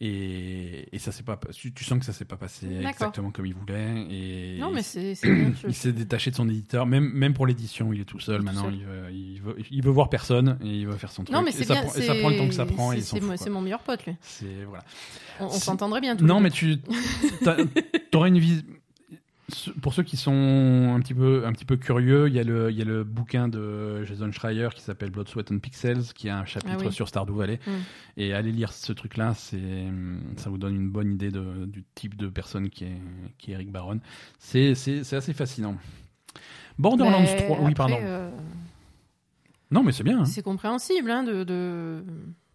Et, et ça s'est pas, tu, tu sens que ça s'est pas passé exactement comme il voulait. Et Non, mais c'est *clears throat* Il s'est détaché de son éditeur, même, même pour l'édition, il est tout seul tout maintenant. seul. Il veut, il, veut, il veut voir personne et il veut faire son truc. Non, mais Et ça bien. Et ça prend le temps que ça prend c'est- mon- meilleur pote, lui. C'est voilà. On, s'entendrait bien tous Non, mais tu aurais une vision. Pour ceux qui sont un petit peu un petit peu curieux, il y a le il y a le bouquin de Jason Schreier qui s'appelle Blood, Sweat and Pixels, qui a un chapitre Ah oui. sur Stardew Valley. Mm. Et allez lire ce truc-là, ça vous donne une bonne idée de, du type de personne qui est qui est Eric Baron. C'est assez fascinant. Borderlands Mais 3, oui après, pardon. euh, Non mais c'est bien. hein. C'est compréhensible, hein, de, de.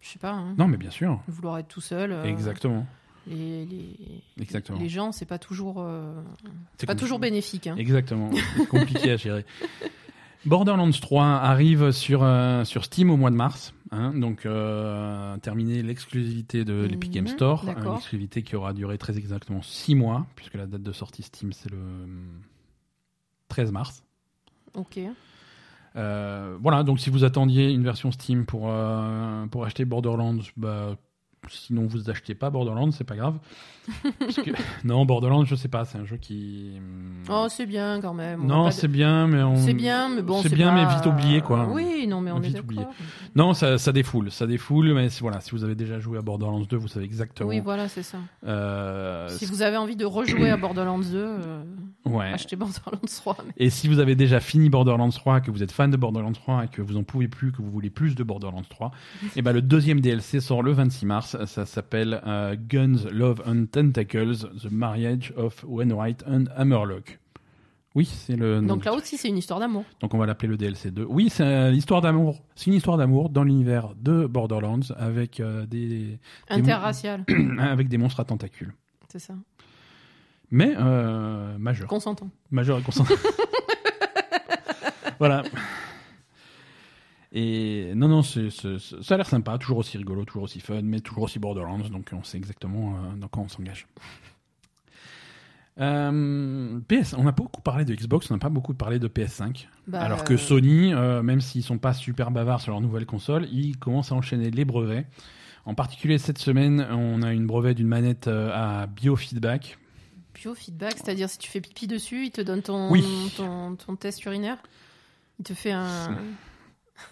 Je sais pas, hein, Non mais bien sûr. vouloir être tout seul. euh, Exactement. Les, les, Exactement. les gens, c'est pas toujours, euh, C'est pas toujours bénéfique. hein. Exactement. C'est compliqué à gérer. Borderlands 3 arrive sur, euh, sur Steam au mois de mars. hein, donc, euh, terminer l'exclusivité de l'Epic Game Mhm, Store. Une exclusivité qui aura duré très exactement 6 mois, puisque la date de sortie Steam, c'est le hum, 13 mars. Ok. Euh, voilà, donc si vous attendiez une version Steam pour, euh, pour acheter Borderlands, bah, sinon vous achetez pas Borderlands, c'est pas grave. Parce que- *laughs* non, Borderlands, je sais pas, c'est un jeu qui. hum, Oh, c'est bien quand même. on non, c'est bien, mais on. C'est bien, mais bon, C'est bien, mais pas- vite oublié, quoi. Oui, non, mais on Vite est oublié. Non, ça, ça défoule, ça défoule, mais voilà, si vous avez déjà joué à Borderlands 2, vous savez exactement. Oui, voilà, c'est ça. euh, Si vous avez envie de rejouer à Borderlands 2, euh, ouais. achetez Borderlands 3. mais- Et si vous avez déjà fini Borderlands 3, que vous êtes fan de Borderlands 3 et que vous en pouvez plus, que vous voulez plus de Borderlands 3, *laughs* et ben le deuxième DLC sort le 26 mars. Ça s'appelle euh, Guns, Love and Tentacles: The Marriage of Wainwright and Hammerlock. Oui, c'est le. Donc là aussi, c'est une histoire d'amour. Donc on va l'appeler le DLC 2. Oui, c'est euh, l'histoire d'amour. C'est une histoire d'amour dans l'univers de Borderlands avec euh, des Interracial, *clears throat* avec des monstres à tentacules. c'est ça. Mais euh, majeur. Consentant. Majeur et consentant. *laughs* voilà. Et non, non, ça a l'air sympa, toujours aussi rigolo, toujours aussi fun, mais toujours aussi Borderlands, donc on sait exactement euh, dans quoi on s'engage. Euh, PS, on a beaucoup parlé de Xbox, on n'a pas beaucoup parlé de PS5. Bah, Alors que Sony, euh, même s'ils sont pas super bavards sur leur nouvelle console, ils commencent à enchaîner les brevets. En particulier cette semaine, on a une brevet d'une manette euh, à biofeedback. Biofeedback, c'est-à-dire si tu fais pipi dessus, il te donne ton, Oui. ton, ton test urinaire? Il te fait un.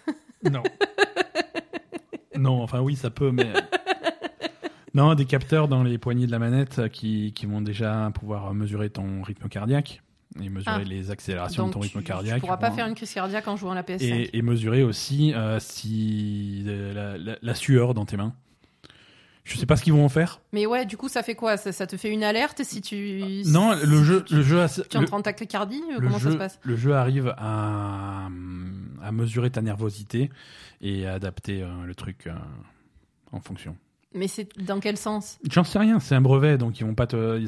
*laughs* Non. non, enfin oui, ça peut, mais. Non, des capteurs dans les poignées de la manette qui, qui vont déjà pouvoir mesurer ton rythme cardiaque. et mesurer Ah. les accélérations Donc de ton rythme tu, cardiaque. tu pourras pas pour- faire une crise cardiaque en jouant à la PS5. et, et mesurer aussi euh, si euh, la, la- la sueur dans tes mains. Je sais pas ce qu'ils vont en faire. Mais ouais, du coup, ça fait quoi? Ça, ça te fait une alerte si tu. Non, le jeu, tu- le jeu, a- Tu entres en tachycardie Comment ça se passe? Le jeu arrive à, à mesurer ta nervosité et à adapter euh, le truc euh, en fonction. Mais c'est dans quel sens? J'en sais rien, c'est un brevet, donc ils vont pas te,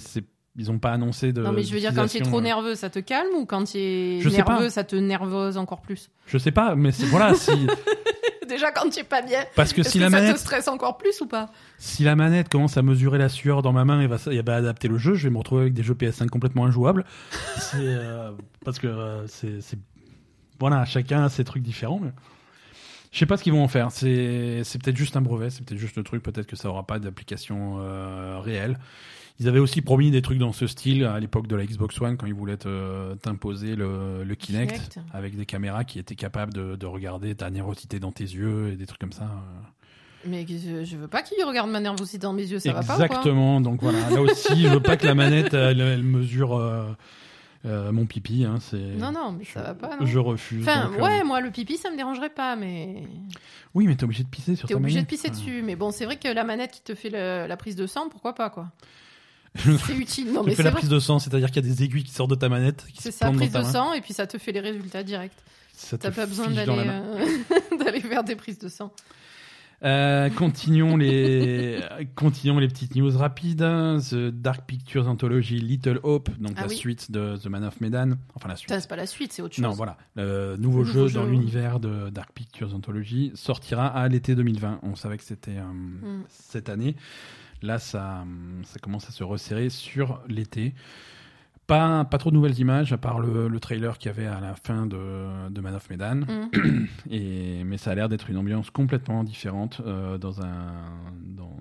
ils ont pas annoncé de. Non, mais je veux dire, quand tu es trop euh. nerveux, ça te calme ou quand tu es Je nerveux, ça te nervose encore plus? Je sais pas, mais voilà, si, *laughs* Déjà, quand tu es pas bien, parce que si que la ça manette, te stresse encore plus ou pas? Si la manette commence à mesurer la sueur dans ma main et va, et va adapter le jeu, je vais me retrouver avec des jeux PS5 complètement injouables. *laughs* C'est, euh, parce que euh, c'est, voilà, chacun a ses trucs différents. Mais... Je sais pas ce qu'ils vont en faire. C'est, c'est peut-être juste un brevet, c'est peut-être juste le truc. Peut-être que ça aura pas d'application euh, réelle. Ils avaient aussi promis des trucs dans ce style à l'époque de la Xbox One quand ils voulaient te- t'imposer le, le Kinect, Kinect. avec des caméras qui étaient capables de, de regarder ta nervosité dans tes yeux et des trucs comme ça. euh. Mais je, je veux pas qu'il regarde ma nervosité dans mes yeux, ça va pas Exactement. Donc voilà, là aussi, je veux pas que la manette elle, elle mesure euh, euh, mon pipi. Hein, c'est. Non, non, mais ça va pas, non Je refuse. Enfin, donc, euh, ouais, moi, le pipi, ça me dérangerait pas, mais Oui, mais t'es obligé de pisser sur t'es ta obligé de manette. pisser dessus. Mais bon, c'est vrai que la manette qui te fait le- la prise de sang, pourquoi pas, quoi? Je C'est *laughs* utile. Non, tu mais fais c'est la vrai. prise de sang, c'est-à-dire qu'il y a des aiguilles qui sortent de ta manette, C'est ça, prise de sang, et puis ça te fait les résultats directs. Ça T'as pas besoin d'aller euh, *laughs* d'aller faire des prises de sang. Euh, continuons les *laughs* continuons les petites news rapides. The Dark Pictures Anthology Little Hope, donc Ah la oui. suite de The Man of Medan. Enfin la suite. C'est pas la suite, c'est autre chose. Non, voilà. Le nouveau Le jeu dans l'univers de Dark Pictures Anthology sortira à l'été 2020. On savait que c'était euh, Mm. cette année. Là, ça, ça commence à se resserrer sur l'été. Pas, pas trop de nouvelles images, à part le, le trailer qu'il y avait à la fin de, de Man of Medan. Mm. *clears throat* Et, mais ça a l'air d'être une ambiance complètement différente euh, dans, un, dans,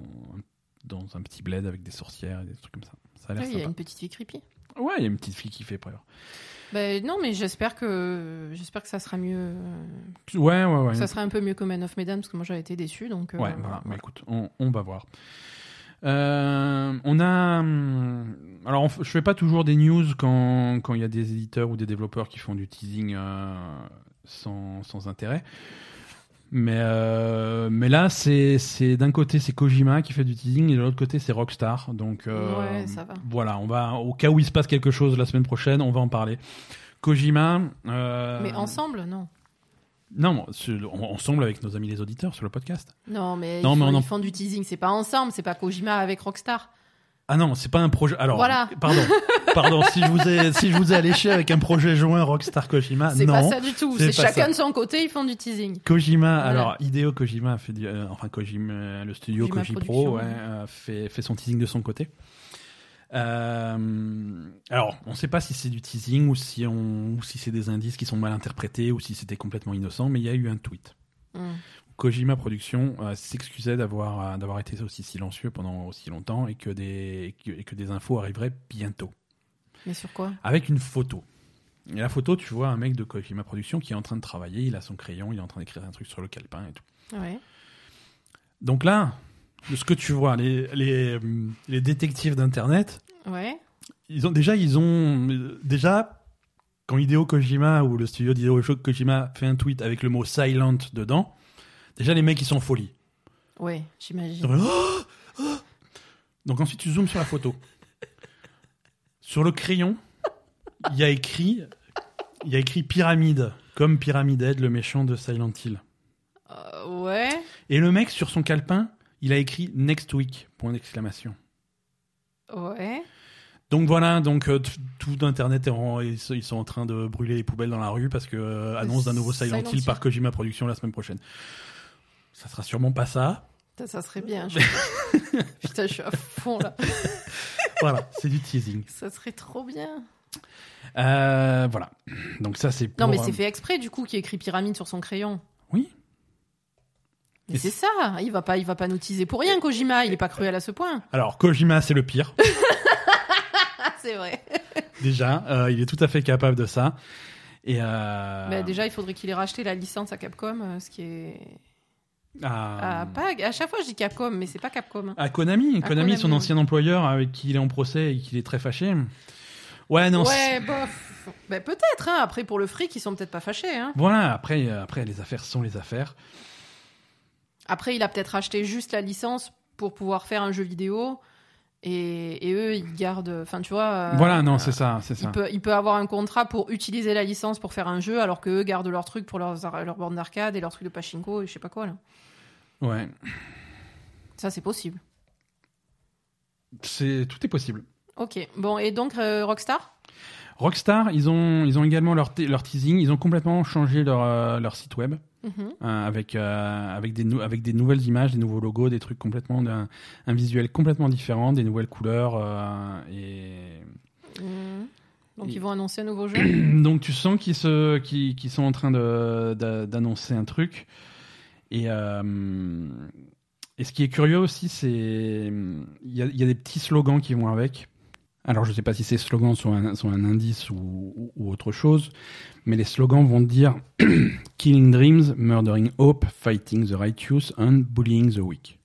dans un petit bled avec des sorcières et des trucs comme ça. Ça a l'air Il y a une petite fille creepy. Ouais, il y a une petite fille qui fait peur. Ben, non, mais j'espère que j'espère que ça sera mieux. Ouais, ouais, ouais. Ça sera un peu mieux que Man of Medan parce que moi j'avais été déçu donc. euh, Ouais, voilà. Mais écoute, on, on va voir. Euh, on a. hum, Alors, on je fais pas toujours des news quand quand il y a des éditeurs ou des développeurs qui font du teasing euh, sans, sans intérêt. Mais, euh, mais là, c'est c'est- d'un côté, c'est Kojima qui fait du teasing et de l'autre côté, c'est Rockstar. Donc, Ouais, ça va. voilà, on va, au cas où il se passe quelque chose la semaine prochaine, on va en parler. Kojima. Mais ensemble, non. Non, en- ensemble avec nos amis les auditeurs sur le podcast. Non, mais, Non, ils, mais font, on en- ils font du teasing. C'est pas ensemble, c'est pas Kojima avec Rockstar. Ah non, c'est pas un projet. Alors, Voilà. pardon, pardon. Si je vous ai, si je vous ai alléché avec un projet joint Rockstar Kojima, c'est pas ça du tout. c'est chacun ça. de son côté, ils font du teasing. Kojima, Voilà. alors Hideo Kojima fait du, euh, enfin Kojima, le studio Kojima Koji Pro, ouais. euh, fait, fait son teasing de son côté. Euh, alors, on ne sait pas si c'est du teasing ou si on, ou si c'est des indices qui sont mal interprétés ou si c'était complètement innocent, mais il y a eu un tweet. Hmm. Kojima Productions euh, s'excusait d'avoir euh, d'avoir été aussi silencieux pendant aussi longtemps et que des et que, et que des infos arriveraient bientôt. Mais sur quoi? Avec une photo. Et la photo, tu vois un mec de Kojima Productions qui est en train de travailler, il a son crayon, il est en train d'écrire un truc sur le calepin et tout. Ouais. Donc là, de ce que tu vois, les, les, les détectives d'Internet, Ouais. ils ont déjà, ils ont euh, déjà quand Hideo Kojima ou le studio d'Hideo Kojima fait un tweet avec le mot silent dedans, déjà les mecs ils sont en folie. Ouais, j'imagine. Oh Oh Donc ensuite tu zoomes sur la photo. sur le crayon, il y a écrit, il y a écrit pyramide, comme Pyramid Head, le méchant de Silent Hill. Euh, ouais. Et le mec sur son calepin, il a écrit next week point d'exclamation. Ouais. Donc voilà, donc euh, tout internet est en, ils, sont- en train de brûler les poubelles dans la rue parce que euh, annonce d'un nouveau Silent, Silent Hill par Kojima Productions la semaine prochaine. Ça sera sûrement pas ça. Ça, ça serait bien. je- *laughs* Putain, je suis à fond là. *laughs* Voilà, c'est du teasing. Ça serait trop bien. Euh, voilà. Donc ça c'est pour, Non, mais c'est fait exprès du coup qui écrit pyramide sur son crayon. Oui. C'est ça. Il va pas, il va pas nous teaser pour rien, Kojima. Il est pas cruel à ce point. Alors Kojima c'est le pire. Ah, *laughs* c'est vrai. déjà, euh, il est tout à fait capable de ça. Et euh, Bah, déjà, il faudrait qu'il ait racheté la licence à Capcom, euh, ce qui est. à, Ah, pas... À chaque fois, je dis Capcom, mais c'est pas Capcom. à Konami, À Konami, son ancien employeur avec qui il est en procès et qui est très fâché. Ouais, non. Ouais, bof. Ben, peut-être, hein. Après, pour le fric, ils sont peut-être pas fâchés, hein. Voilà, après, après, les affaires sont les affaires. Après, il a peut-être acheté juste la licence pour pouvoir faire un jeu vidéo. Et, et eux, ils gardent. Enfin, tu vois. euh, voilà, non, c'est ça, c'est Il ça. peut, il peut avoir un contrat pour utiliser la licence pour faire un jeu, alors qu'eux gardent leur truc pour leurs, leur borne d'arcade et leur truc de pachinko et je sais pas quoi, là. Ouais. Ça, c'est possible. C'est, tout est possible. Ok. Bon, et donc, euh, Rockstar? Rockstar, ils ont, ils ont également leur, leur teasing. Ils ont complètement changé leur, euh, leur site web. Mhm. euh, avec, euh, avec, des avec des nouvelles images, des nouveaux logos, des trucs complètement un visuel complètement différent, des nouvelles couleurs euh, et Mhm. Donc, Et- ils vont annoncer un nouveau jeu *clears throat* donc tu sens qu'ils se qu'ils qu'ils sont en train d'annoncer un truc et et ce qui est curieux aussi c'est il y a, y a des petits slogans qui vont avec alors je sais pas si ces slogans sont un, sont un indice ou, ou- autre chose mais les slogans vont dire *clears throat* killing dreams murdering hope fighting the righteous and bullying the weak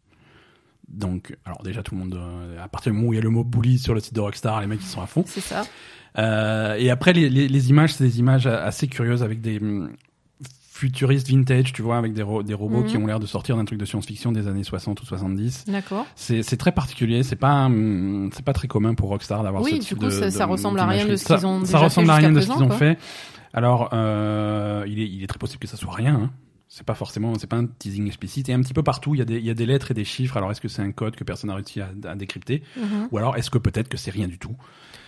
donc alors déjà tout le monde euh, à partir du moment où il y a le mot bully sur le site de Rockstar les mecs ils sont à fond C'est ça. euh, et après, les, les, les images, c'est des images assez curieuses avec des futuristes vintage, tu vois, avec des, ro- des robots Mhm. qui ont l'air de sortir d'un truc de science-fiction des années 60 ou 70. D'accord. C'est c'est très particulier, c'est pas c'est pas très commun pour Rockstar d'avoir Oui, ce du type coup, de ça- ça ressemble à rien de ce Ça- qu'ils ont Ça ressemble à rien de ce qu'ils ont fait. Alors, euh, il est il est très possible que ça soit rien. Hein. C'est pas forcément, c'est pas un teasing explicite. Et un petit peu partout, il y a des il y a des lettres et des chiffres. Alors, est-ce que c'est un code que personne n'a réussi à, à décrypter Mhm. ou alors est-ce que peut-être que c'est rien du tout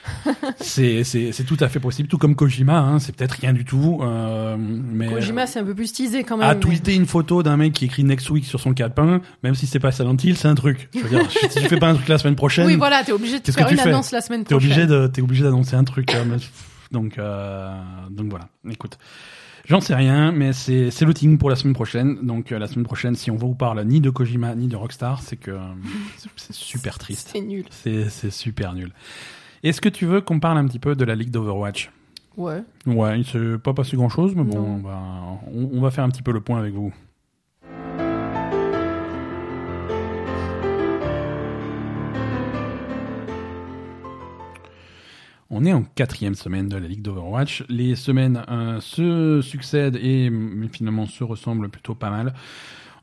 *laughs* C'est c'est c'est tout à fait possible, tout comme Kojima, hein, c'est peut-être rien du tout. Euh, mais Kojima, c'est un peu plus teasé quand même. a mais- tweeté une photo d'un mec qui écrit Next Week sur son calepin, même si c'est pas Silent Hill, c'est un truc. Je veux dire, si tu fais pas un truc la semaine prochaine, *laughs* Oui, voilà, t'es obligé de faire une annonce la semaine t'es prochaine. obligé de t'es obligé d'annoncer un truc. euh, mais- donc euh, donc voilà. Écoute. J'en sais rien, mais c'est c'est le team pour la semaine prochaine. Donc euh, la semaine prochaine, si on vous parle ni de Kojima ni de Rockstar, c'est que euh, *laughs* c'est- super triste. C'est nul. C'est c'est super nul. Est-ce que tu veux qu'on parle un petit peu de la ligue d'Overwatch? Ouais. Ouais, il s'est pas passé grand chose, mais bon, Non. on va, on, on va faire un petit peu le point avec vous. On est en quatrième semaine de la Ligue d'Overwatch. Les semaines euh, se succèdent et mm, finalement se ressemblent plutôt pas mal.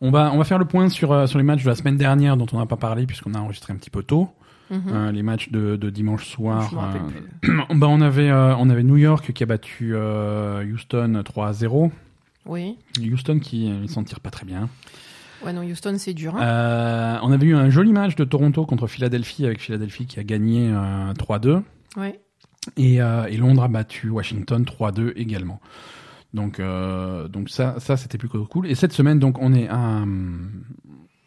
On va, on va faire le point sur, euh, sur les matchs de la semaine dernière dont on n'a pas parlé puisqu'on a enregistré un petit peu tôt. Mhm. Euh, les matchs de, de dimanche soir. *clears throat* Bah, on, avait, on avait New York qui a battu Houston 3 à 0. Oui. Houston qui ils s'en tire pas très bien. Ouais, non, Houston, c'est dur. hein. Euh, on avait eu un joli match de Toronto contre Philadelphie avec Philadelphie qui a gagné euh, 3-2. Ouais. Et, euh, et Londres a battu Washington 3-2 également. Donc, euh, donc ça, ça c'était plutôt cool. Et cette semaine, donc, on est à,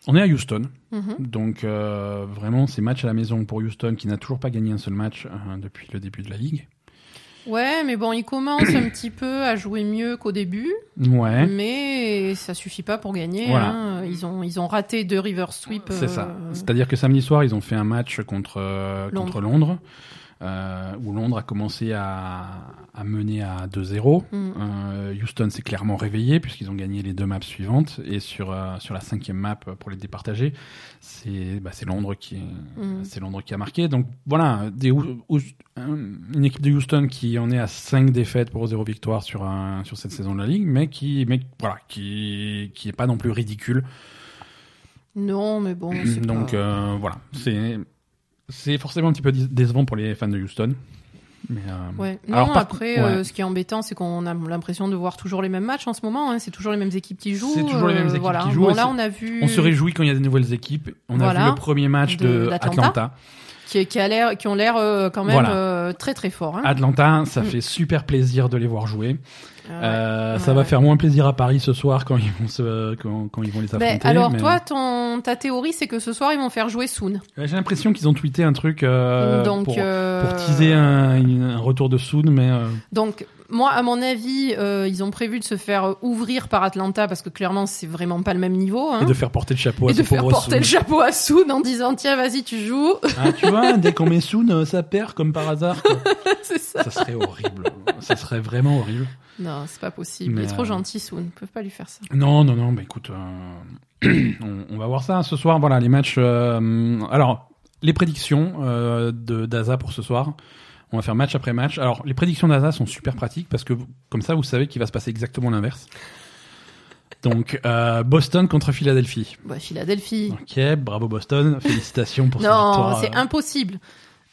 on est à Houston. Mhm. Donc, euh, vraiment, c'est match à la maison pour Houston qui n'a toujours pas gagné un seul match depuis le début de la ligue. Ouais, mais bon, ils commencent un petit peu à jouer mieux qu'au début, Ouais. mais ça suffit pas pour gagner. Voilà. hein. Ils ont ils ont raté deux river sweep. C'est ça. C'est-à-dire que samedi soir, ils ont fait un match contre, Londres. contre Londres, où Londres a commencé à, à mener à 2-0. Mm. Euh, Houston s'est clairement réveillé puisqu'ils ont gagné les deux maps suivantes. Et sur, euh, sur la cinquième map, pour les départager, c'est bah, Londres, qui Mm. c'est Londres qui a marqué. Donc voilà, des, une équipe de Houston qui en est à 5 défaites pour 0 victoire sur, un, sur cette saison de la Ligue, mais qui mais, voilà, qui, qui est pas non plus ridicule. Non, mais bon. Donc pas- euh, voilà, c'est c'est forcément un petit peu dé- décevant pour les fans de Houston. Mais euh, Ouais. Non, alors, par- après, ouais. euh, ce qui est embêtant, c'est qu'on a l'impression de voir toujours les mêmes matchs en ce moment. hein. C'est toujours les mêmes équipes qui jouent. C'est toujours les mêmes euh, équipes voilà. qui jouent, Bon, là, on a vu. on se réjouit quand il y a des nouvelles équipes. On a vu le premier match De-. Atlanta. qui, qui, a l'air, qui ont l'air euh, quand même Voilà. très très forts. Hein. Atlanta, ça Mm. fait super plaisir de les voir jouer. Euh, Euh, ouais. ça va faire moins plaisir à Paris ce soir quand ils vont se quand, quand ils vont les affronter. alors mais- toi, ton, ta théorie, c'est que ce soir, ils vont faire jouer Soon. J'ai l'impression qu'ils ont tweeté un truc euh, donc, pour, euh, pour teaser un, un retour de Soon, mais euh, donc, moi, à mon avis, euh, ils ont prévu de se faire ouvrir par Atlanta parce que clairement, c'est vraiment pas le même niveau. Hein. et de faire porter le chapeau Et à de ce faire porter Soon. le chapeau à Soon en disant tiens vas-y tu joues Ah, tu vois, dès qu'on met Soon, euh, ça perd comme par hasard. *laughs* c'est ça ça serait horrible. Ça serait vraiment horrible. non c'est pas possible il est trop euh, gentil Soon ils peuvent pas lui faire ça Non, non, non, bah écoute, euh, *clears throat* on, on va voir ça ce soir. Voilà, les matchs. euh, alors, les prédictions euh, de d'Aza pour ce soir. On va faire match après match. Alors, les prédictions d'Asa sont super pratiques parce que comme ça, vous savez qu'il va se passer exactement l'inverse. Donc, euh, Boston contre Philadelphie. Bah, Philadelphie. Ok, bravo Boston. Félicitations pour cette victoire. Non, c'est impossible.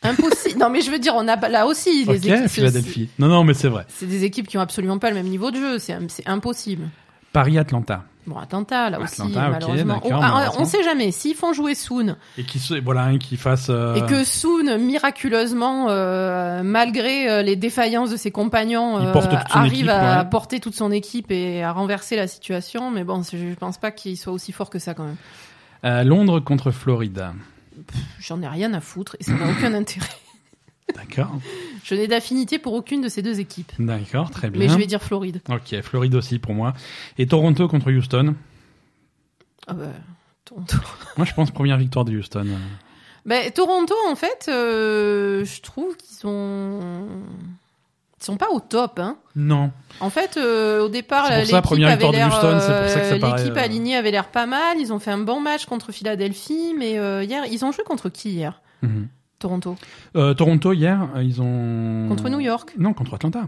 Impossible. non, mais je veux dire, on a là aussi les Ok, équipes. Philadelphie. Non, non, mais c'est vrai. C'est des équipes qui ont absolument pas le même niveau de jeu. C'est impossible. Paris-Atlanta. Bon, Atlanta, là aussi, malheureusement. On- ah, malheureusement. on sait jamais. S'ils font jouer Soon Et qui voilà, hein, qui fasse. euh, et que Soon, miraculeusement, euh, malgré euh, les défaillances de ses compagnons, euh, arrive équipe, à ouais. porter toute son équipe et à renverser la situation. Mais bon, je pense pas qu'il soit aussi fort que ça quand même. Londres contre Floride. J'en ai rien à foutre et ça n'a aucun *clears throat* intérêt. D'accord. Je n'ai d'affinité pour aucune de ces deux équipes. D'accord, très bien. Mais je vais dire Floride. Ok, Floride aussi pour moi. Et Toronto contre Houston? Ah bah, Toronto. *laughs* Moi, je pense première victoire de Houston. Ben, Toronto, en fait, euh, je trouve qu'ils sont... Ils sont pas au top, hein. Non. En fait, euh, au départ, l'équipe première avait l'air, euh, l'équipe alignée avait l'air pas mal. Ils ont fait un bon match contre Philadelphie, mais euh, hier, ils ont joué contre qui hier? Mhm. Toronto. Euh, Toronto hier, euh, ils ont Contre New York. Non, contre Atlanta.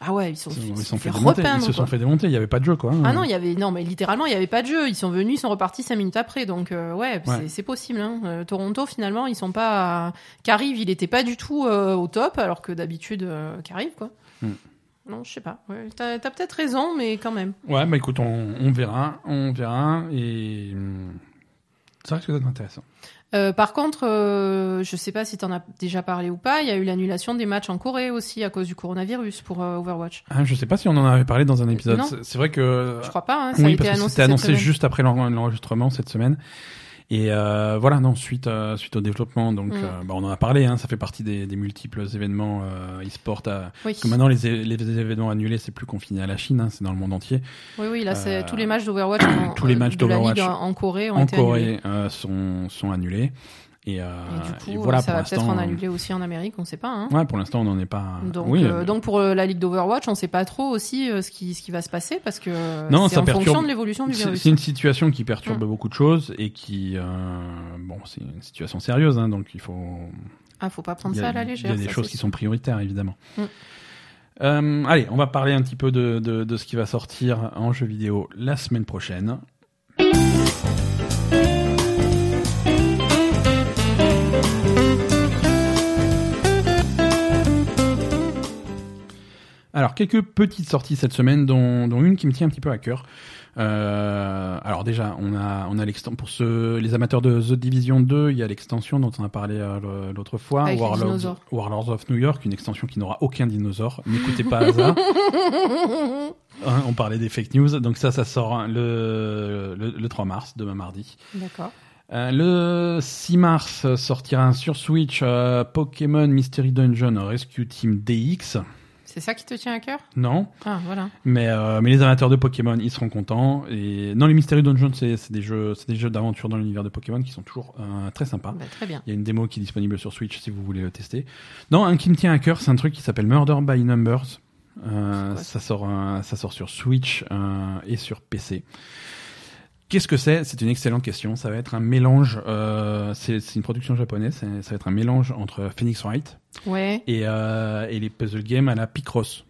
Ah ouais, ils sont, Ils, ils se sont fait démonter. Ils se sont fait démonter. Il y avait pas de jeu, quoi. hein. Ah non, il y avait non, mais littéralement, il y avait pas de jeu. Ils sont venus, ils sont repartis cinq minutes après. Donc euh, ouais, c'est- Ouais. c'est possible. Hein. Euh, Toronto, finalement, ils sont pas. Qu'arrive, il était pas du tout euh, au top, alors que d'habitude, qu'arrive quoi. Hmm. Non, je sais pas. Ouais, T'as as, peut-être raison, mais quand même. Ouais, bah écoute, on, on verra, on verra, et hum, ça risque d'être intéressant. Euh, par contre, euh, je sais pas si t'en as déjà parlé ou pas. Il y a eu l'annulation des matchs en Corée aussi à cause du coronavirus pour euh, Overwatch. Ah, je sais pas si on en avait parlé dans un épisode. C'est- vrai que Je crois pas. Hein, ça a oui, été parce que annoncé. juste après l'en- l'enregistrement cette semaine. Et euh, voilà, non, suite, euh, suite au développement, donc Mm. euh, bah, on en a parlé, hein, ça fait partie des, des multiples événements euh, e-sport. à- Oui. Parce que maintenant, les, les événements annulés, c'est plus confiné à la Chine, hein, c'est dans le monde entier. oui, oui. Là, c'est Euh, tous les matchs d'Overwatch. en- tous les euh, matchs de la d'Overwatch ligue en, Corée ont en été annulés. Corée euh, sont, sont annulés. Et, euh, Et du coup, voilà, ça va peut-être en annuler aussi en Amérique, on sait pas. Hein. Ouais, pour l'instant, on n'en est pas. Donc, oui, euh, euh, donc pour euh, la ligue d'Overwatch, on sait pas trop aussi euh, ce qui ce qui va se passer parce que Non, c'est ça en perturbe- fonction de l'évolution du virus. c'est une situation qui perturbe Mm. beaucoup de choses et qui, bon, c'est une situation sérieuse, hein, donc il faut. Ah, faut pas prendre ça à la il y légère. a des ça, choses qui sont prioritaires, évidemment. Mm. Euh, allez, on va parler un petit peu de, de, de ce qui va sortir en jeu vidéo la semaine prochaine. Alors, quelques petites sorties cette semaine, dont, dont une qui me tient un petit peu à cœur. Euh, alors déjà, on a, on a l'extension pour les amateurs de The Division 2, il y a l'extension dont on a parlé euh, l'autre fois, Warlords, of New York, une extension qui n'aura aucun dinosaure. N'écoutez pas hasard. *laughs* Hein, on parlait des fake news, donc ça, ça sort hein, le, le, le 3 mars, demain mardi. D'accord. Euh, le 6 mars sortira sur Switch Pokémon Mystery Dungeon Rescue Team DX. C'est ça qui te tient à cœur? Non, Ah, voilà. mais, euh, mais les amateurs de Pokémon, ils seront contents. Et non, les Mystery Dungeon, c'est des jeux, c'est des jeux d'aventure dans l'univers de Pokémon qui sont toujours euh, très sympas. Bah, très bien. Il y a une démo qui est disponible sur Switch si vous voulez le tester. Non, un qui me tient à cœur, c'est un truc qui s'appelle Murder by Numbers. Euh, ça? sort, euh, ça sort sur Switch euh, et sur PC. Qu'est-ce que c'est? C'est une excellente question. Ça va être un mélange. Euh, c'est une production japonaise. Ça va être un mélange entre Phoenix Wright Ouais. et, euh, et les puzzle games à la Picross.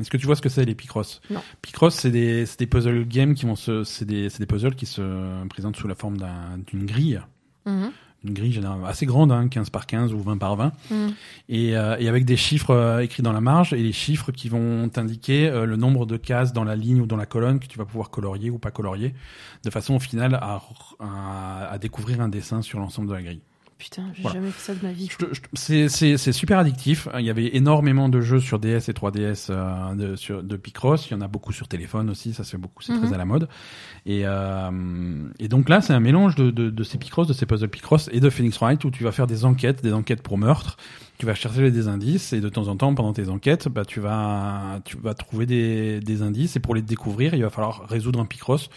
Est-ce que tu vois ce que c'est les Picross? Non. Picross, c'est des, des puzzle games qui vont se, c'est des, des puzzles qui se présentent sous la forme d'un- d'une grille, Mhm. Une grille assez grande, hein, 15 par 15 ou 20 par 20, Mhm. et, euh, et avec des chiffres euh, écrits dans la marge et les chiffres qui vont t'indiquer euh, le nombre de cases dans la ligne ou dans la colonne que tu vas pouvoir colorier ou pas colorier, de façon au final à, à, à découvrir un dessin sur l'ensemble de la grille. Putain, j'ai Voilà. jamais fait ça de ma vie. C'est super addictif. Il y avait énormément de jeux sur DS et 3DS euh, de, sur, de Picross. Il y en a beaucoup sur téléphone aussi. Ça se fait beaucoup. C'est Mhm. très à la mode. Et, euh, et donc là, c'est un mélange de, de, de ces Picross, de ces puzzles Picross et de Phoenix Wright où tu vas faire des enquêtes, des enquêtes pour meurtre. Tu vas chercher des indices et de temps en temps, pendant tes enquêtes, bah, tu vas tu vas trouver des, des indices et pour les découvrir, il va falloir résoudre un Picross.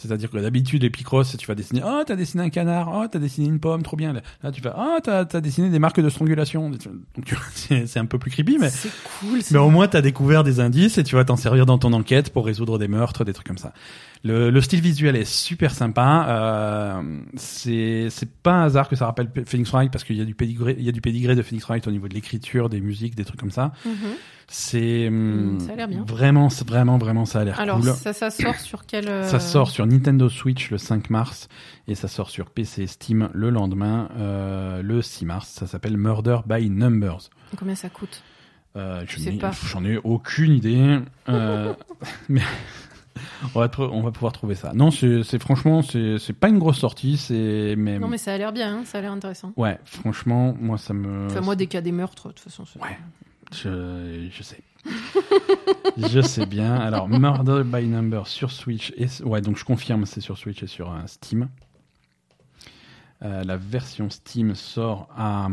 C'est-à-dire que d'habitude, les Picross, tu vas dessiner, oh, t'as dessiné un canard, oh, t'as dessiné une pomme, trop bien. Là, tu vas, oh, t'as as dessiné des marques de strangulation. Donc, *laughs* c'est un peu plus creepy, mais. C'est cool. Mais au moins, t'as découvert des indices et tu vas t'en servir dans ton enquête pour résoudre des meurtres, des trucs comme ça. Le, le style visuel est super sympa. Euh, c'est c'est pas un hasard que ça rappelle Phoenix Wright parce qu'il y a du pédigré, il y a du pédigré de Phoenix Wright au niveau de l'écriture, des musiques, des trucs comme ça. Mhm. Mm, ça a l'air bien. vraiment, vraiment, vraiment, ça a l'air Alors, cool. ça, ça sort sur quel. euh, Ça sort sur Nintendo Switch le 5 mars et ça sort sur PC Steam le lendemain, euh, le 6 mars. Ça s'appelle Murder by Numbers. Combien ça coûte? Euh, je Je sais n'ai- pas. J'en ai aucune idée. *laughs* *laughs* Mais on va, on va pouvoir trouver ça. Non, c'est c'est- franchement, c'est c'est pas une grosse sortie, c'est mais, Non, mais ça a l'air bien, hein, ça a l'air intéressant. ouais, franchement, moi ça me. Enfin, moi, dès qu'il y a des meurtres, de toute façon. c'est- Ouais. Je, sais. je sais bien. Alors, Murder by Number sur Switch. Et, ouais, donc je confirme, c'est sur Switch et sur euh, Steam. Euh, la version Steam sort à.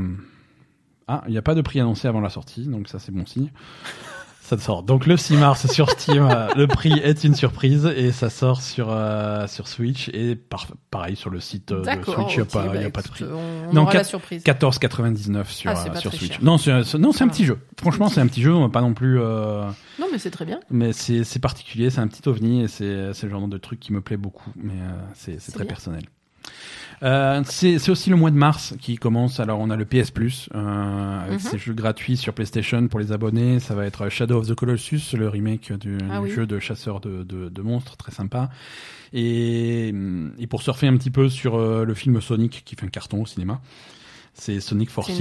Ah, il n'y a pas de prix annoncé avant la sortie, donc ça c'est bon signe. Ça sort. Donc le 6 mars *laughs* sur Steam, euh, le prix est une surprise et ça sort sur, euh, sur Switch et par- pareil sur le site euh, de. Switch, il n'y a, pas- il y a bah, pas de prix. On, on Non, aura la quatre- surprise. 14,99 sur, Ah, euh, sur Switch. cher. Non, c'est non, c'est un Ça petit jeu. Franchement, c'est un petit jeu, on va pas non plus. euh, Non, mais c'est très bien. mais c'est particulier, c'est un petit ovni et c'est le genre de truc qui me plaît beaucoup. Mais euh, c'est très bien. personnel. Euh, c'est aussi le mois de mars qui commence. Alors on a le PS Plus euh, avec ses jeux gratuits sur PlayStation pour les abonnés. Ça va être Shadow of the Colossus, le remake du, Ah du oui. jeu de chasseur de, de, de monstres, très sympa. Et, et pour surfer un petit peu sur euh, le film Sonic qui fait un carton au cinéma, c'est Sonic Forces.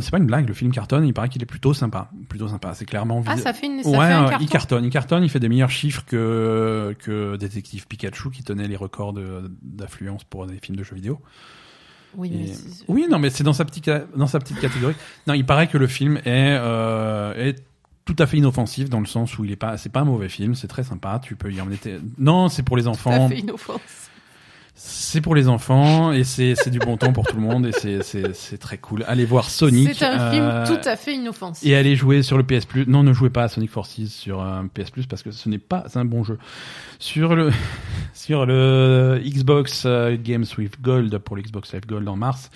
C'est pas une blague, le film cartonne. Il paraît qu'il est plutôt sympa, plutôt sympa. C'est clairement Ah, ça fait, une, ça Ouais, fait un ouais, carton. il cartonne, il cartonne, il fait des meilleurs chiffres que que Détective Pikachu qui tenait les records de- d'affluence pour des films de jeux vidéo. Oui, Et- Oui, non, mais c'est dans sa petite dans sa petite catégorie. Non, il paraît que le film est euh, est tout à fait inoffensif dans le sens où il est pas c'est pas un mauvais film, c'est très sympa, tu peux y emmener tes... Non, c'est pour les enfants. fait une offense. C'est pour les enfants et c'est c'est du bon temps pour tout le monde et c'est c'est c'est très cool. Allez voir Sonic. C'est un film euh, tout à fait inoffensif. et allez jouer sur le PS Plus. Non, ne jouez pas à Sonic Forces sur un PS Plus parce que ce n'est pas un bon jeu. Sur le *laughs* sur le Xbox euh, Games with Gold pour le Xbox Live Gold en mars,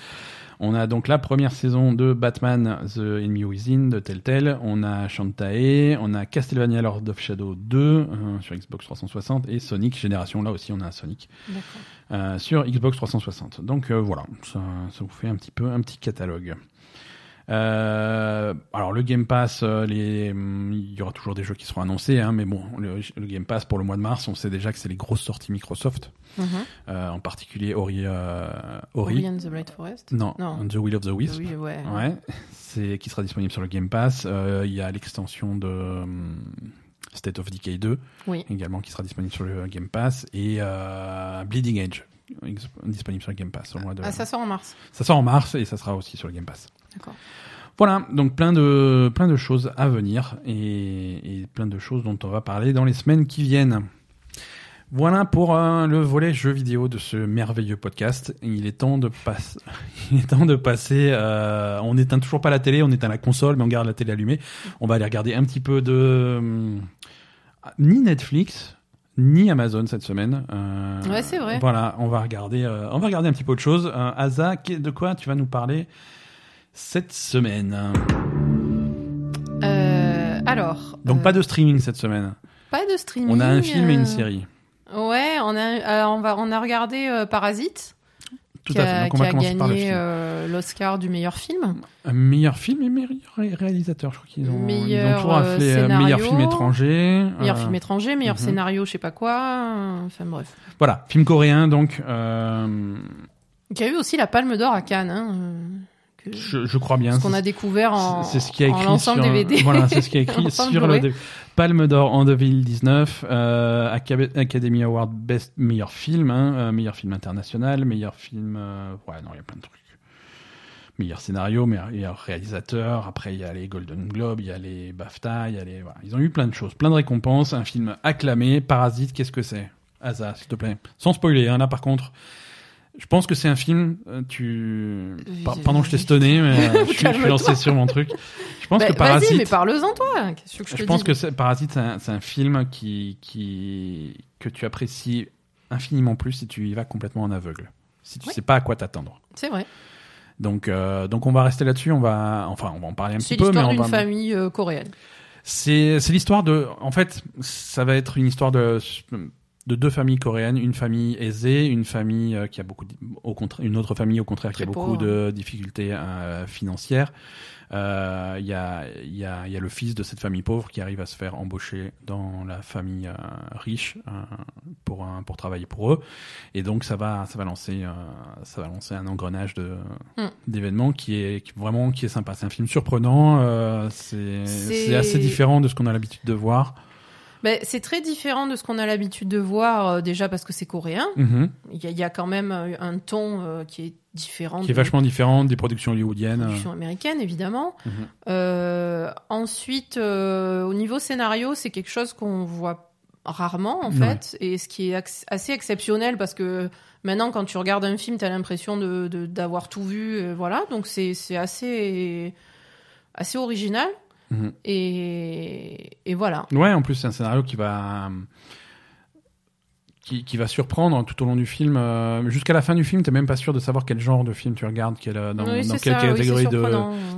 on a donc la première saison de Batman The Enemy Within de Telltale, on a Shantae, on a Castlevania Lord of Shadow 2 euh, sur Xbox 360 et Sonic Génération là aussi on a un Sonic D'accord. Euh, sur Xbox 360. Donc euh, voilà, ça, ça vous fait un petit peu un petit catalogue. Euh, alors le Game Pass, les, il y aura toujours des jeux qui seront annoncés, hein, mais bon, le, le Game Pass pour le mois de mars, on sait déjà que c'est les grosses sorties Microsoft, Mhm. euh, en particulier Ori, euh, Ori, Ori and the Blind Forest? non, Non. The Will of the Wisp, Oui, ouais. ouais, c'est qui sera disponible sur le Game Pass. Il y a l'extension de hum, State of Decay 2 Oui. également qui sera disponible sur le Game Pass et euh, Bleeding Edge disponible sur le Game Pass au mois de Ah, ça sort en mars. ça sort en mars et ça sera aussi sur le Game Pass. D'accord. Voilà, donc plein de plein de choses à venir et, et plein de choses dont on va parler dans les semaines qui viennent. Voilà pour euh, le volet jeux vidéo de ce merveilleux podcast. Il est temps de passer. *laughs* Il est temps de passer. euh, on n'éteint toujours pas la télé, on éteint la console, mais on garde la télé allumée. On va aller regarder un petit peu de hum, ni Netflix ni Amazon cette semaine. Euh, Ouais, c'est vrai. Voilà, on va regarder. euh, on va regarder un petit peu autre chose. Euh, Asa, de quoi tu vas nous parler cette semaine? Euh, alors. Donc pas de streaming cette semaine. pas de streaming. On a un film et une série. Ouais, on a, on va, on a regardé Parasite. Tout qui à a, fait. Donc on qui va a commencer par le gagné film. euh, l'Oscar du meilleur film. Un meilleur film et meilleur ré- réalisateur, je crois qu'ils ont, ils ont toujours euh, appelé euh, meilleur film étranger. Meilleur Euh, film étranger, meilleur mhm. scénario, je sais pas quoi. euh, Enfin bref. Voilà, film coréen donc. euh, Qui a eu aussi la Palme d'Or à Cannes. Hein, euh, que- je, je crois bien. ce qu'on a découvert en, C'est ce qui a en écrit lançant sur le DVD. voilà, c'est ce qui a *laughs* écrit sur le ouais. Palme d'Or en 2019, euh, Acad- Academy Award Best meilleur film, hein, euh, meilleur film international, meilleur film, euh, ouais non il y a plein de trucs, meilleur scénario, meilleur, meilleur réalisateur. Après il y a les Golden Globes, il y a les BAFTA, il y a les, voilà, ils ont eu plein de choses, plein de récompenses. Un film acclamé, Parasite, qu'est-ce que c'est? Asa, s'il te plaît, sans spoiler. Hein, là par contre. Je pense que c'est un film, euh, tu... Oui, pa- je- Pardon, je t'ai stonné, mais euh, *laughs* je, suis, je suis Calme-toi. lancé sur mon truc. Je pense Bah, que Parasite... Vas-y, mais parle-en toi. Qu'est-ce que je, Je pense que c'est- Parasite, c'est un, c'est un film qui, qui, que tu apprécies infiniment plus si tu y vas complètement en aveugle. Si tu sais pas à quoi t'attendre. C'est vrai. Donc, euh, donc on va rester là-dessus. On va, enfin, on va en parler un C'est petit peu, mais l'histoire d'une va. famille euh, coréenne. C'est, c'est l'histoire de, en fait, ça va être une histoire de, de deux familles coréennes, une famille aisée, une famille euh, qui a beaucoup, de- au contraire, une autre famille au contraire qui a beaucoup pauvre. de difficultés euh, financières. Euh, Il y a, il y a, il y a le fils de cette famille pauvre qui arrive à se faire embaucher dans la famille euh, riche pour un, pour travailler pour eux, et donc ça va, ça va lancer, ça va lancer un engrenage de Mm. d'événements qui est qui, vraiment qui est sympa. C'est un film surprenant. euh, c'est assez différent de ce qu'on a l'habitude de voir. Ben, c'est très différent de ce qu'on a l'habitude de voir, euh, déjà parce que c'est coréen. Mhm. Il y, a- il y a quand même euh, un ton euh, qui est différent Qui est des vachement différent des productions hollywoodiennes. productions américaines, évidemment. Mhm. Euh, ensuite, au niveau scénario, c'est quelque chose qu'on voit rarement, en Ouais. fait, et ce qui est assez exceptionnel parce que maintenant, quand tu regardes un film, tu as l'impression de- de- d'avoir tout vu, voilà. Donc, c'est c'est assez, assez original. Mhm. Et, et voilà. Ouais, en plus c'est un scénario qui va qui, qui va surprendre tout au long du film. euh, Jusqu'à la fin du film, t'es même pas sûr de savoir quel genre de film tu regardes, quel, dans, Oui, dans c'est quelle ça, oui, c'est catégorie de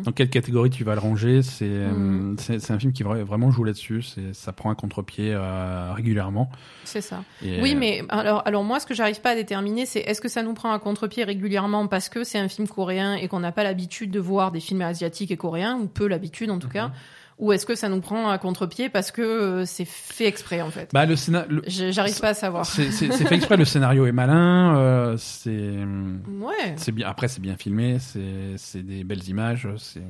dans quelle catégorie tu vas le ranger. C'est euh, Mhm. c'est un film qui vra- vraiment joue là-dessus. Ça prend un contre-pied euh, régulièrement. C'est ça. Et, Oui, euh, mais alors, alors moi, ce que j'arrive pas à déterminer, c'est est-ce que ça nous prend à contre-pied régulièrement parce que c'est un film coréen et qu'on n'a pas l'habitude de voir des films asiatiques et coréens, ou peu l'habitude en tout cas, Mhm. Ou est-ce que ça nous prend à contre-pied parce que euh, c'est fait exprès en fait bah le J'arrive pas à savoir. C'est fait exprès, le scénario est malin, euh, c'est Ouais. c'est bien. Après, c'est bien filmé, c'est des belles images, c'est.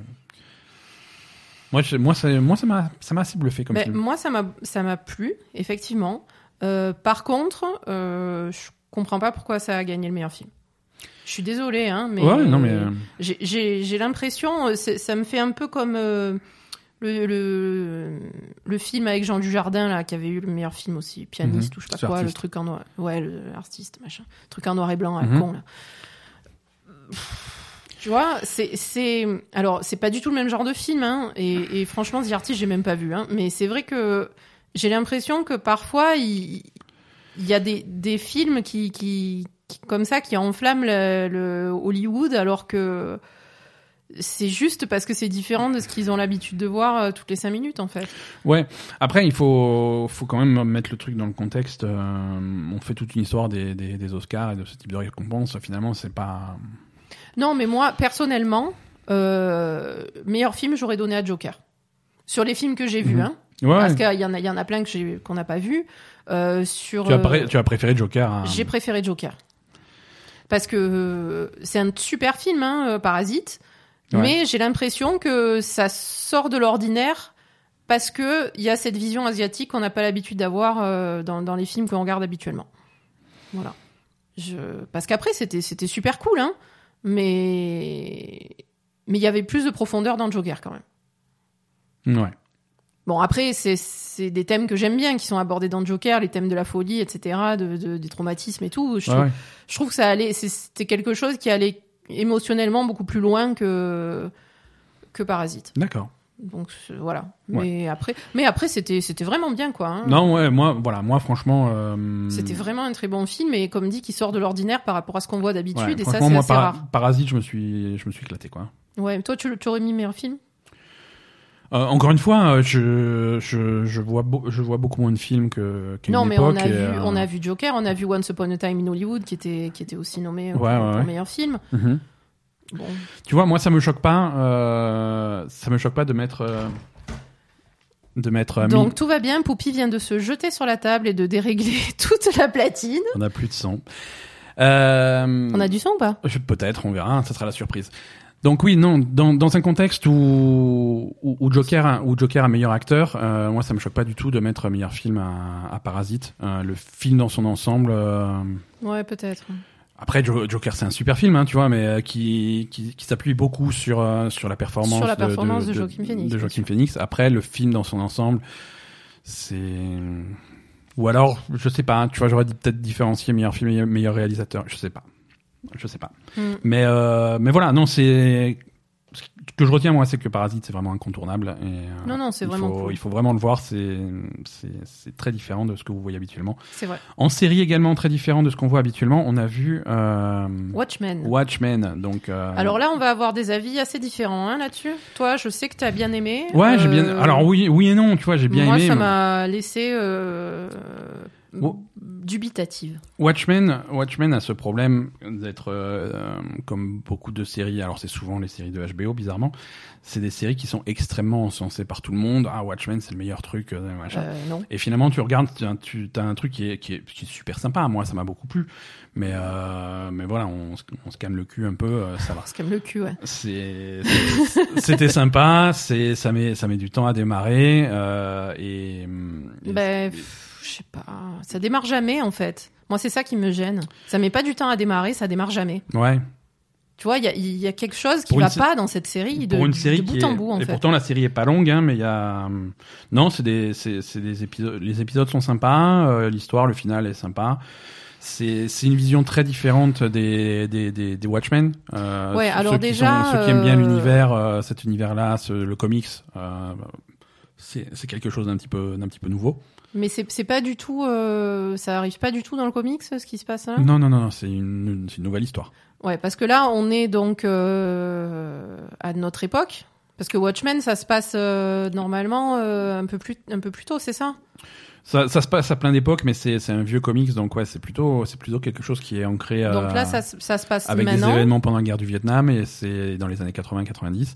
Moi, je- moi, ça, moi, ça m'a, ça m'a assez bluffé comme Ben, film. moi, ça m'a, ça m'a plu, effectivement. Euh, par contre, euh, je comprends pas pourquoi ça a gagné le meilleur film. Je suis désolée, hein, mais, ouais, non, mais j'ai, l'impression, ça me fait un peu comme le, le, le film avec Jean Dujardin, là, qui avait eu le meilleur film aussi, pianiste Mhm. ou je sais pas quoi, le truc en noir, ouais, le artiste, machin, truc en noir et blanc, à con, là. Tu vois, c'est, c'est, alors, c'est pas du tout le même genre de film, hein, et, et franchement, The Artist, j'ai même pas vu, hein, mais c'est vrai que j'ai l'impression que parfois, il, il y a des, des films qui, qui, qui- comme ça, qui enflamment le, le Hollywood, alors que c'est juste parce que c'est différent de ce qu'ils ont l'habitude de voir euh, toutes les cinq minutes, en fait. ouais. Après, il faut, faut quand même mettre le truc dans le contexte. euh, on fait toute une histoire des, des, des Oscars et de ce type de récompense. Finalement, c'est pas. Non, mais moi, personnellement, euh, meilleur film, j'aurais donné à Joker. Sur les films que j'ai vus, Mhm. hein. Ouais. Parce qu'il y en a, il y en a plein que qu'on n'a pas vu. Sur, tu, as pré- tu as préféré Joker. à- J'ai préféré Joker. Parce que c'est un super film, hein, Parasite. Ouais. Mais j'ai l'impression que ça sort de l'ordinaire parce que il y a cette vision asiatique qu'on n'a pas l'habitude d'avoir euh, dans, dans les films qu'on regarde habituellement. Voilà. Je... Parce qu'après, c'était, c'était super cool, hein. Mais mais il y avait plus de profondeur dans Joker quand même. Ouais. Bon, après, c'est, c'est des thèmes que j'aime bien qui sont abordés dans Joker, les thèmes de la folie, etc., de, de- des traumatismes et tout. Je Ouais, trouve, je trouve que ça allait, c'était quelque chose qui allait émotionnellement beaucoup plus loin que que Parasite. D'accord. Donc voilà. Ouais. Mais après, mais après c'était c'était vraiment bien quoi. hein. Non, ouais, moi, voilà, moi, franchement. euh, C'était vraiment un très bon film et comme dit qui sort de l'ordinaire par rapport à ce qu'on voit d'habitude ouais, et ça c'est assez rare. Parasite, je me suis, je me suis éclaté, quoi. Ouais, toi tu, tu aurais mis meilleur film? Euh, encore une fois, euh, je, je, je, vois je vois beaucoup moins de films que qu'à Non, une mais époque. on a et, vu euh, on a vu Joker, on a vu Once Upon a Time in Hollywood qui était qui était aussi nommé euh, Ouais, pour, ouais, pour ouais. meilleur film. mhm. Bon, Tu vois, moi, ça me choque pas. euh, ça me choque pas de mettre. de mettre. Donc tout va bien, Poupy vient de se jeter sur la table et de dérégler *laughs* toute la platine. On a plus de son. Euh, On a du son ou pas? Peut-être, on verra, hein, ça sera la surprise. Donc oui, non, dans, dans un contexte où, où, où Joker, a- où Joker a meilleur acteur, euh, moi ça me choque pas du tout de mettre meilleur film à, à Parasite. Euh, le film dans son ensemble. euh, Ouais, peut-être. Après, Jo- Joker, c'est un super film, hein, tu vois, mais euh, qui, qui, qui s'appuie beaucoup sur, euh, sur la performance, Sur la performance de Joaquin Phoenix, de bien Joaquin sûr. Phoenix. Après, le film dans son ensemble, c'est. Ou alors, je sais pas, hein, tu vois, j'aurais dit peut-être différencier meilleur film et meilleur réalisateur. Je sais pas. Je sais pas. Mm. Mais, euh, mais voilà, non, c'est. ce que je retiens moi, c'est que Parasite c'est vraiment incontournable. Et, euh, Non, non, c'est vraiment faut, cool. il faut vraiment le voir. C'est très différent de ce que vous voyez habituellement. C'est vrai. En série également très différent de ce qu'on voit habituellement. On a vu euh, Watchmen. Watchmen. Donc Alors là, on va avoir des avis assez différents hein, là-dessus. Toi, je sais que tu as bien aimé. ouais, j'ai bien. Alors oui, oui et non. Tu vois, j'ai bien moi, aimé. ça mais- m'a laissé Oh. Dubitative. Watchmen, Watchmen a ce problème d'être euh, euh, comme beaucoup de séries. Alors c'est souvent les séries de HBO, bizarrement. C'est des séries qui sont extrêmement encensées par tout le monde. Ah Watchmen, c'est le meilleur truc. euh, machin. Euh, non. Et finalement, tu regardes, tu, as un truc qui est, qui est, qui est super sympa. Moi, ça m'a beaucoup plu. Mais euh, mais voilà, on, se- on se calme le cul un peu, ça va. C'est comme le cul, ouais. C'était sympa. C'est ça met ça met du temps à démarrer et, et- Ben, pff, je sais pas. Ça démarre jamais, en fait. Moi, c'est ça qui me gêne. Ça met pas du temps à démarrer, ça démarre jamais. ouais. Tu vois, il y a, il y a quelque chose qui Pour va pas dans cette série de, pour une de série bout qui en est- bout, en et fait. pourtant la série est pas longue hein, mais il y a hum, non c'est des c'est des épisodes les épisodes sont sympas euh, l'histoire le final est sympa c'est c'est une vision très différente des des des, des Watchmen euh, Ouais, ceux- alors ceux qui déjà, sont- ceux qui aiment bien euh, l'univers euh, cet univers là le comics euh, c'est c'est quelque chose d'un petit peu d'un petit peu nouveau Mais c'est pas du tout. euh, ça arrive pas du tout dans le comics, ce qui se passe là? Non non non, c'est une, une- nouvelle histoire Ouais, parce que là, on est donc euh, à notre époque. Parce que Watchmen, ça se passe euh, normalement un peu plus un peu plus tôt, c'est ça? Ça, ça se passe à plein d'époques mais c'est un vieux comics donc ouais c'est plutôt c'est plutôt quelque chose qui est ancré Donc là, ça, se- ça se passe avec des maintenant. événements pendant la guerre du Vietnam et c'est dans les années 80-90.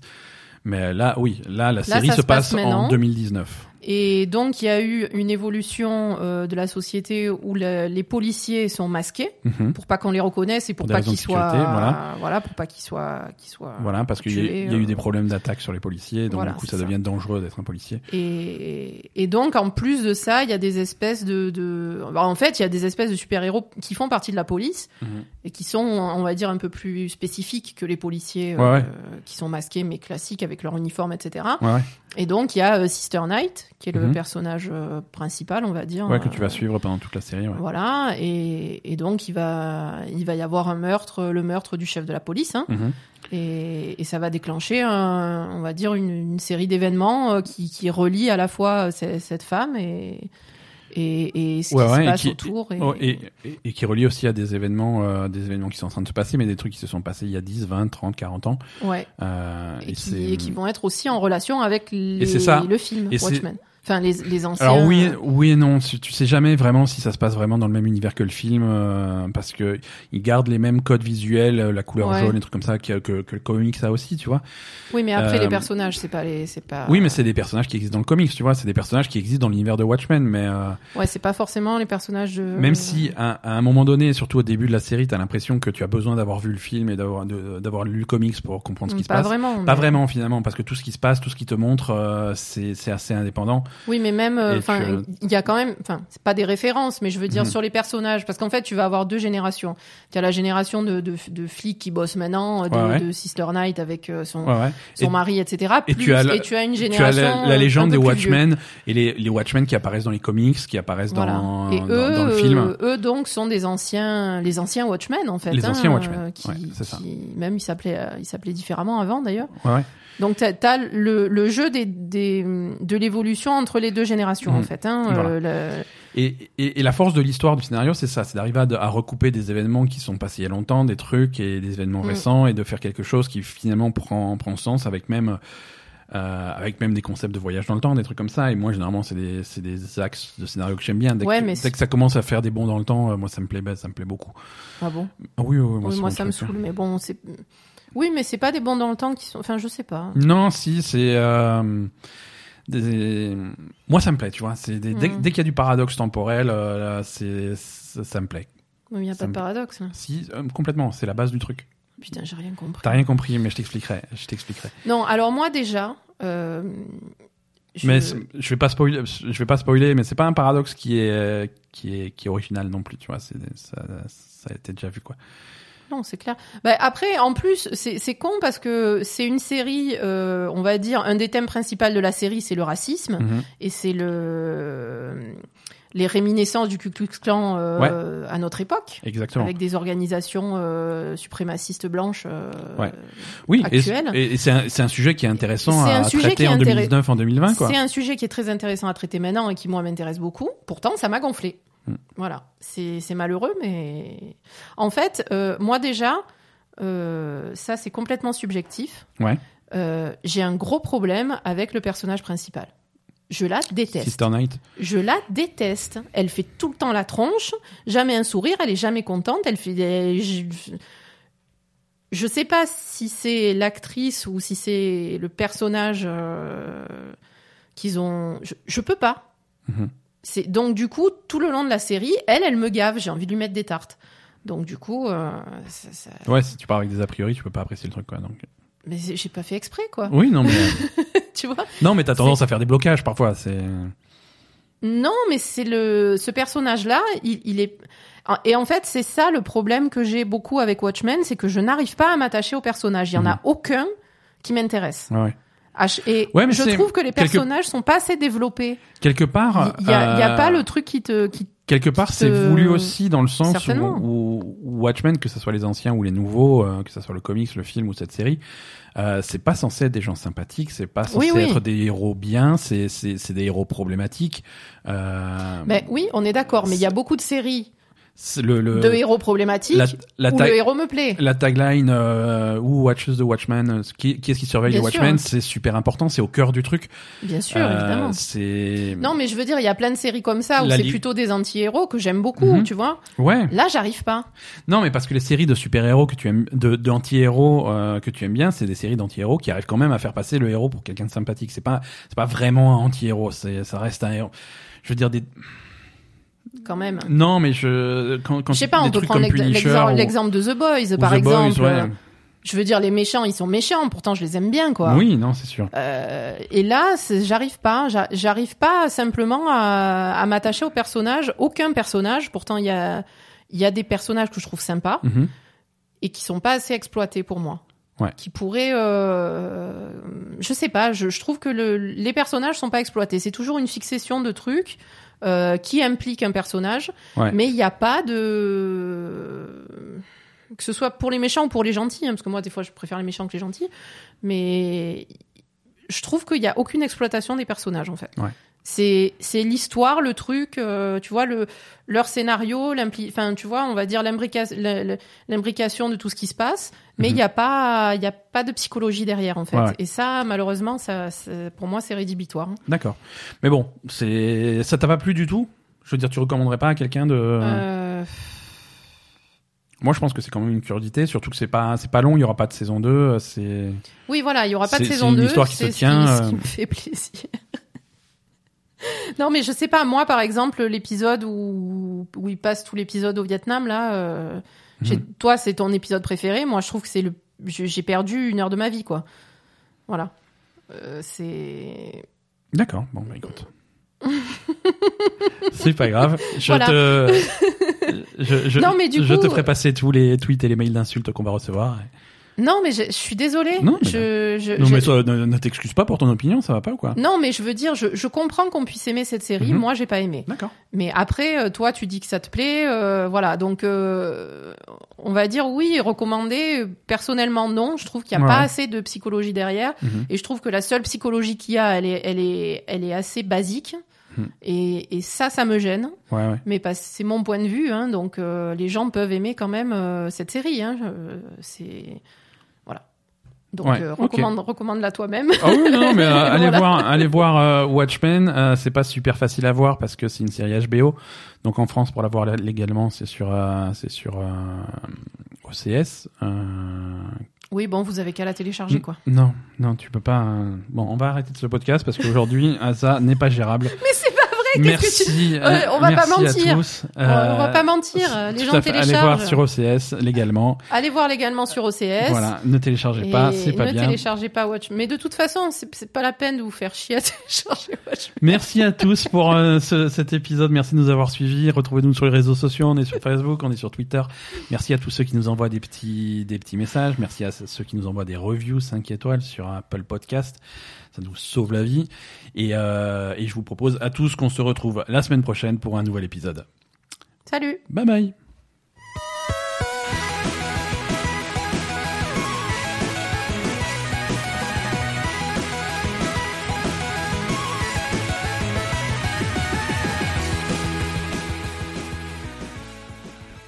Mais là, oui, là, la série se se passe passe, en 2019. Et donc, il y a eu une évolution euh, de la société où le- les policiers sont masqués Mhm. pour pas qu'on les reconnaisse et pour, Pour pas qu'ils soient, voilà. voilà, pour pas qu'ils soient, qu'ils soient. Voilà, parce qu'il y, a- y eu euh, des problèmes d'attaque sur les policiers, donc voilà, du coup, ça ça. devient dangereux d'être un policier. Et, et donc, en plus de ça, il y a des espèces de, de... bah, en fait, il y a des espèces de super-héros qui font partie de la police Mhm. et qui sont, on va dire, un peu plus spécifiques que les policiers Ouais, euh, ouais. qui sont masqués mais classiques avec leur uniforme, etc. Ouais, Et donc, il y a euh, Sister Knight, qui est le Mhm. personnage euh, principal, on va dire. ouais, que tu euh, vas suivre pendant toute la série. Ouais. Voilà, et, et donc il va, il va y avoir un meurtre, le meurtre du chef de la police, hein, Mhm. et, et ça va déclencher, un- on va dire, une, une série d'événements qui, qui relient à la fois ce- cette femme et, et, et ce Ouais, qui ouais, se passe qui- autour. Et, Oh, et, et, et qui relie aussi à des événements, euh, des événements qui sont en train de se passer, mais des trucs qui se sont passés il y a 10, 20, 30, 40 ans. ouais, Euh, et, qui, qui vont être aussi en relation avec les, ça. le film Watchmen. Enfin, les, les anciens. Alors oui, oui et non. Tu tu sais jamais vraiment si ça se passe vraiment dans le même univers que le film, euh, parce que ils gardent les mêmes codes visuels, euh, la couleur Ouais. jaune, les trucs comme ça que, que, que le comics a aussi, tu vois. Oui, mais après euh, les personnages, c'est pas les, c'est pas. Oui, mais c'est des personnages qui existent dans le comics, tu vois. C'est des personnages qui existent dans l'univers de Watchmen, mais euh, Ouais, c'est pas forcément les personnages de. même si à, à un moment donné, surtout au début de la série, t'as l'impression que tu as besoin d'avoir vu le film et d'avoir d'avoir lu le comics pour comprendre ce qui se pas passe. vraiment. Pas mais- vraiment finalement, parce que tout ce qui se passe, tout ce qui te montre, euh, c'est c'est assez indépendant. Oui, mais même, euh, enfin, que- il y a quand même, enfin, c'est pas des références, mais je veux dire Mhm. sur les personnages, parce qu'en fait, tu vas avoir deux générations. Tu as la génération de, de, de flics qui bossent maintenant, euh, de, Ouais, ouais. de Sister Knight avec euh, son, Ouais, son Et- mari, etc. et tu as la- et tu as une Tu as génération. la, la euh, légende des. Watchmen et les, les Watchmen qui apparaissent dans les comics, qui apparaissent Voilà. dans, et dans, eux, dans le film. euh, eux donc sont des anciens, les anciens Watchmen en fait. Les hein, anciens Watchmen, euh, qui, ça. qui- même ils s'appelaient, euh, ils s'appelaient différemment avant d'ailleurs. Ouais, ouais. Donc t'as as le, le jeu des, des de l'évolution entre les deux générations en fait. Hein, Voilà. euh, le- Et, et, et la force de l'histoire du scénario, c'est ça, c'est d'arriver à, à recouper des événements qui sont passés il y a longtemps, des trucs et des événements Mm. récents, et de faire quelque chose qui finalement prend, prend sens avec même, euh, avec même des concepts de voyage dans le temps, des trucs comme ça. Et moi, généralement, c'est des, des axes de scénario que j'aime bien. Dès, Ouais, que, mais dès que ça commence à faire des bonds dans le temps, euh, moi, ça me plaît, bah, ça me plaît beaucoup. Ah bon? Oui, oui, oui, Oui, c'est moi ça me saoule, mais bon, c'est. Oui, mais c'est pas des bons dans le temps qui sont. Enfin, je sais pas. Non, si, c'est. euh, des... Moi, ça me plaît, tu vois. C'est des- dès, dès qu'il y a du paradoxe temporel, euh, c'est ça, me plaît. Il n'y a Ça pas de paradoxe. là. Si, euh, complètement, c'est la base du truc. Putain, j'ai rien compris. T'as rien compris, mais je t'expliquerai. Je t'expliquerai. Non, alors moi déjà. euh, je- Mais je vais pas spoiler. Je vais pas spoiler, mais c'est pas un paradoxe qui est qui est qui est original non plus, tu vois. Ça a été déjà vu quoi. Non, c'est clair. Bah, après, en plus, c'est con parce que c'est une série, euh, on va dire, un des thèmes principaux de la série, c'est le racisme. Mhm. Et c'est le les réminiscences du Ku Klux Klan euh, à notre époque, Exactement. avec des organisations euh, suprémacistes blanches euh, Ouais. Oui, actuelles. et- et c'est un, sujet qui est intéressant à sujet traiter en intéress- 2019, en 2020, quoi. C'est un sujet qui est très intéressant à traiter maintenant et qui moi m'intéresse beaucoup. Pourtant, ça m'a gonflé. Mm. Voilà, c'est malheureux, mais en fait, euh, moi déjà, euh, ça c'est complètement subjectif. Ouais. Euh, J'ai un gros problème avec le personnage principal. Je la déteste. Sister Night. Je la déteste. Elle fait tout le temps la tronche, jamais un sourire, elle est jamais contente. Elle fait. des- Je, sais pas si c'est l'actrice ou si c'est le personnage qu'ils ont. Je, je peux pas. Mhm. C'est donc du coup tout le long de la série, elle, elle me gave. J'ai envie de lui mettre des tartes. Donc du coup, euh, ça- ça- Ouais, si tu pars avec des a priori, tu peux pas apprécier le truc, quoi. Donc. mais j'ai pas fait exprès quoi. Oui, non, mais euh, *laughs* tu vois? non, mais t'as tendance à faire des blocages parfois. C'est Non, mais c'est le ce personnage-là, il, il est et en fait c'est ça le problème que j'ai beaucoup avec Watchmen, c'est que je n'arrive pas à m'attacher au personnage. Il y en a Mhm. aucun qui m'intéresse. ouais. Et Ouais, mais je trouve que les quelque- personnages sont pas assez développés. quelque part. Il y, a, y a euh, pas le truc qui te qui Quelque part, c'est te- voulu aussi dans le sens où, Watchmen, que ce soit les anciens ou les nouveaux, euh, que ce soit le comics, le film ou cette série, euh, c'est pas censé être des gens sympathiques, c'est pas censé Oui, oui. être des héros bien, c'est c'est des héros problématiques. Euh, Ben oui, on est d'accord, mais il y a beaucoup de séries le, le de héros problématiques la, la, où tag- le héros me plaît. la tagline euh, ou Watches the Watchmen, euh, qui, qui est-ce qui surveille Bien les. Watchmen, c'est super important, c'est au cœur du truc. Bien sûr, Euh, évidemment. C'est Non, mais je veux dire, il y a plein de séries comme ça où c'est li- plutôt des anti-héros que j'aime beaucoup, Mhm. tu vois. ouais. Là, j'arrive pas. Non, mais parce que les séries de super-héros que tu aimes, de d'anti-héros euh, que tu aimes bien, c'est des séries d'anti-héros qui arrivent quand même à faire passer le héros pour quelqu'un de sympathique. C'est pas, c'est pas vraiment un anti-héros. C'est, ça reste un héros. Je veux dire des. Quand même. Non, mais je quand quand Je sais pas, on peut prendre l'exemple ou- de The Boys, par The Boys, exemple. ouais. Je veux dire, les méchants, ils sont méchants, pourtant je les aime bien, quoi. Oui, non, c'est sûr. Euh, et là, j'arrive pas, j'a- j'arrive pas simplement à, à m'attacher au personnage, aucun personnage. Pourtant, il y a, il y a des personnages que je trouve sympas Mhm. et qui sont pas assez exploités pour moi. Ouais. Qui pourraient, euh, je sais pas, je, je trouve que le, les personnages sont pas exploités. C'est toujours une succession de trucs euh, qui impliquent un personnage, Ouais. mais il n'y a pas de que ce soit pour les méchants ou pour les gentils, hein, parce que moi des fois je préfère les méchants que les gentils, mais je trouve qu'il n'y a aucune exploitation des personnages en fait. Ouais. C'est c'est l'histoire, le truc, euh, tu vois le leur scénario, l'impli- enfin tu vois, on va dire l'imbrication de tout ce qui se passe, mais il Mhm. n'y a pas il y a pas de psychologie derrière en fait. Ouais. Et ça malheureusement ça, pour moi c'est rédhibitoire. hein. D'accord. Mais bon, c'est ça t'a pas plu du tout? Je veux dire, tu recommanderais pas à quelqu'un de. Euh, Moi, je pense que c'est quand même une curiosité, surtout que c'est pas c'est pas long. Il y aura pas de saison 2 C'est Oui, voilà, il y aura pas de saison c'est une 2. histoire qui se c'est ce tient, ce qui euh. me fait plaisir. *laughs* non, mais je sais pas, moi, par exemple, l'épisode où, où il passe tout l'épisode au Vietnam, là, euh, Mhm. toi, c'est ton épisode préféré. Moi, je trouve que c'est le. J'ai perdu une heure de ma vie, quoi. Voilà. Euh, c'est. D'accord, bon, bah écoute. *laughs* c'est pas grave. Je Voilà. te. *laughs* Je, je, Non, mais du je coup- te ferai passer tous les tweets et les mails d'insultes qu'on va recevoir. Non, mais je, je suis désolée. Non, mais je, je, Non, je- mais toi, ne, ne t'excuse pas pour ton opinion, ça va pas ou quoi? Non, mais je veux dire, je, comprends qu'on puisse aimer cette série. Mhm. Moi, j'ai pas aimé. D'accord. Mais après, euh, toi, tu dis que ça te plaît, euh, voilà. Donc, euh, on va dire oui, recommander. Personnellement, non. Je trouve qu'il n'y a Ouais. pas assez de psychologie derrière, Mhm. et je trouve que la seule psychologie qu'il y a, elle est, elle est, elle est assez basique. Mhm. Et, et ça, ça me gêne. Ouais, ouais. Mais c'est mon point de vue, hein, donc euh, les gens peuvent aimer quand même euh, cette série. Hein, c'est. Donc Ouais, euh, recommande, recommande-la toi-même. Ah oui, non, mais *laughs* euh, allez Voilà. voir, allez voir euh, Watchmen. Euh, c'est pas super facile à voir parce que c'est une série HBO. Donc en France, pour la voir légalement, c'est sur, euh, c'est sur euh, OCS. Euh, Oui, bon, vous avez qu'à la télécharger, quoi. non, non, tu peux pas. euh, Bon, on va arrêter de ce podcast parce qu'aujourd'hui, *laughs* ça n'est pas gérable. Mais c'est pas que tu- Merci. Euh, on va pas merci mentir. À tous. On va Euh, pas mentir. Les gens fait. Allez téléchargent. voir sur OCS légalement. Allez voir légalement sur OCS. Voilà, ne téléchargez Et pas, c'est pas ne bien. téléchargez pas Watch. Mais de toute façon, c'est c'est pas la peine de vous faire chier à *laughs* télécharger Watch. Merci à tous pour euh, ce- cet épisode. Merci de nous avoir suivis. Retrouvez-nous sur les réseaux sociaux. On est sur Facebook, on est sur Twitter. Merci à tous ceux qui nous envoient des petits, des petits messages. Merci à ceux qui nous envoient des reviews 5 étoiles sur Apple Podcast ça nous sauve la vie. Et, euh, et je vous propose à tous qu'on se retrouve la semaine prochaine pour un nouvel épisode. Salut Bye bye